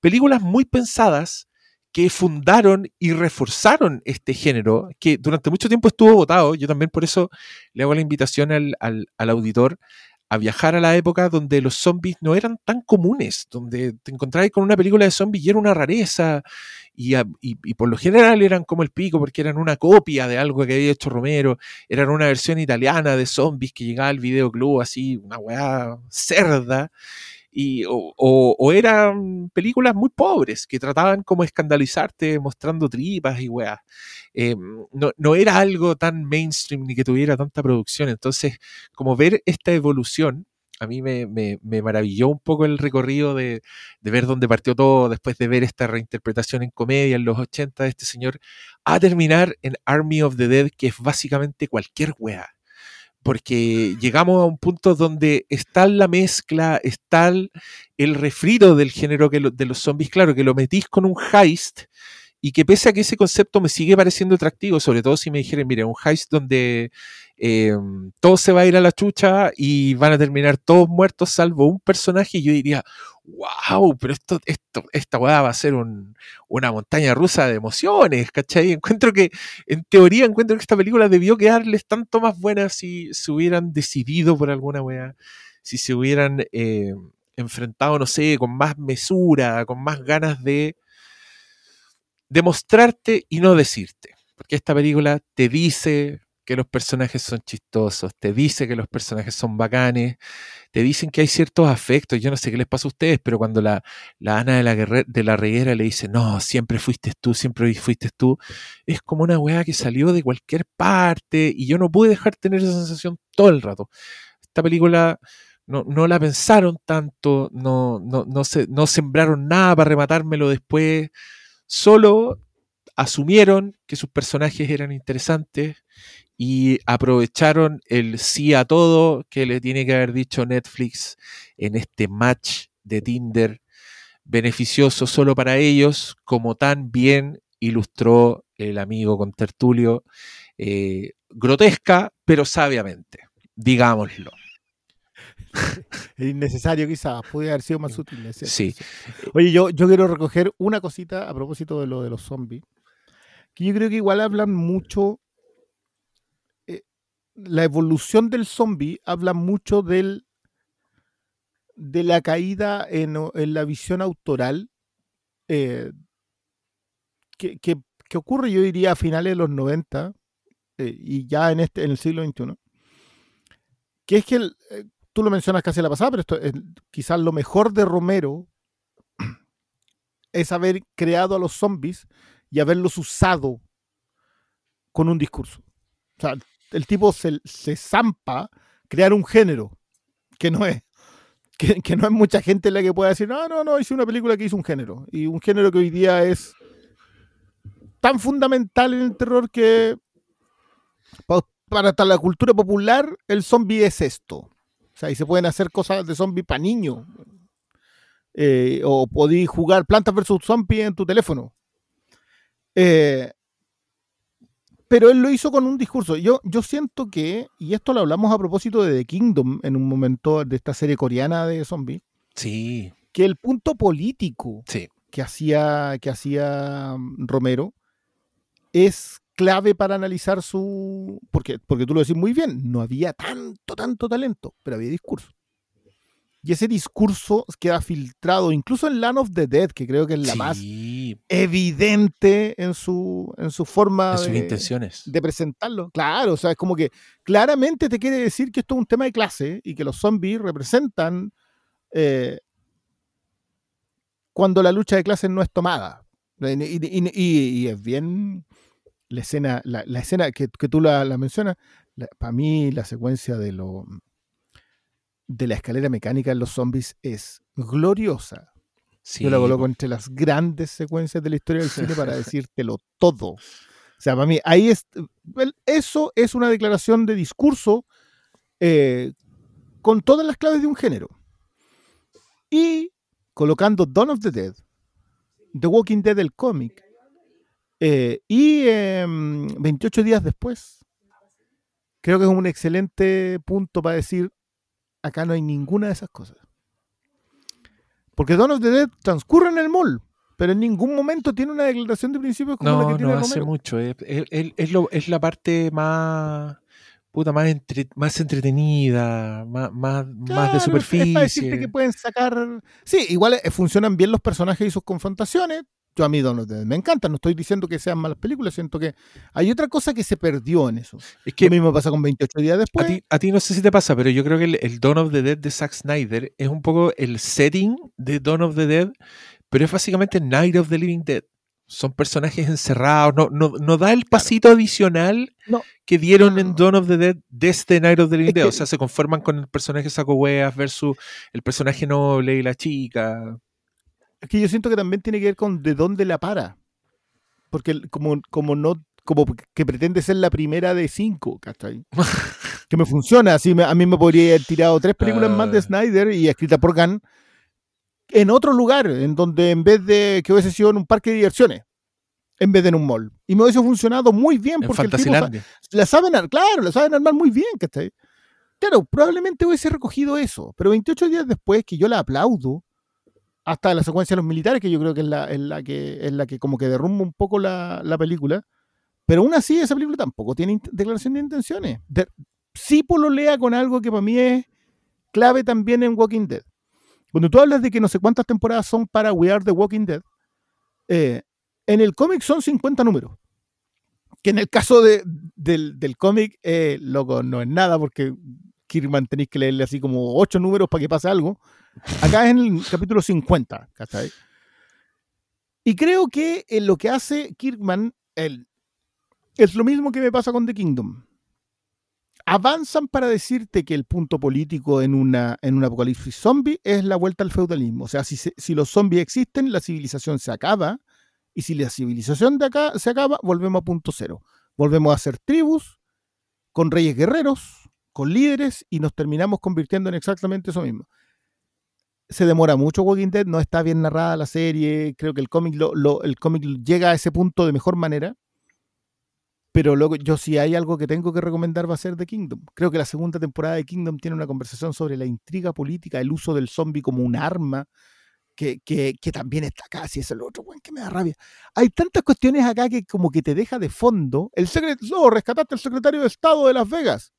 películas muy pensadas que fundaron y reforzaron este género, que durante mucho tiempo estuvo votado. Yo también por eso le hago la invitación al, al- al auditor a viajar a la época donde los zombies no eran tan comunes, donde te encontrabas con una película de zombies y era una rareza, y, y por lo general eran como el pico, porque eran una copia de algo que había hecho Romero, eran una versión italiana de zombies que llegaba al videoclub así, una weá cerda, y, o, o- eran películas muy pobres que trataban como escandalizarte mostrando tripas y weas. Eh, no, no era algo tan mainstream ni que tuviera tanta producción. Entonces, como ver esta evolución, a mí me, me- me maravilló un poco el recorrido de, de ver dónde partió todo, después de ver esta reinterpretación en comedia en los 80 de este señor, a terminar en Army of the Dead, que es básicamente cualquier wea porque llegamos a un punto donde está la mezcla, está el, refrito del género de los zombies, claro, que lo metís con un heist y que pese a que ese concepto me sigue pareciendo atractivo, sobre todo si me dijeran, mire, un heist donde eh, todo se va a ir a la chucha y van a terminar todos muertos salvo un personaje, yo diría, wow, pero esto, esto, esta weá va a ser un- una montaña rusa de emociones, ¿cachai? Encuentro que, en teoría, encuentro que esta película debió quedarles tanto más buena si se hubieran decidido por alguna weá, si se hubieran eh, enfrentado, no sé, con más mesura, con más ganas de demostrarte y no decirte. Porque esta película te dice que los personajes son chistosos, te dice que los personajes son bacanes, te dicen que hay ciertos afectos. Yo no sé qué les pasa a ustedes, pero cuando la, la Ana de la, de la Reguera le dice, no, siempre fuiste tú, siempre fuiste tú, es como una weá que salió de cualquier parte y yo no pude dejar tener esa sensación todo el rato. Esta película no, no la pensaron tanto, no, no, no, se, no sembraron nada para rematármelo después, solo asumieron que sus personajes eran interesantes y aprovecharon el sí a todo que le tiene que haber dicho Netflix en este match de Tinder beneficioso solo para ellos, como tan bien ilustró el amigo con Tertulio, eh, grotesca, pero sabiamente, digámoslo. Es innecesario quizás, puede haber sido más sutil. es cierto, Sí. cierto. Oye, yo, yo quiero recoger una cosita a propósito de lo de los zombies, que yo creo que igual hablan mucho, la evolución del zombie habla mucho del, de la caída en, la visión autoral eh, que, que- ocurre, yo diría, a finales de los 90 eh, y ya en, este, en el siglo XXI, que es que eh, tú lo mencionas casi la pasada, pero esto es quizás lo mejor de Romero es haber creado a los zombies y haberlos usado con un discurso. O sea, el tipo se, se zampa crear un género que no es. Que, no es mucha gente la que pueda decir, no, no, no, hice una película que hizo un género. Y un género que hoy día es tan fundamental en el terror que Pa- Para ta- la cultura popular, el zombie es esto. O sea, y se pueden hacer cosas de zombie para niños. Eh, o podéis jugar Plantas vs. Zombie en tu teléfono. Eh, pero él lo hizo con un discurso. Yo, yo siento que, y esto lo hablamos a propósito de The Kingdom en un momento de esta serie coreana de zombies, Sí, que el punto político sí. que hacía, que hacía mm, Romero es clave para analizar su. Porque, porque tú lo decís muy bien, no había tanto, tanto talento, pero había discurso. Y ese discurso queda filtrado, incluso en Land of the Dead, que creo que es la más evidente en su, en su forma en sus de, intenciones. de presentarlo. Claro, o sea, es como que claramente te quiere decir que esto es un tema de clase y que los zombies representan eh, cuando la lucha de clases no es tomada. Y, y- y- y es bien la escena, la, la escena que, que tú la, la mencionas, para mí la secuencia de lo de la escalera mecánica en los zombies es gloriosa. Sí, Yo la coloco entre las grandes secuencias de la historia del cine para decírtelo todo. O sea, para mí, ahí es. Eso es una declaración de discurso eh, con todas las claves de un género. Y colocando Dawn of the Dead, The Walking Dead, el cómic, eh, y em, 28 días después, creo que es un excelente punto para decir: acá no hay ninguna de esas cosas. Porque Dawn of the Dead transcurre en el mall, pero en ningún momento tiene una declaración de principios como la No, que tiene no hace mucho. Es, es- lo- es la parte más. Puta, más, entre- más entretenida, más, más, más de Es para decirte superficie. que pueden sacar. Sí, igual eh, funcionan bien los personajes y sus confrontaciones. Yo a mí Dawn of the Dead me encanta, no estoy diciendo que sean malas películas, siento que hay otra cosa que se perdió en eso. Es que Lo mismo pasa con 28 días a después. ti, a ti no sé si te pasa, pero yo creo que el, el Dawn of the Dead de Zack Snyder es un poco el setting de Dawn of the Dead, pero es básicamente Night of the Living Dead. Son personajes encerrados, no, no, no da el pasito adicional No. que dieron en. Dawn of the Dead desde Night of the Living Es Dead. O sea, se conforman con el personaje saco hueas versus el personaje noble y la chica. Es que yo siento que también tiene que ver con de dónde la para. Porque como, como no, como que pretende ser la primera de cinco, ¿cachai? que me funciona. Así me- a mí me podría haber tirado tres películas más de Ah. Snyder y escrita por Gunn en otro lugar, en donde en vez de que hubiese sido en un parque de diversiones, en vez de en un mall. Y me hubiese funcionado muy bien En porque el tipo la saben, ar- claro, la saben armar muy bien, ¿cachai? Claro, probablemente hubiese recogido eso, pero 28 días después, que yo la aplaudo, hasta la secuencia de los militares, que yo creo que es la, es la que es la que como que derrumba un poco la, la película, pero aún así esa película tampoco tiene declaración de intenciones. De, sí lea con algo que para mí es clave también en Walking Dead. Cuando tú hablas de que no sé cuántas temporadas son para We Are the Walking Dead, eh, en el cómic son 50 números. Que en el caso de, del, del cómic, eh, loco, no es nada porque Kirkman tenéis que leerle así como 8 números para que pase algo. Acá es en el capítulo 50, ¿cachai? Y creo que en lo que hace Kirkman es lo mismo que me pasa con The Kingdom. Avanzan para decirte que el punto político en, una, en un apocalipsis zombie es la vuelta al feudalismo. O sea, si, si los zombies existen, la civilización se acaba. Y si la civilización de acá se acaba, volvemos a punto cero. Volvemos a ser tribus, con reyes guerreros, con líderes, y nos terminamos convirtiendo en exactamente eso mismo. Se demora mucho Walking Dead, no está bien narrada la serie, creo que el cómic, lo- el cómic llega a ese punto de mejor manera, pero luego yo si hay algo que tengo que recomendar va a ser The Kingdom. Creo que la segunda temporada de Kingdom tiene una conversación sobre la intriga política, el uso del zombie como un arma, que, que- también está acá, si es el otro, weón, que me da rabia. Hay tantas cuestiones acá que como que te deja de fondo. El secretario, no, rescataste al secretario de Estado de Las Vegas.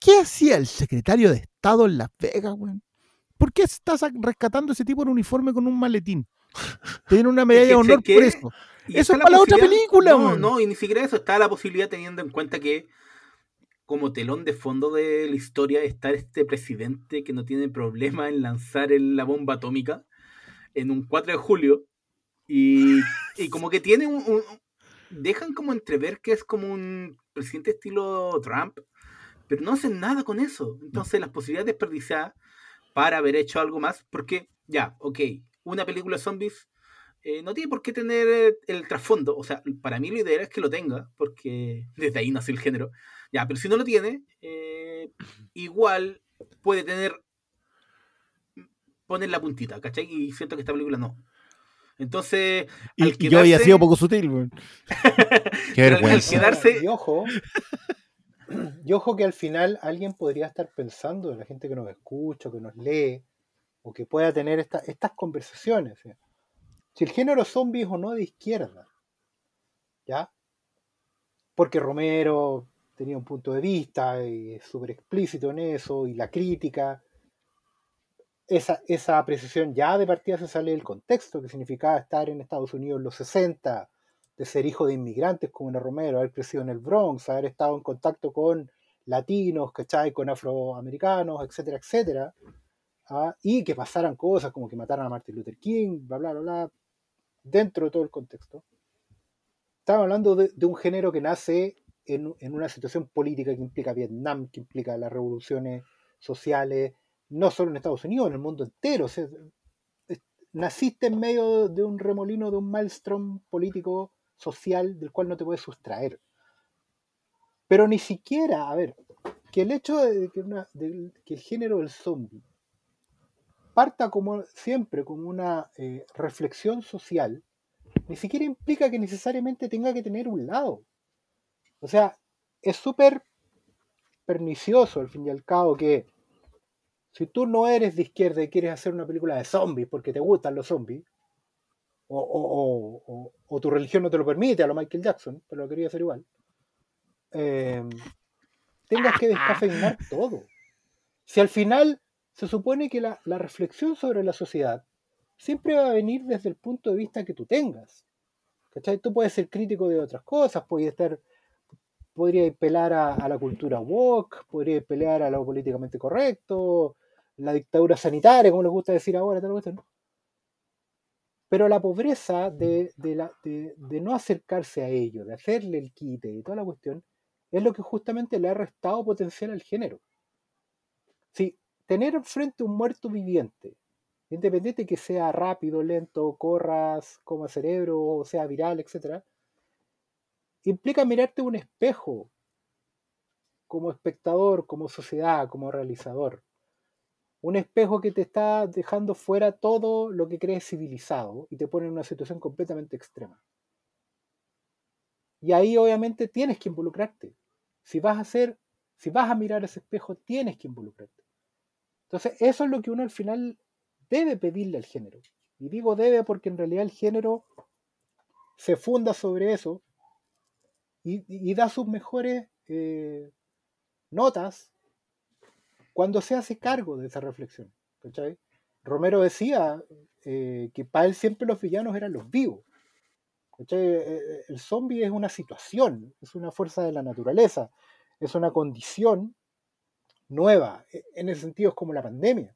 ¿Qué hacía el secretario de Estado en Las Vegas, weón? ¿Por qué estás rescatando a ese tipo en uniforme con un maletín? Tiene una medalla de honor ¿sé por eso. Y Eso está es para la otra película, No, no, y ni siquiera eso. Está la posibilidad teniendo en cuenta que como telón de fondo de la historia está este presidente que no tiene problema en lanzar el- la bomba atómica en un 4 de julio. Y, y como que tiene un, un- Dejan como entrever que es como un presidente estilo Trump, pero no hacen nada con eso. Entonces las posibilidades desperdiciadas para haber hecho algo más, porque ya, ok, una película de zombies eh, no tiene por qué tener eh, el trasfondo. O sea, para mí lo ideal es que lo tenga, porque desde ahí nació el género. Ya, pero si no lo tiene, eh, igual puede tener. poner la puntita, ¿cachai? Y siento que esta película no. Entonces, al y yo había quedarse- sido poco sutil, weón. Qué Pero al quedarse- Y ojo, y ojo que al final alguien podría estar pensando, la gente que nos escucha, que nos lee, o que pueda tener esta- estas conversaciones. Si el género zombie es o no de izquierda, ¿ya? Porque Romero tenía un punto de vista y es súper explícito en eso, y la crítica, esa, esa apreciación ya de partida se sale del contexto, que significaba estar en Estados Unidos en los 60, de ser hijo de inmigrantes como era Romero, haber crecido en el Bronx, haber estado en contacto con latinos, ¿cachai? Con afroamericanos, etcétera, etcétera. ¿ah? Y que pasaran cosas como que mataran a Martin Luther King, bla, bla, bla, bla, dentro de todo el contexto. Estamos hablando de, un género que nace en, en una situación política que implica Vietnam, que implica las revoluciones sociales, no solo en Estados Unidos, en el mundo entero. Naciste en medio de un remolino, de un maelstrom político, social, del cual no te puedes sustraer. Pero ni siquiera, a ver, que el hecho de que, una- el género del zombie parta como siempre como una eh, reflexión social, ni siquiera implica que necesariamente tenga que tener un lado. O sea, es súper pernicioso al fin y al cabo que si tú no eres de izquierda y quieres hacer una película de zombies porque te gustan los zombies, o, o- o- tu religión no te lo permite, a lo Michael Jackson, pero lo quería hacer igual, eh, tengas que descafeinar todo. Si al final se supone que la, la reflexión sobre la sociedad siempre va a venir desde el punto de vista que tú tengas. ¿Cachai? Tú puedes ser crítico de otras cosas, puedes estar, podrías pelar a, a la cultura woke, podrías pelear a lo políticamente correcto, la dictadura sanitaria, como les gusta decir ahora, tal cuestión. Pero la pobreza de, de no acercarse a ello, de hacerle el quite y toda la cuestión, es lo que justamente le ha restado potencial al género. Si tener enfrente un muerto viviente, independiente que sea rápido, lento, corras, coma cerebro, o sea viral, etc., implica mirarte un espejo como espectador, como sociedad, como realizador. Un espejo que te está dejando fuera todo lo que crees civilizado y te pone en una situación completamente extrema. Y ahí obviamente tienes que involucrarte. Si vas a hacer, si vas a mirar ese espejo, tienes que involucrarte. Entonces, eso es lo que uno al final debe pedirle al género. Y digo debe porque en realidad el género se funda sobre eso y, da sus mejores eh, notas cuando se hace cargo de esa reflexión. Romero decía eh, que para él siempre los villanos eran los vivos. Eh, eh, El zombie es una situación, es una fuerza de la naturaleza, es una condición nueva. E- En ese sentido es como la pandemia.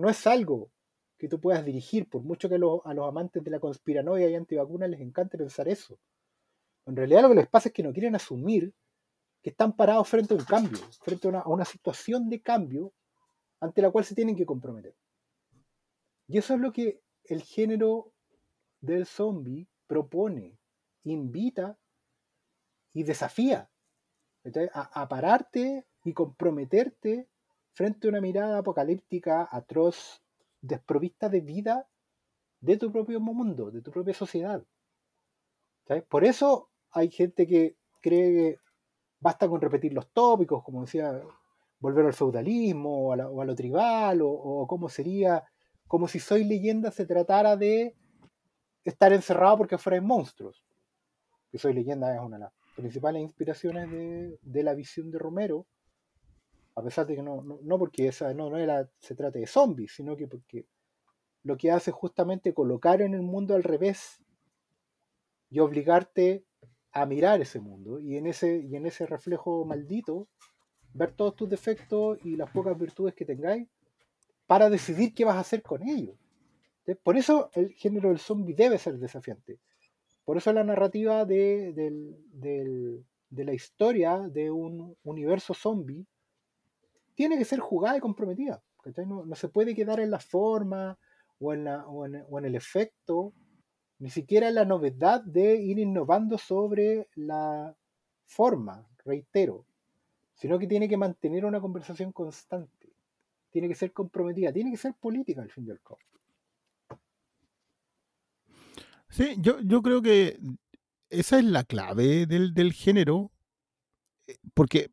No es algo que tú puedas dirigir, por mucho que a los, a los amantes de la conspiranoia y antivacunas les encante pensar eso. En realidad lo que les pasa es que no quieren asumir que están parados frente a un cambio, frente a una, situación de cambio ante la cual se tienen que comprometer. Y eso es lo que el género del zombie propone, invita y desafía a, pararte y comprometerte frente a una mirada apocalíptica, atroz, desprovista de vida de tu propio mundo, de tu propia sociedad. Por eso hay gente que cree que basta con repetir los tópicos, como decía, volver al feudalismo o a, o lo tribal, o, o cómo sería, como si Soy leyenda se tratara de estar encerrado porque afuera hay monstruos. Que Soy leyenda es una de las principales inspiraciones de, de la visión de Romero, a pesar de que no, no, porque esa no, no era, se trate de zombies, sino que porque lo que hace justamente colocar en el mundo al revés y obligarte a mirar ese mundo y en ese, y en ese reflejo maldito ver todos tus defectos y las pocas virtudes que tengáis para decidir qué vas a hacer con ellos. Por eso el género del zombie debe ser desafiante. Por eso la narrativa de, de la historia de un universo zombie tiene que ser jugada y comprometida. No, no se puede quedar en la forma o en, la- o en- o en el efecto Ni siquiera la novedad de ir innovando sobre la forma, reitero, sino que tiene que mantener una conversación constante. Tiene que ser comprometida, tiene que ser política al fin y al cabo. Sí, yo, yo creo que esa es la clave del, del género, eh, porque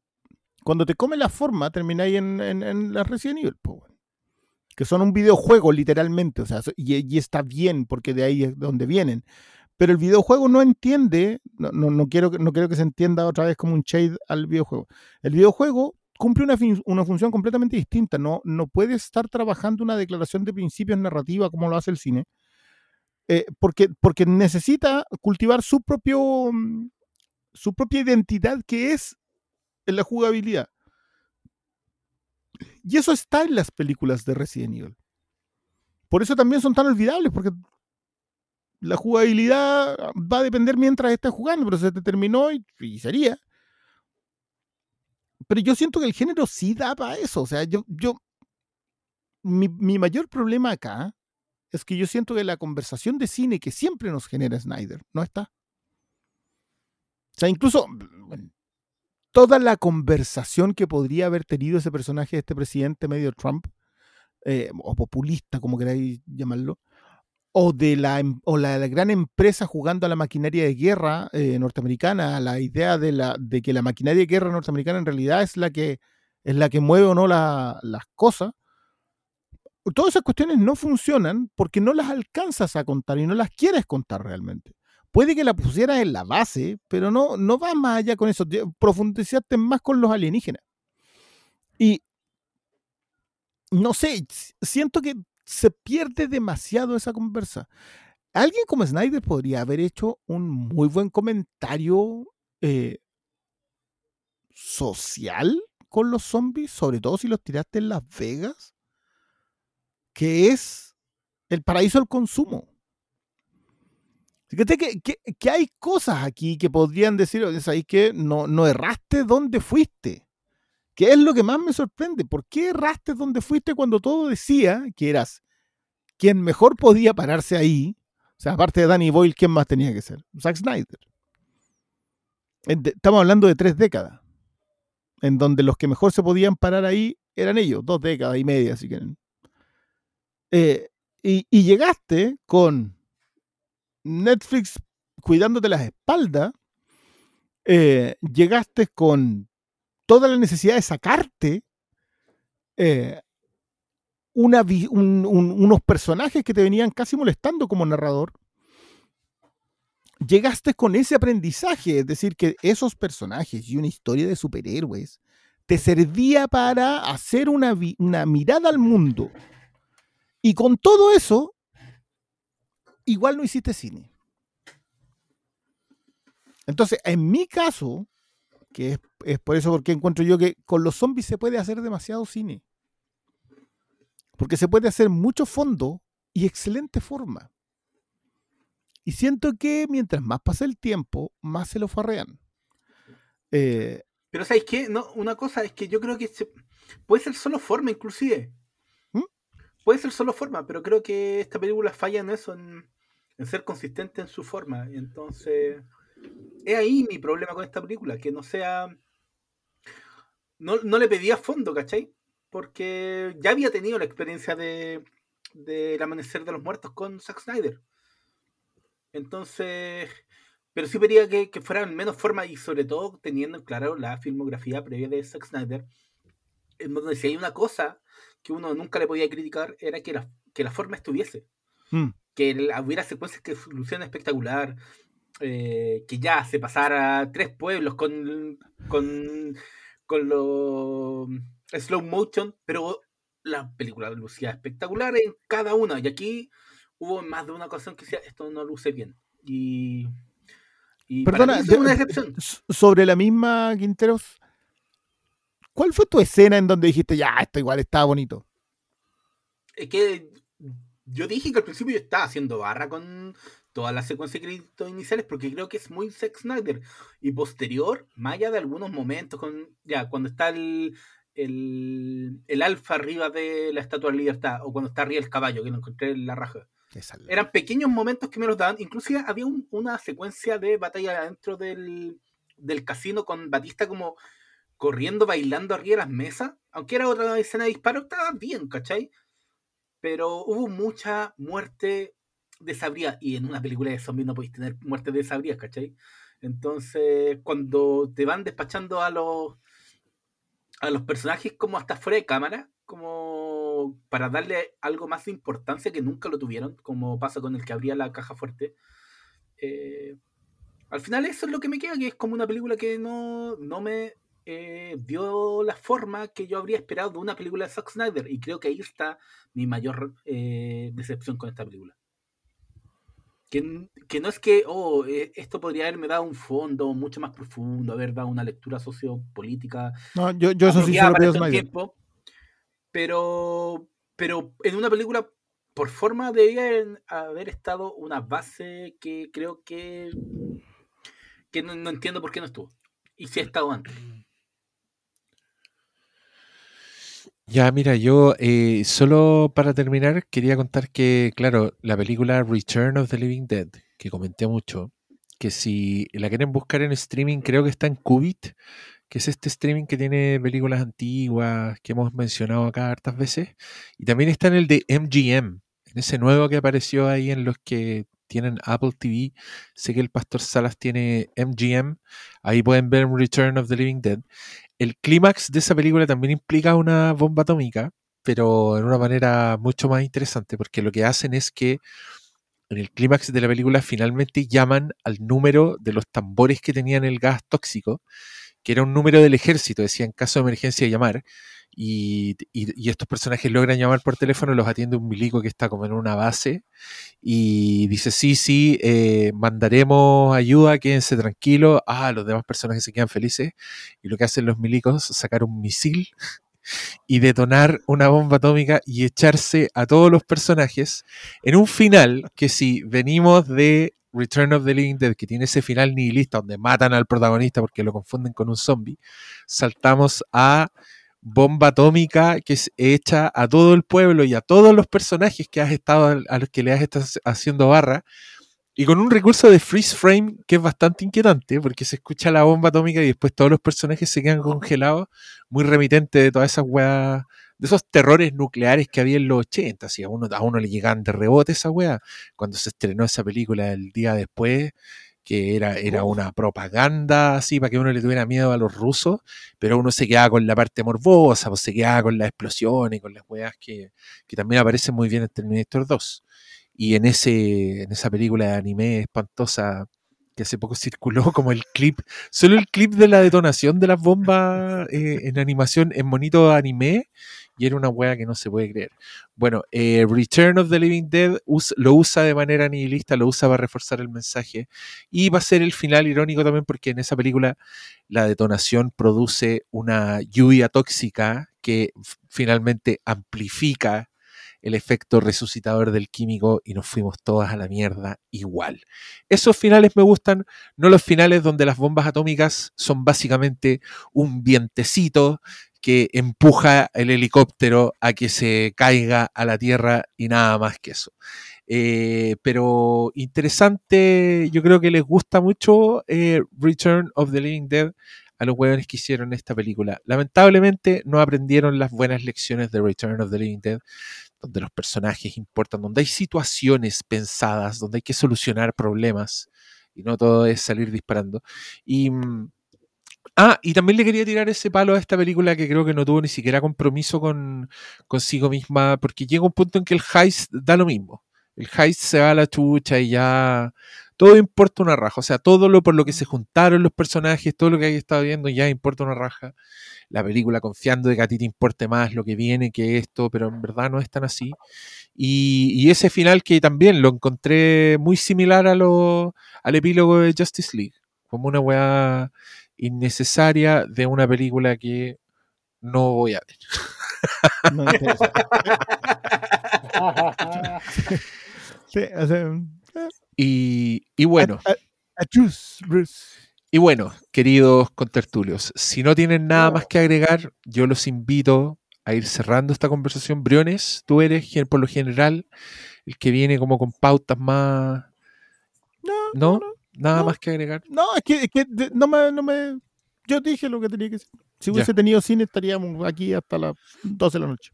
cuando te come la forma termináis en, en, en la Resident Evil. Que son un videojuego literalmente, o sea, y, y está bien porque de ahí es donde vienen. Pero el videojuego no entiende, no, no, no quiero, no quiero que se entienda otra vez como un shade al videojuego. El videojuego cumple una, una función completamente distinta, no, no puede estar trabajando una declaración de principios narrativa como lo hace el cine, eh, porque, porque necesita cultivar su propio mm, su propia identidad que es la jugabilidad. Y eso está en las películas de Resident Evil. Por eso también son tan olvidables, porque la jugabilidad va a depender mientras estés jugando, pero se te terminó y, sería. Pero yo siento que el género sí da para eso. O sea, yo, yo mi, mi mayor problema acá es que yo siento que la conversación de cine que siempre nos genera Snyder no está. O sea, incluso bueno, toda la conversación que podría haber tenido ese personaje, este presidente medio Trump, eh, o populista, como queráis llamarlo, o de la, em- o la, gran empresa jugando a la maquinaria de guerra eh, norteamericana, a la idea de, la, de que la maquinaria de guerra norteamericana en realidad es la que, es la que mueve o no la- las cosas. Todas esas cuestiones no funcionan porque no las alcanzas a contar y no las quieres contar realmente. Puede que la pusieras en la base, pero no, no vas más allá con eso. te- Profundizaste más con los alienígenas. Y no sé, siento que se pierde demasiado esa conversa. Alguien como Snyder podría haber hecho un muy buen comentario eh, social con los zombies, sobre todo si los tiraste en Las Vegas, que es el paraíso del consumo. Fíjate que, que- que hay cosas aquí que podrían decir, "Oye, ¿sabes que no, no erraste dónde fuiste? ¿Qué es lo que más me sorprende? ¿Por qué erraste dónde fuiste cuando todo decía que eras quien mejor podía pararse ahí? O sea, aparte de Danny Boyle, ¿quién más tenía que ser? Zack Snyder. Estamos hablando de tres décadas, en donde los que mejor se podían parar ahí eran ellos, dos décadas y media, si quieren. Eh, y llegaste con Netflix cuidándote las espaldas, eh, llegaste con toda la necesidad de sacarte eh, unos personajes que te venían casi molestando como narrador. Llegaste con ese aprendizaje, es decir, que esos personajes y una historia de superhéroes te servía para hacer una, una mirada al mundo. Y con todo eso, igual no hiciste cine. Entonces, en mi caso, que es, es por eso porque encuentro yo que con los zombies se puede hacer demasiado cine. Porque se puede hacer mucho fondo y excelente forma. Y siento que mientras más pasa el tiempo, más se lo farrean. Eh, Pero ¿sabéis qué? No, una cosa es que yo creo que se- puede ser solo forma, inclusive. Puede ser solo forma, pero creo que esta película falla en eso, en, en ser consistente en su forma. Y entonces, es ahí mi problema con esta película, que no sea... No, no le pedía fondo, ¿cachai? Porque ya había tenido la experiencia de del Amanecer de los Muertos con Zack Snyder. Entonces, pero sí pedía que, que fuera en menos forma y sobre todo teniendo en claro la filmografía previa de Zack Snyder, en donde si hay una cosa que uno nunca le podía criticar era que la, que la forma estuviese, mm, que la- hubiera secuencias que lucieran espectacular, eh, que ya se pasara tres pueblos con, con, con los slow motion, pero la película lucía espectacular en cada una. Y aquí hubo más de una ocasión que decía esto no luce bien y, y para Perdona, mí es una excepción sobre la misma, Quinteros, ¿cuál fue tu escena en donde dijiste, ya, esto igual estaba bonito? es que yo dije que al principio yo estaba haciendo barra con toda la secuencia de créditos iniciales porque creo que es muy Zack Snyder y posterior, más allá de algunos momentos con ya cuando está el el, el alfa arriba de la Estatua de Libertad, o cuando está arriba el caballo, que lo encontré en la raja. Eran pequeños momentos que me los daban. Inclusive había un- una secuencia de batalla dentro del, del casino con Batista como corriendo, bailando arriba de las mesas. Aunque era otra escena de disparo, estaba bien, ¿cachai? Pero hubo mucha muerte desabrida. Y en una película de zombies no podéis tener muerte desabridas, ¿cachai? Entonces, cuando te van despachando a los a los personajes como hasta fuera de cámara, como para darle algo más de importancia que nunca lo tuvieron, como pasa con el que abría la caja fuerte. Eh, al final eso es lo que me queda, que es como una película que no, no me eh, dio la forma que yo habría esperado de una película de Zack Snyder. Y creo que ahí está mi mayor eh, decepción con esta película. Que, que no es que, oh, eh, esto podría haberme dado un fondo mucho más profundo, haber dado una lectura sociopolítica No, yo, yo eso sí se lo pido Snyder. tiempos, pero, pero en una película, por forma, debería haber- haber estado una base que creo que, que no, no entiendo por qué no estuvo. Y si ha estado antes. Ya, mira, yo eh, solo para terminar quería contar que, claro, la película Return of the Living Dead, que comenté mucho, que si la quieren buscar en streaming, creo que está en Qubit, que es este streaming que tiene películas antiguas que hemos mencionado acá hartas veces, y también está en el de MGM, en ese nuevo que apareció ahí en los que tienen Apple TV. Sé que el Pastor Salas tiene MGM, ahí pueden ver Return of the Living Dead el clímax de esa película también implica una bomba atómica, pero en una manera mucho más interesante, porque lo que hacen es que en el clímax de la película finalmente llaman al número de los tambores que tenían el gas tóxico, que era un número del ejército, decía en caso de emergencia llamar, y, estos personajes logran llamar por teléfono, los atiende un milico que está como en una base, y dice, sí, sí, eh, mandaremos ayuda, quédense tranquilos, ah, los demás personajes se quedan felices, y lo que hacen los milicos es sacar un misil y detonar una bomba atómica y echarse a todos los personajes en un final que si venimos de Return of the Living Dead, que tiene ese final nihilista donde matan al protagonista porque lo confunden con un zombie, saltamos a bomba atómica que es hecha a todo el pueblo y a todos los personajes que has estado a los que le has estado haciendo barra y con un recurso de freeze frame que es bastante inquietante, porque se escucha la bomba atómica y después todos los personajes se quedan congelados, muy remitente de todas esas weas, de esos terrores nucleares que había en los 80. Si a uno, a uno le llegaban de rebote esa wea, cuando se estrenó esa película el día después, que era, era una propaganda así para que uno le tuviera miedo a los rusos, pero uno se quedaba con la parte morbosa, pues se quedaba con las explosiones, con las weas que, que también aparecen muy bien en Terminator 2 y en ese en esa película de anime espantosa que hace poco circuló como el clip, solo el clip de la detonación de las bombas eh, en animación en monito anime y era una wea que no se puede creer. Bueno, eh, Return of the Living Dead lo usa de manera nihilista, lo usa para reforzar el mensaje y va a ser el final irónico también porque en esa película la detonación produce una lluvia tóxica que finalmente amplifica el efecto resucitador del químico y nos fuimos todas a la mierda igual. Esos finales me gustan, no los finales donde las bombas atómicas son básicamente un vientecito que empuja el helicóptero a que se caiga a la tierra y nada más que eso. Eh, pero interesante, yo creo que les gusta mucho eh, Return of the Living Dead a los hueones que hicieron esta película. Lamentablemente no aprendieron las buenas lecciones de Return of the Living Dead donde los personajes importan, donde hay situaciones pensadas, donde hay que solucionar problemas y no todo es salir disparando. Y, mm, ah, y también le quería tirar ese palo a esta película que creo que no tuvo ni siquiera compromiso con consigo misma, porque llega un punto en que el heist da lo mismo. El heist se va a la chucha y ya todo importa una raja. O sea, todo lo por lo que se juntaron los personajes, todo lo que hay estado viendo ya importa una raja la película confiando de que a ti te importe más lo que viene que esto, pero en verdad no es tan así. Y, y ese final que también lo encontré muy similar a lo, al epílogo de Justice League, como una weá innecesaria de una película que no voy a ver. No me interesa. Sí, o sea, Y, y bueno, a- a-. Y bueno, queridos contertulios, si no tienen nada más que agregar, yo los invito a ir cerrando esta conversación. Briones, tú eres por lo general el que viene como con pautas más... No, ¿No? no, Nada no. más que agregar. No, es que, es que de- no, me, no me. Yo dije lo que tenía que decir. Si Ya. hubiese tenido cine, estaríamos aquí hasta las 12 de la noche.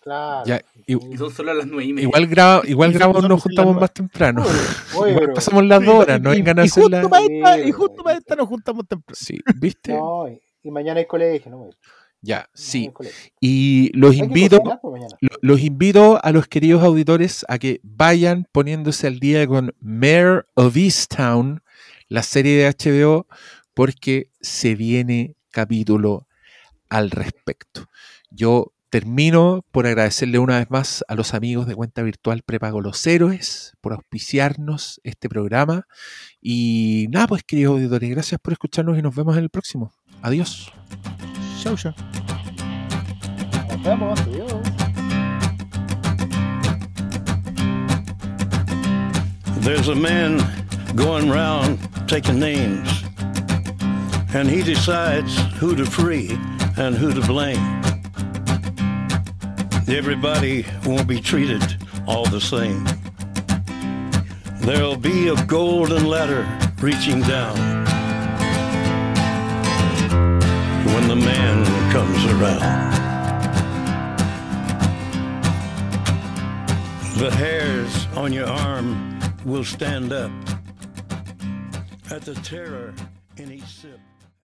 Claro. Ya, y- Y son solo las nueve y media. igual graba, igual grabamos, nos juntamos más temprano. Oye, Igual pero- pasamos las dos horas, no y, vengan y justo la... para esta, y justo para esta nos juntamos temprano. Sí, ¿viste? No, y, y mañana hay colegio, ¿no? Ya, sí. Y los invito... pues, Los invito a los queridos auditores a que vayan poniéndose al día con Mayor of Easttown, la serie de HBO, porque se viene capítulo al respecto. Yo termino por agradecerle una vez más a los amigos de cuenta virtual Prepago Los Héroes por auspiciarnos este programa. Y nada, pues queridos auditores, gracias por escucharnos y nos vemos en el próximo. Adiós. Chau, chau. Nos vemos. There's a man going round taking names, and he decides who to free and who to blame. Everybody won't be treated all the same. There'll be a golden ladder reaching down when the man comes around. The hairs on your arm will stand up at the terror